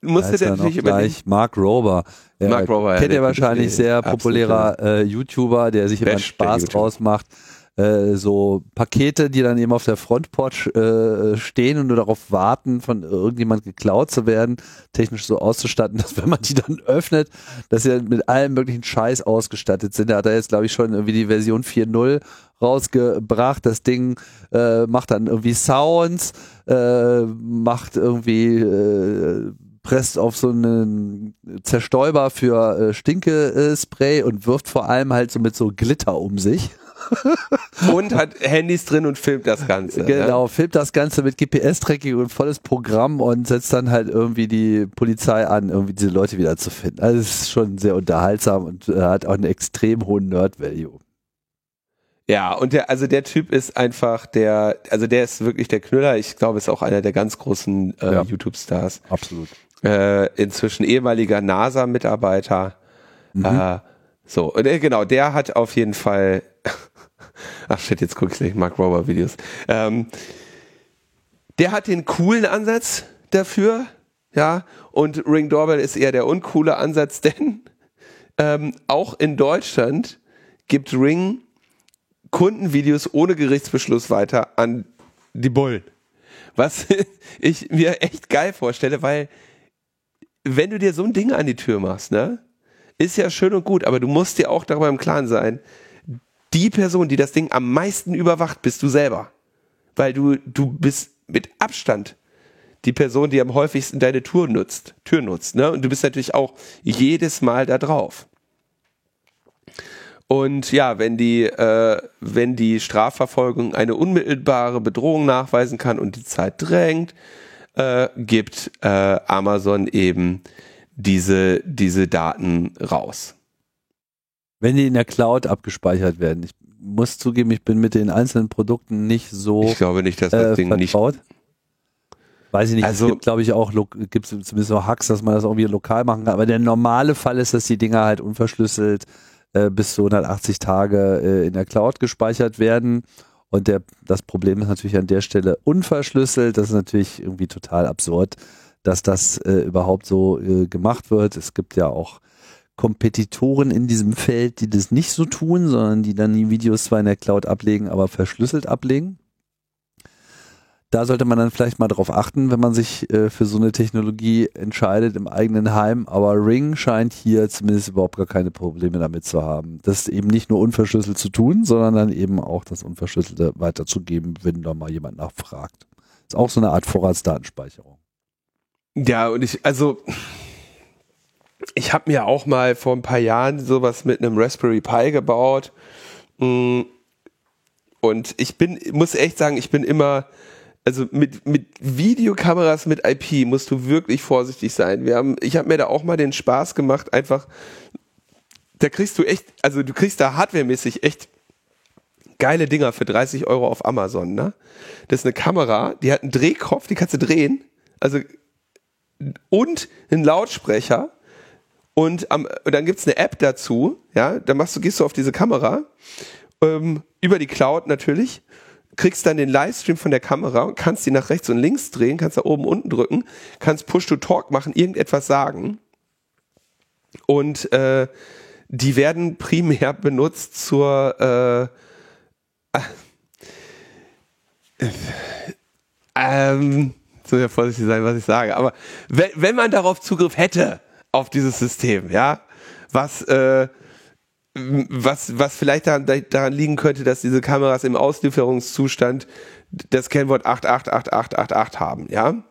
musste der natürlich überlegen. Mark Rober. Ja, Mark Rober. Kennt ja, ihr wahrscheinlich sehr populärer äh, YouTuber, der sich immer Spaß draus macht. Äh, so Pakete, die dann eben auf der Frontporch äh, stehen und nur darauf warten, von irgendjemand geklaut zu werden, technisch so auszustatten, dass wenn man die dann öffnet, dass sie dann mit allem möglichen Scheiß ausgestattet sind. Da hat er jetzt, glaube ich, schon irgendwie die Version 4.0 rausgebracht. Das Ding äh, macht dann irgendwie Sounds, äh, macht irgendwie äh, presst auf so einen Zerstäuber für äh, Stinke-Spray und wirft vor allem halt so mit so Glitter um sich. und hat Handys drin und filmt das Ganze. Genau, ne? filmt das Ganze mit GPS-Tracking und volles Programm und setzt dann halt irgendwie die Polizei an, irgendwie diese Leute wieder zu finden. Also es ist schon sehr unterhaltsam und äh, hat auch einen extrem hohen Nerd-Value. Ja, und der, also der Typ ist einfach der, also der ist wirklich der Knüller. Ich glaube, ist auch einer der ganz großen äh, Ja. YouTube-Stars. Absolut. Äh, inzwischen ehemaliger NASA-Mitarbeiter. Mhm. Äh, so, und der, genau, der hat auf jeden Fall. Ach shit, jetzt gucke ich gleich Mark Rober Videos. Ähm, der hat den coolen Ansatz dafür, ja, und Ring Doorbell ist eher der uncoole Ansatz, denn ähm, auch in Deutschland gibt Ring Kundenvideos ohne Gerichtsbeschluss weiter an die Bullen. Was ich mir echt geil vorstelle, weil wenn du dir so ein Ding an die Tür machst, ne, ist ja schön und gut, aber du musst dir auch darüber im Klaren sein, die Person, die das Ding am meisten überwacht, bist du selber. Weil du, du bist mit Abstand die Person, die am häufigsten deine Tour nutzt, Tür nutzt, ne? Und du bist natürlich auch jedes Mal da drauf. Und ja, wenn die, äh, wenn die Strafverfolgung eine unmittelbare Bedrohung nachweisen kann und die Zeit drängt, äh, gibt äh, Amazon eben diese, diese Daten raus. Wenn die in der Cloud abgespeichert werden. Ich muss zugeben, ich bin mit den einzelnen Produkten nicht so Ich glaube nicht, dass das äh, Ding nicht. vertraut. Weiß ich nicht. Also- es gibt, glaube ich, auch, gibt es zumindest auch Hacks, dass man das irgendwie lokal machen kann. Aber der normale Fall ist, dass die Dinger halt unverschlüsselt äh, bis zu 180 Tage äh, in der Cloud gespeichert werden. Und der, das Problem ist natürlich an der Stelle unverschlüsselt. Das ist natürlich irgendwie total absurd, dass das äh, überhaupt so äh, gemacht wird. Es gibt ja auch Kompetitoren in diesem Feld, die das nicht so tun, sondern die dann die Videos zwar in der Cloud ablegen, aber verschlüsselt ablegen. Da sollte man dann vielleicht mal drauf achten, wenn man sich äh, für so eine Technologie entscheidet im eigenen Heim. Aber Ring scheint hier zumindest überhaupt gar keine Probleme damit zu haben. Das eben nicht nur unverschlüsselt zu tun, sondern dann eben auch das Unverschlüsselte weiterzugeben, wenn da mal jemand nachfragt. Ist auch so eine Art Vorratsdatenspeicherung. Ja, und ich, also, ich habe mir auch mal vor ein paar Jahren sowas mit einem Raspberry Pi gebaut. Mm, Und ich bin, muss echt sagen, ich bin immer, also mit, mit Videokameras mit IP musst du wirklich vorsichtig sein. Wir haben, ich habe mir da auch mal den Spaß gemacht, einfach, da kriegst du echt, also du kriegst da hardwaremäßig echt geile Dinger für 30 Euro auf Amazon, ne? Das ist eine Kamera, die hat einen Drehkopf, die kannst du drehen. Also und einen Lautsprecher und, am, und dann gibt's eine App dazu, ja, dann machst du, gehst du auf diese Kamera, ähm, über die Cloud natürlich, kriegst dann den Livestream von der Kamera und kannst die nach rechts und links drehen, kannst da oben unten drücken, kannst Push-to-Talk machen, irgendetwas sagen. Und äh, die werden primär benutzt zur äh, ähm, jetzt muss ich ja vorsichtig sein, was ich sage, aber wenn, wenn man darauf Zugriff hätte, auf dieses System, ja, was, äh, was, was vielleicht daran, daran liegen könnte, dass diese Kameras im Auslieferungszustand das Kennwort 888888 haben, ja.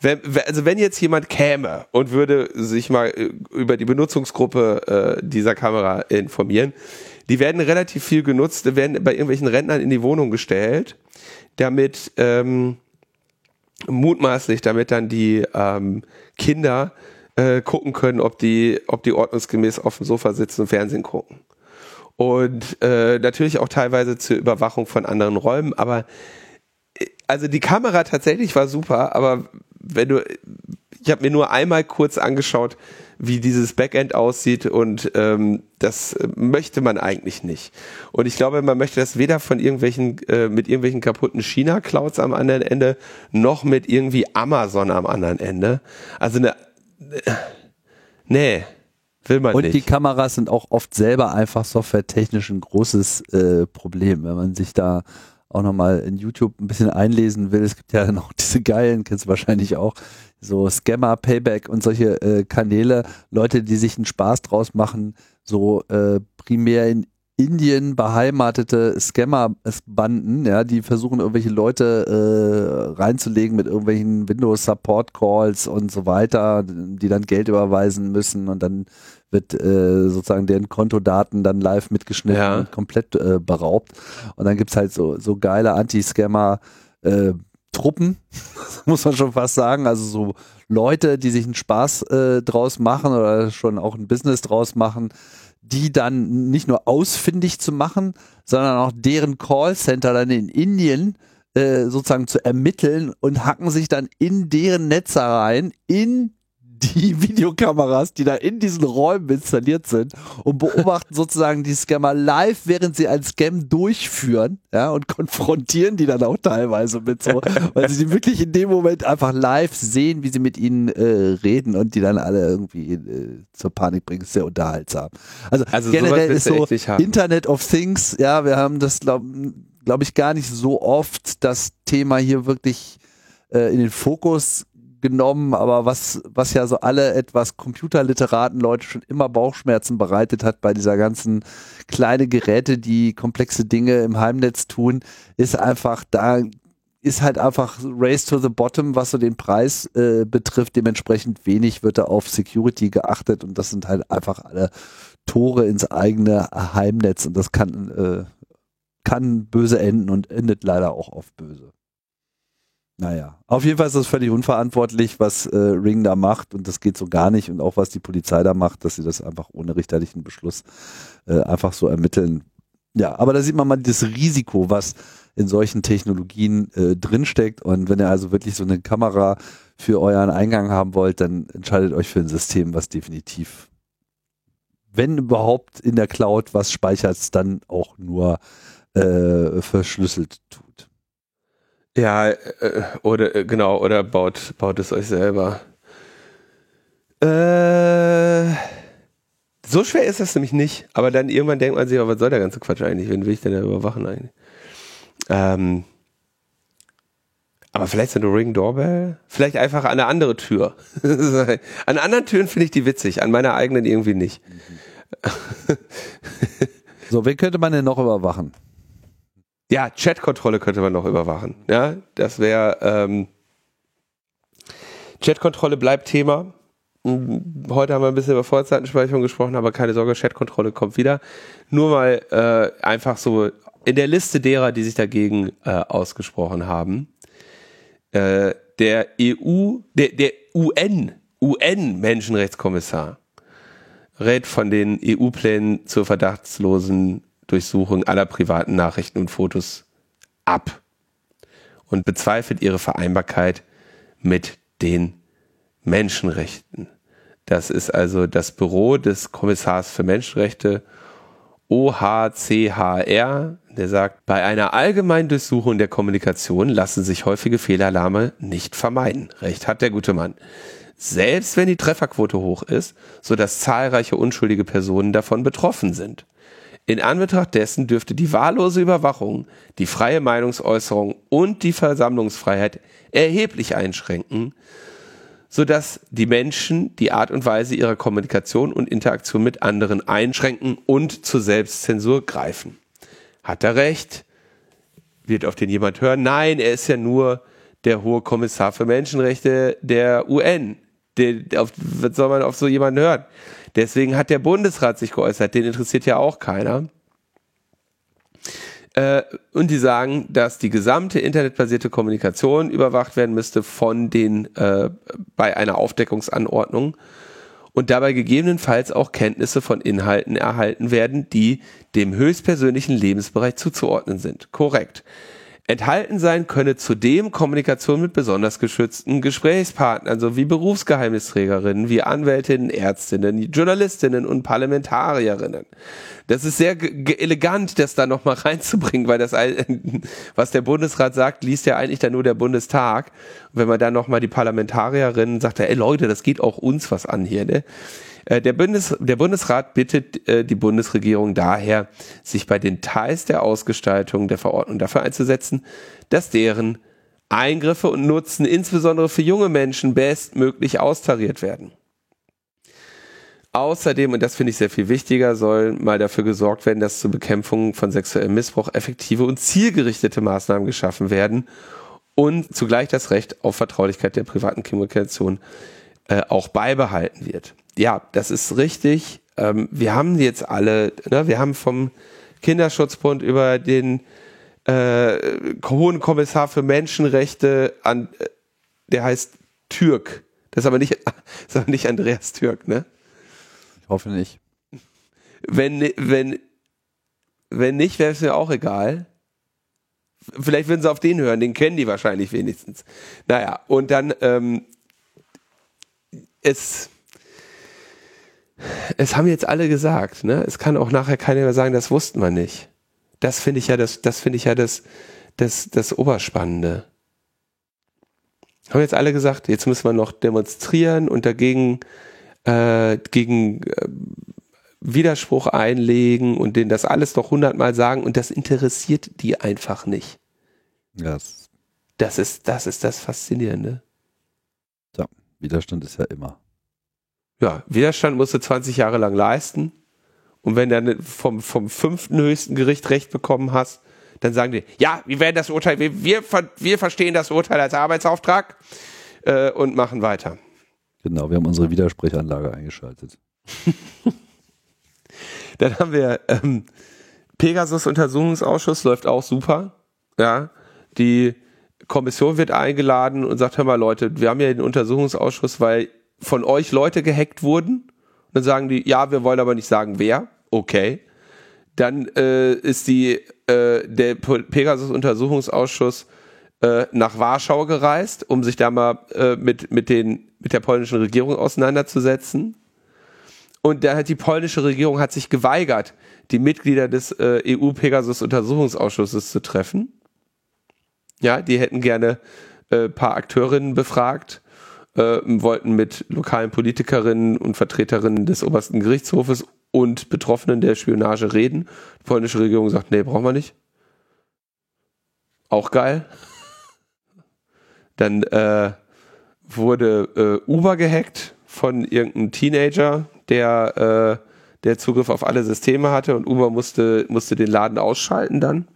Wenn, also wenn jetzt jemand käme und würde sich mal äh, über die Benutzungsgruppe äh, dieser Kamera informieren, die werden relativ viel genutzt, werden bei irgendwelchen Rentnern in die Wohnung gestellt, damit ähm, mutmaßlich, damit dann die ähm, Kinder äh, gucken können, ob die, ob die ordnungsgemäß auf dem Sofa sitzen und Fernsehen gucken. Und äh, natürlich auch teilweise zur Überwachung von anderen Räumen, aber äh, also die Kamera tatsächlich war super, aber wenn du, ich habe mir nur einmal kurz angeschaut, wie dieses Backend aussieht und ähm, das möchte man eigentlich nicht. Und ich glaube, man möchte das weder von irgendwelchen, äh, mit irgendwelchen kaputten China-Clouds am anderen Ende, noch mit irgendwie Amazon am anderen Ende. Also eine, nee, will man Und nicht. die Kameras sind auch oft selber einfach softwaretechnisch ein großes äh, Problem, wenn man sich da auch nochmal in YouTube ein bisschen einlesen will. Es gibt ja dann auch diese geilen, kennst du wahrscheinlich auch, so Scammer, Payback und solche äh, Kanäle, Leute, die sich einen Spaß draus machen, so äh, primär in Indien beheimatete Scammer-Banden, ja, die versuchen irgendwelche Leute äh, reinzulegen mit irgendwelchen Windows-Support-Calls und so weiter, die dann Geld überweisen müssen und dann wird äh, sozusagen deren Kontodaten dann live mitgeschnitten Ja. und komplett äh, beraubt. Und dann gibt's halt so, so geile Anti-Scammer äh, Truppen, muss man schon fast sagen. Also so Leute, die sich einen Spaß äh, draus machen oder schon auch ein Business draus machen, die dann nicht nur ausfindig zu machen, sondern auch deren Callcenter dann in Indien äh, sozusagen zu ermitteln und hacken sich dann in deren Netze rein, in die Videokameras, die da in diesen Räumen installiert sind und beobachten sozusagen die Scammer live, während sie einen Scam durchführen, ja, und konfrontieren die dann auch teilweise mit so, weil sie die wirklich in dem Moment einfach live sehen, wie sie mit ihnen äh, reden und die dann alle irgendwie äh, zur Panik bringen. Ist sehr unterhaltsam. Also, also generell ist so Internet of Things, ja, wir haben das glaube glaub ich gar nicht so oft das Thema hier wirklich äh, in den Fokus genommen, aber was, was ja so alle etwas Computerliteraten Leute schon immer Bauchschmerzen bereitet hat bei dieser ganzen kleine Geräte, die komplexe Dinge im Heimnetz tun, ist einfach da ist halt einfach Race to the Bottom, was so den Preis äh, betrifft. Dementsprechend wenig wird da auf Security geachtet und das sind halt einfach alle Tore ins eigene Heimnetz und das kann, äh, kann böse enden und endet leider auch oft böse. Naja, auf jeden Fall ist das völlig unverantwortlich, was äh, Ring da macht und das geht so gar nicht und auch was die Polizei da macht, dass sie das einfach ohne richterlichen Beschluss äh, einfach so ermitteln. Ja, aber da sieht man mal das Risiko, was in solchen Technologien äh, drinsteckt und wenn ihr also wirklich so eine Kamera für euren Eingang haben wollt, dann entscheidet euch für ein System, was definitiv, wenn überhaupt in der Cloud was speichert, dann auch nur äh, verschlüsselt tut. Ja, äh, oder äh, genau, oder baut, baut es euch selber. Äh, so schwer ist das nämlich nicht, aber dann irgendwann denkt man sich, was soll der ganze Quatsch eigentlich? Wen will ich denn da überwachen eigentlich? Ähm, aber vielleicht so eine Ring Doorbell? Vielleicht einfach eine andere Tür. an anderen Türen finde ich die witzig, an meiner eigenen irgendwie nicht. so, wen könnte man denn noch überwachen? Ja, Chatkontrolle könnte man noch überwachen. Ja, das wäre ähm, Chatkontrolle bleibt Thema. Hm, heute haben wir ein bisschen über Vorzeitenspeicherung gesprochen, aber keine Sorge, Chatkontrolle kommt wieder. Nur mal äh, einfach so in der Liste derer, die sich dagegen äh, ausgesprochen haben. Äh, der EU, der, der UN, UN-Menschenrechtskommissar rät von den EU-Plänen zur verdachtslosen Durchsuchung aller privaten Nachrichten und Fotos ab und bezweifelt ihre Vereinbarkeit mit den Menschenrechten. Das ist also das Büro des Kommissars für Menschenrechte OHCHR, der sagt, bei einer allgemeinen Durchsuchung der Kommunikation lassen sich häufige Fehlalarme nicht vermeiden. Recht hat der gute Mann. Selbst wenn die Trefferquote hoch ist, so dass zahlreiche unschuldige Personen davon betroffen sind. In Anbetracht dessen dürfte die wahllose Überwachung die freie Meinungsäußerung und die Versammlungsfreiheit erheblich einschränken, sodass die Menschen die Art und Weise ihrer Kommunikation und Interaktion mit anderen einschränken und zur Selbstzensur greifen. Hat er recht? Wird auf den jemand hören? Nein, er ist ja nur der hohe Kommissar für Menschenrechte der UN. Der, auf, was soll man auf so jemanden hören? Deswegen hat der Bundesrat sich geäußert, den interessiert ja auch keiner. Äh, und die sagen, dass die gesamte internetbasierte Kommunikation überwacht werden müsste von den äh, bei einer Aufdeckungsanordnung und dabei gegebenenfalls auch Kenntnisse von Inhalten erhalten werden, die dem höchstpersönlichen Lebensbereich zuzuordnen sind. Korrekt. Enthalten sein könne zudem Kommunikation mit besonders geschützten Gesprächspartnern sowie Berufsgeheimnisträgerinnen wie Anwältinnen, Ärztinnen, Journalistinnen und Parlamentarierinnen. Das ist sehr elegant, das da nochmal reinzubringen, weil das, was der Bundesrat sagt, liest ja eigentlich dann nur der Bundestag. Und wenn man dann nochmal die Parlamentarierinnen sagt, ey Leute, das geht auch uns was an hier, ne? Äh, der, Bundes, der Bundesrat bittet äh, die Bundesregierung daher, sich bei den Details der Ausgestaltung der Verordnung dafür einzusetzen, dass deren Eingriffe und Nutzen insbesondere für junge Menschen bestmöglich austariert werden. Außerdem, und das finde ich sehr viel wichtiger, soll mal dafür gesorgt werden, dass zur Bekämpfung von sexuellem Missbrauch effektive und zielgerichtete Maßnahmen geschaffen werden und zugleich das Recht auf Vertraulichkeit der privaten Kommunikation äh, auch beibehalten wird ja, das ist richtig. Ähm, wir haben jetzt alle, ne, wir haben vom Kinderschutzbund über den äh, Hohen Kommissar für Menschenrechte an, äh, der heißt Türk. Das ist aber nicht, das ist aber nicht Andreas Türk, ne? Ich hoffe nicht. wenn, wenn, wenn nicht, wäre es mir auch egal. Vielleicht würden sie auf den hören, den kennen die wahrscheinlich wenigstens. Naja, und dann, ähm, es, es haben jetzt alle gesagt, ne? Es kann auch nachher keiner mehr sagen, das wussten wir nicht. Das finde ich ja das, das finde ich ja das, das, das Oberspannende. Haben jetzt alle gesagt, jetzt müssen wir noch demonstrieren und dagegen äh, gegen äh, Widerspruch einlegen und denen das alles noch hundertmal sagen und das interessiert die einfach nicht. Yes. Das ist, das ist das Faszinierende. Ja, Widerstand ist ja immer. Ja, Widerstand musst du 20 Jahre lang leisten. Und wenn du dann vom, vom fünften höchsten Gericht Recht bekommen hast, dann sagen die, ja, wir werden das Urteil, wir, wir, wir verstehen das Urteil als Arbeitsauftrag äh, und machen weiter. Genau, wir haben unsere Widersprechanlage eingeschaltet. Dann haben wir ähm, Pegasus-Untersuchungsausschuss, läuft auch super. Ja, die Kommission wird eingeladen und sagt, hör mal Leute, wir haben ja den Untersuchungsausschuss, weil von euch Leute gehackt wurden. Dann sagen die, ja, wir wollen aber nicht sagen, wer. Okay. Dann äh, ist die, äh, der Pegasus-Untersuchungsausschuss äh, nach Warschau gereist, um sich da mal äh, mit, mit, den, mit der polnischen Regierung auseinanderzusetzen. Und da hat die polnische Regierung hat sich geweigert, die Mitglieder des äh, EU-Pegasus-Untersuchungsausschusses zu treffen. Ja, die hätten gerne äh, paar Akteurinnen befragt, äh, wollten mit lokalen Politikerinnen und Vertreterinnen des obersten Gerichtshofes und Betroffenen der Spionage reden. Die polnische Regierung sagt, nee, brauchen wir nicht. Auch geil. Dann äh, wurde äh, Uber gehackt von irgendeinem Teenager, der, äh, der Zugriff auf alle Systeme hatte und Uber musste, musste den Laden ausschalten dann.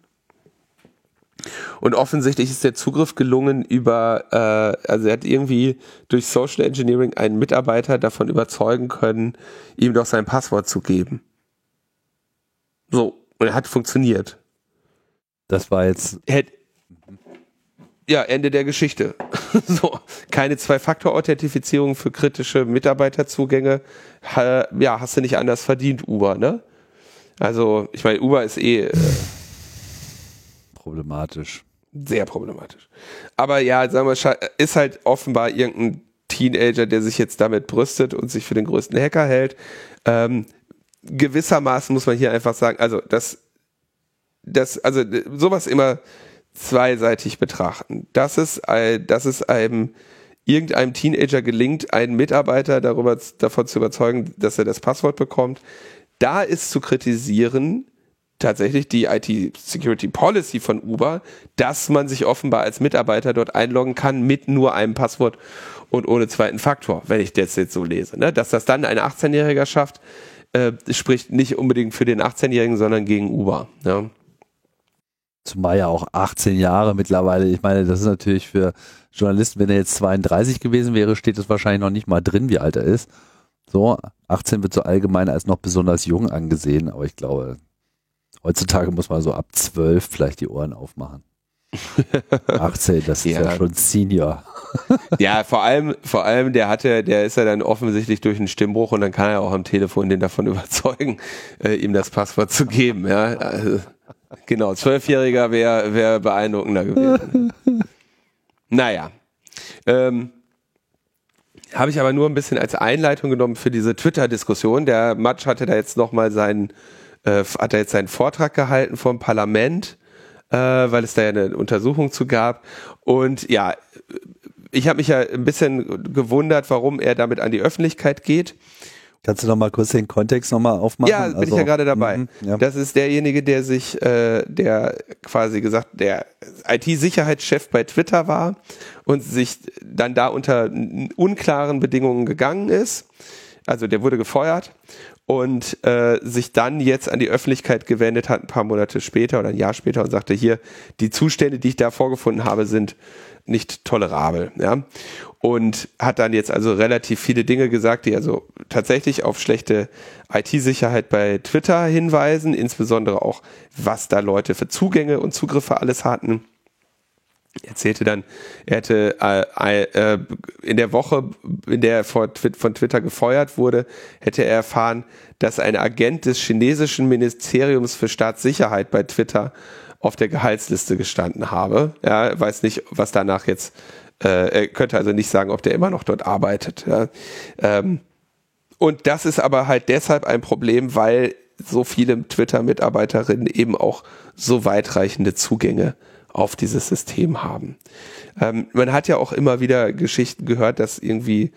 Und offensichtlich ist der Zugriff gelungen über, äh, also er hat irgendwie durch Social Engineering einen Mitarbeiter davon überzeugen können, ihm doch sein Passwort zu geben. So, und er hat funktioniert. Das war jetzt. Hätt, ja, Ende der Geschichte. so, keine Zwei-Faktor-Authentifizierung für kritische Mitarbeiterzugänge. Ha, ja, hast du nicht anders verdient, Uber, ne? Also, ich meine, Uber ist eh äh, problematisch. Sehr problematisch. Aber ja, sagen wir, ist halt offenbar irgendein Teenager, der sich jetzt damit brüstet und sich für den größten Hacker hält. Ähm, gewissermaßen muss man hier einfach sagen, also das, das, also sowas immer zweiseitig betrachten. Dass es, dass es einem irgendeinem Teenager gelingt, einen Mitarbeiter darüber, davon zu überzeugen, dass er das Passwort bekommt, da ist zu kritisieren, tatsächlich die IT-Security Policy von Uber, dass man sich offenbar als Mitarbeiter dort einloggen kann mit nur einem Passwort und ohne zweiten Faktor, wenn ich das jetzt so lese. Ne? Dass das dann ein 18-Jähriger schafft, äh, spricht nicht unbedingt für den 18-Jährigen, sondern gegen Uber. Ja? Zumal ja auch 18 Jahre mittlerweile. Ich meine, das ist natürlich für Journalisten, wenn er jetzt 32 gewesen wäre, steht es wahrscheinlich noch nicht mal drin, wie alt er ist. So, 18 wird so allgemein als noch besonders jung angesehen, aber ich glaube, heutzutage muss man so ab 12 vielleicht die Ohren aufmachen. 18, das ist ja, ja schon Senior. ja, vor allem, vor allem, der hatte, der ist ja dann offensichtlich durch einen Stimmbruch und dann kann er auch am Telefon den davon überzeugen, äh, ihm das Passwort zu geben. Ja, also, genau, Zwölfjähriger wäre wär beeindruckender gewesen. naja. Ähm, habe ich aber nur ein bisschen als Einleitung genommen für diese Twitter-Diskussion. Der Matsch hatte da jetzt nochmal seinen, äh, hat er jetzt seinen Vortrag gehalten vom Parlament, äh, weil es da ja eine Untersuchung zu gab. Und ja, ich habe mich ja ein bisschen gewundert, warum er damit an die Öffentlichkeit geht. Kannst du noch mal kurz den Kontext noch mal aufmachen? Ja, bin also, ich ja also, gerade dabei. Mm, ja. Das ist derjenige, der sich, äh, der quasi gesagt, der IT-Sicherheitschef bei Twitter war und sich dann da unter unklaren Bedingungen gegangen ist. Also der wurde gefeuert und äh, sich dann jetzt an die Öffentlichkeit gewendet hat, ein paar Monate später oder ein Jahr später und sagte, hier, die Zustände, die ich da vorgefunden habe, sind nicht tolerabel. Ja? Und hat dann jetzt also relativ viele Dinge gesagt, die also tatsächlich auf schlechte IT-Sicherheit bei Twitter hinweisen, insbesondere auch, was da Leute für Zugänge und Zugriffe alles hatten. Erzählte dann, er hätte äh, äh, in der Woche, in der er von Twitter gefeuert wurde, hätte er erfahren, dass ein Agent des chinesischen Ministeriums für Staatssicherheit bei Twitter auf der Gehaltsliste gestanden habe. Ja, weiß nicht, was danach jetzt, äh, er könnte also nicht sagen, ob der immer noch dort arbeitet. Ja. Ähm, und das ist aber halt deshalb ein Problem, weil so viele Twitter-Mitarbeiterinnen eben auch so weitreichende Zugänge auf dieses System haben. Ähm, man hat ja auch immer wieder Geschichten gehört, dass irgendwie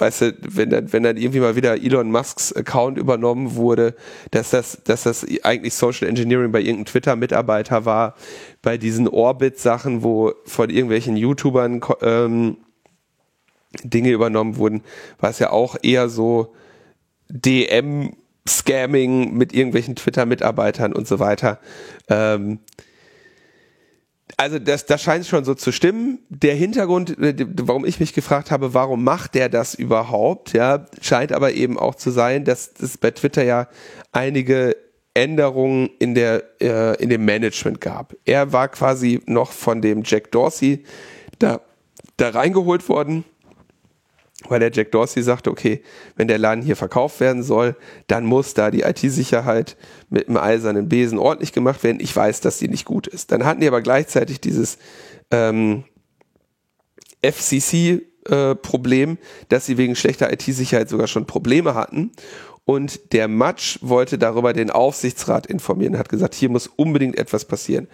weißt du, wenn dann, wenn dann irgendwie mal wieder Elon Musks Account übernommen wurde, dass das, dass das eigentlich Social Engineering bei irgendeinem Twitter-Mitarbeiter war, bei diesen Orbit-Sachen, wo von irgendwelchen YouTubern ähm, Dinge übernommen wurden, war es ja auch eher so DM Scamming mit irgendwelchen Twitter-Mitarbeitern und so weiter. Ähm, also das, das scheint schon so zu stimmen. Der Hintergrund, äh, warum ich mich gefragt habe, warum macht der das überhaupt, ja, scheint aber eben auch zu sein, dass es bei Twitter ja einige Änderungen in der äh, in dem Management gab. Er war quasi noch von dem Jack Dorsey da da reingeholt worden weil der Jack Dorsey sagte, okay, wenn der Laden hier verkauft werden soll, dann muss da die IT-Sicherheit mit einem eisernen Besen ordentlich gemacht werden. Ich weiß, dass die nicht gut ist. Dann hatten die aber gleichzeitig dieses ähm, FCC-Problem, äh, dass sie wegen schlechter IT-Sicherheit sogar schon Probleme hatten. Und der Matsch wollte darüber den Aufsichtsrat informieren, hat gesagt, hier muss unbedingt etwas passieren.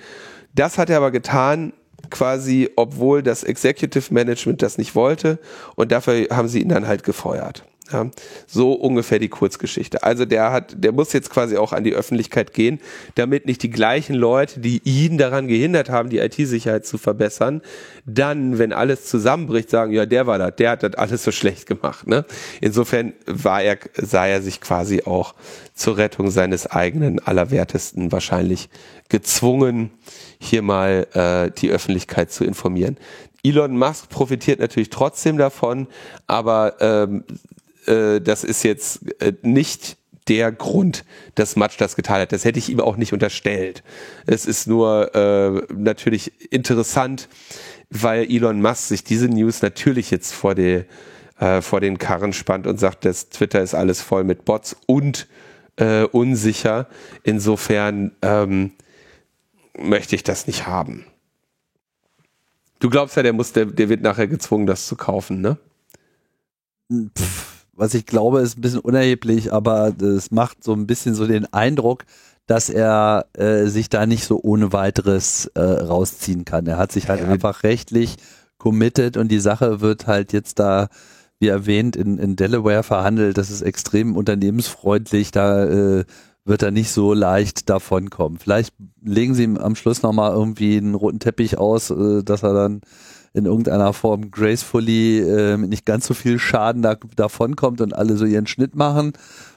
Das hat er aber getan, quasi, obwohl das Executive Management das nicht wollte und dafür haben sie ihn dann halt gefeuert. Ja, so ungefähr die Kurzgeschichte. Also der hat, der muss jetzt quasi auch an die Öffentlichkeit gehen, damit nicht die gleichen Leute, die ihn daran gehindert haben, die IT-Sicherheit zu verbessern, dann, wenn alles zusammenbricht, sagen, ja, der war das, der hat das alles so schlecht gemacht. Ne? Insofern war er, sah er sich quasi auch zur Rettung seines eigenen Allerwertesten wahrscheinlich gezwungen, hier mal äh, die Öffentlichkeit zu informieren. Elon Musk profitiert natürlich trotzdem davon, aber ähm, äh, das ist jetzt äh, nicht der Grund, dass Matsch das getan hat. Das hätte ich ihm auch nicht unterstellt. Es ist nur äh, natürlich interessant, weil Elon Musk sich diese News natürlich jetzt vor, die, äh, vor den Karren spannt und sagt, dass Twitter ist alles voll mit Bots und äh, unsicher. Insofern ähm, möchte ich das nicht haben. Du glaubst ja, der muss, der, der wird nachher gezwungen, das zu kaufen, ne? Pff was ich glaube, ist ein bisschen unerheblich, aber es macht so ein bisschen so den Eindruck, dass er äh, sich da nicht so ohne weiteres äh, rausziehen kann. Er hat sich halt ja. einfach rechtlich committed und die Sache wird halt jetzt da, wie erwähnt, in, in Delaware verhandelt. Das ist extrem unternehmensfreundlich. Da äh, wird er nicht so leicht davonkommen. Vielleicht legen sie ihm am Schluss nochmal irgendwie einen roten Teppich aus, äh, dass er dann in irgendeiner Form gracefully äh, mit nicht ganz so viel Schaden da, davon kommt und alle so ihren Schnitt machen.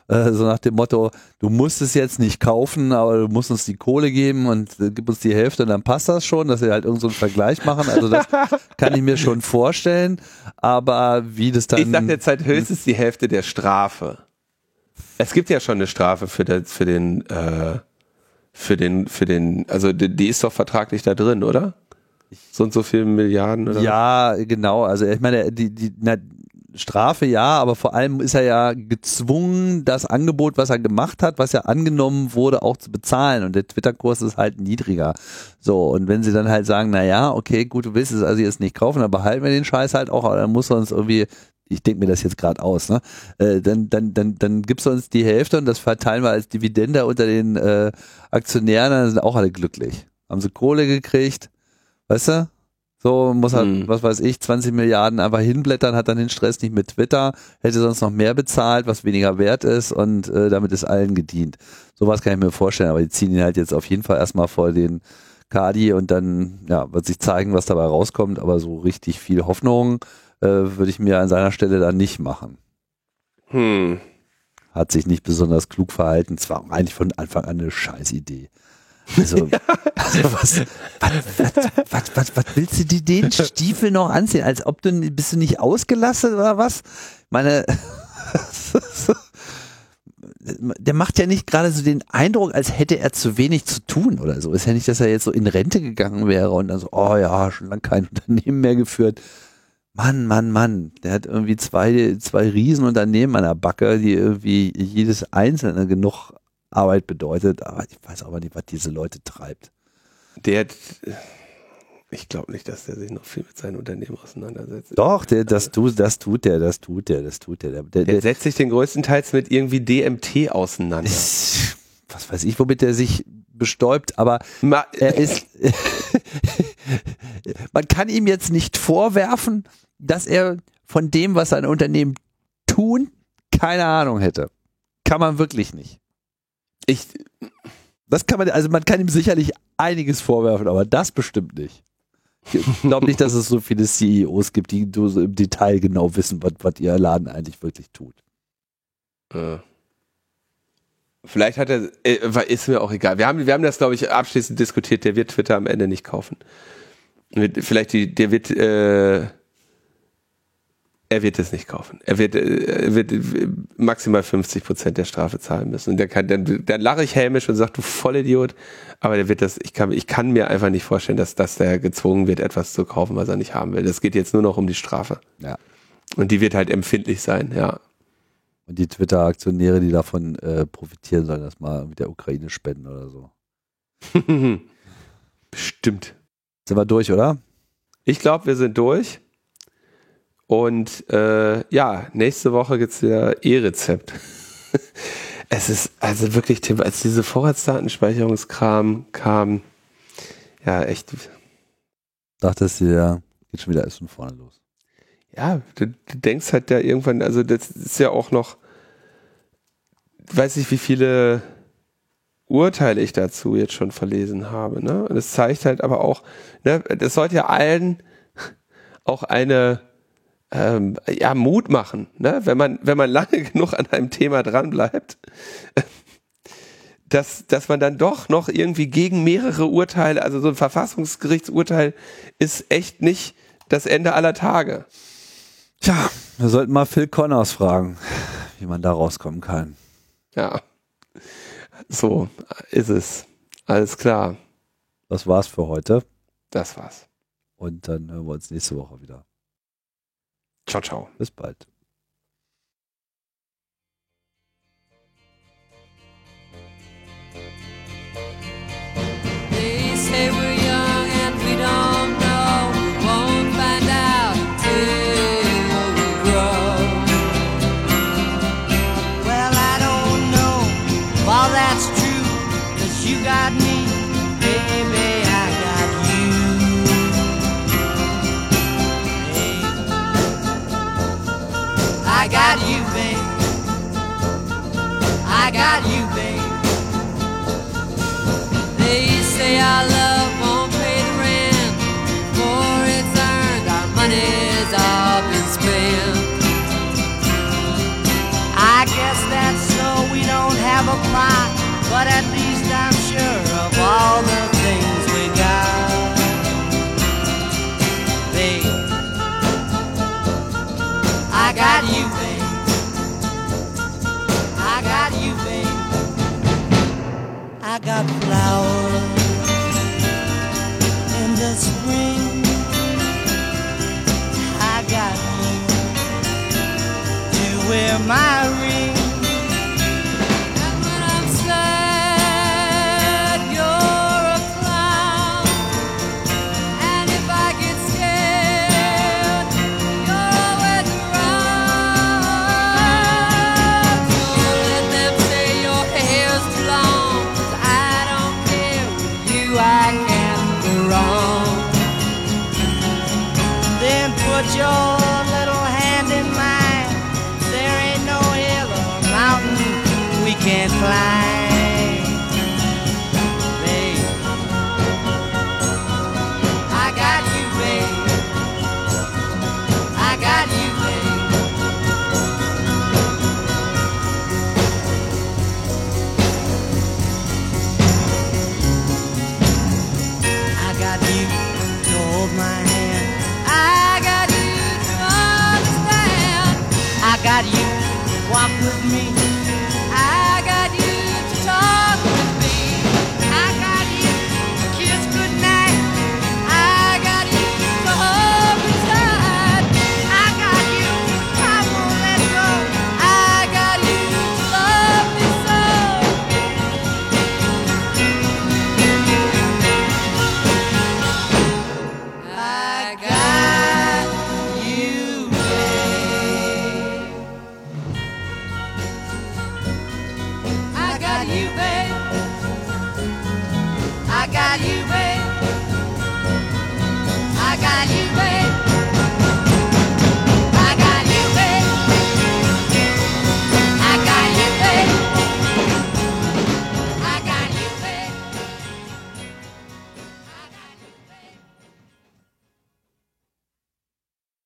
Äh, so nach dem Motto, du musst es jetzt nicht kaufen, aber du musst uns die Kohle geben und äh, gib uns die Hälfte und dann passt das schon, dass wir halt irgendeinen so Vergleich machen. Also das kann ich mir schon vorstellen. Aber wie das dann. Ich sag halt höchstens die Hälfte der Strafe. Es gibt ja schon eine Strafe für, der, für den, äh, für den, für den, also die, die ist doch vertraglich da drin, oder? so und so viele Milliarden oder Ja, genau. Also ich meine, die, die na, Strafe ja, aber vor allem ist er ja gezwungen, das Angebot, was er gemacht hat, was ja angenommen wurde, auch zu bezahlen. Und der Twitter-Kurs ist halt niedriger. So, und wenn sie dann halt sagen, na ja, okay, gut, du willst es also jetzt nicht kaufen, dann behalten wir den Scheiß halt auch, aber dann muss er uns irgendwie ich denke mir das jetzt gerade aus, ne? Äh, dann, dann, dann, dann gibst du uns die Hälfte und das verteilen wir als Dividende unter den äh, Aktionären, dann sind auch alle glücklich. Haben sie Kohle gekriegt, Weißt du? So muss halt, hm. was weiß ich, 20 Milliarden einfach hinblättern, hat dann den Stress nicht mit Twitter, hätte sonst noch mehr bezahlt, was weniger wert ist und äh, damit ist allen gedient. Sowas kann ich mir vorstellen, aber die ziehen ihn halt jetzt auf jeden Fall erstmal vor den Kadi und dann ja, wird sich zeigen, was dabei rauskommt, aber so richtig viel Hoffnung äh, würde ich mir an seiner Stelle dann nicht machen. Hm. Hat sich nicht besonders klug verhalten, zwar eigentlich von Anfang an eine Scheißidee. Also, also was, was, was, was, was, willst du dir den Stiefel noch anziehen? Als ob du, bist du nicht ausgelassen oder was? Meine, der macht ja nicht gerade so den Eindruck, als hätte er zu wenig zu tun oder so. Ist ja nicht, dass er jetzt so in Rente gegangen wäre und dann so, oh ja, schon lange kein Unternehmen mehr geführt. Mann, Mann, Mann, der hat irgendwie zwei, zwei Riesenunternehmen an der Backe, die irgendwie jedes einzelne genug Arbeit bedeutet. Aber ich weiß aber nicht, was diese Leute treibt. Der, hat, ich glaube nicht, dass der sich noch viel mit seinem Unternehmen auseinandersetzt. Doch, der, das, tut, das tut der, das tut der, das tut der. Der, der, der setzt sich den größtenteils mit irgendwie DMT auseinander. Was weiß ich, womit er sich bestäubt, aber Ma er ist, man kann ihm jetzt nicht vorwerfen, dass er von dem, was sein Unternehmen tun, keine Ahnung hätte. Kann man wirklich nicht. Ich, das kann man, also man kann ihm sicherlich einiges vorwerfen, aber das bestimmt nicht. Ich glaube nicht, dass es so viele CEOs gibt, die so im Detail genau wissen, was, was ihr Laden eigentlich wirklich tut. Äh. Vielleicht hat er, äh, ist mir auch egal. Wir haben, wir haben das, glaube ich, abschließend diskutiert. Der wird Twitter am Ende nicht kaufen. Vielleicht die, der wird, äh, er wird es nicht kaufen. Er wird, äh, er wird maximal 50 Prozent der Strafe zahlen müssen. Und der kann, dann, dann lache ich hämisch und sage, du Vollidiot. Aber der wird das, ich kann, ich kann mir einfach nicht vorstellen, dass, dass der gezwungen wird, etwas zu kaufen, was er nicht haben will. Das geht jetzt nur noch um die Strafe. Ja. Und die wird halt empfindlich sein, ja. Und die Twitter-Aktionäre, die davon äh, profitieren, sollen das mal mit der Ukraine spenden oder so. Bestimmt. Sind wir durch, oder? Ich glaube, wir sind durch. Und äh, ja, nächste Woche gibt's wieder E-Rezept. es ist also wirklich, Tim, als diese Vorratsdatenspeicherungskram kam, ja, echt. Dachtest du ja, geht schon wieder erst von vorne los. Ja, du, du denkst halt da irgendwann, also das ist ja auch noch, weiß ich, wie viele Urteile ich dazu jetzt schon verlesen habe. Ne? Und es zeigt halt aber auch, ne, das sollte ja allen auch eine ähm, ja, Mut machen, ne? wenn man, wenn man lange genug an einem Thema dranbleibt, dass, dass man dann doch noch irgendwie gegen mehrere Urteile, also so ein Verfassungsgerichtsurteil ist echt nicht das Ende aller Tage. Tja, wir sollten mal Phil Connors fragen, wie man da rauskommen kann. Ja, so ist es. Alles klar. Das war's für heute. Das war's. Und dann hören wir uns nächste Woche wieder. Ciao, ciao. Bis bald. Got you, babe. They say our love won't pay the rent before it's earned. Our money's all been spent. I guess that's so we don't have a plot, but at least I'm sure I got flowers in the spring. I got you to wear my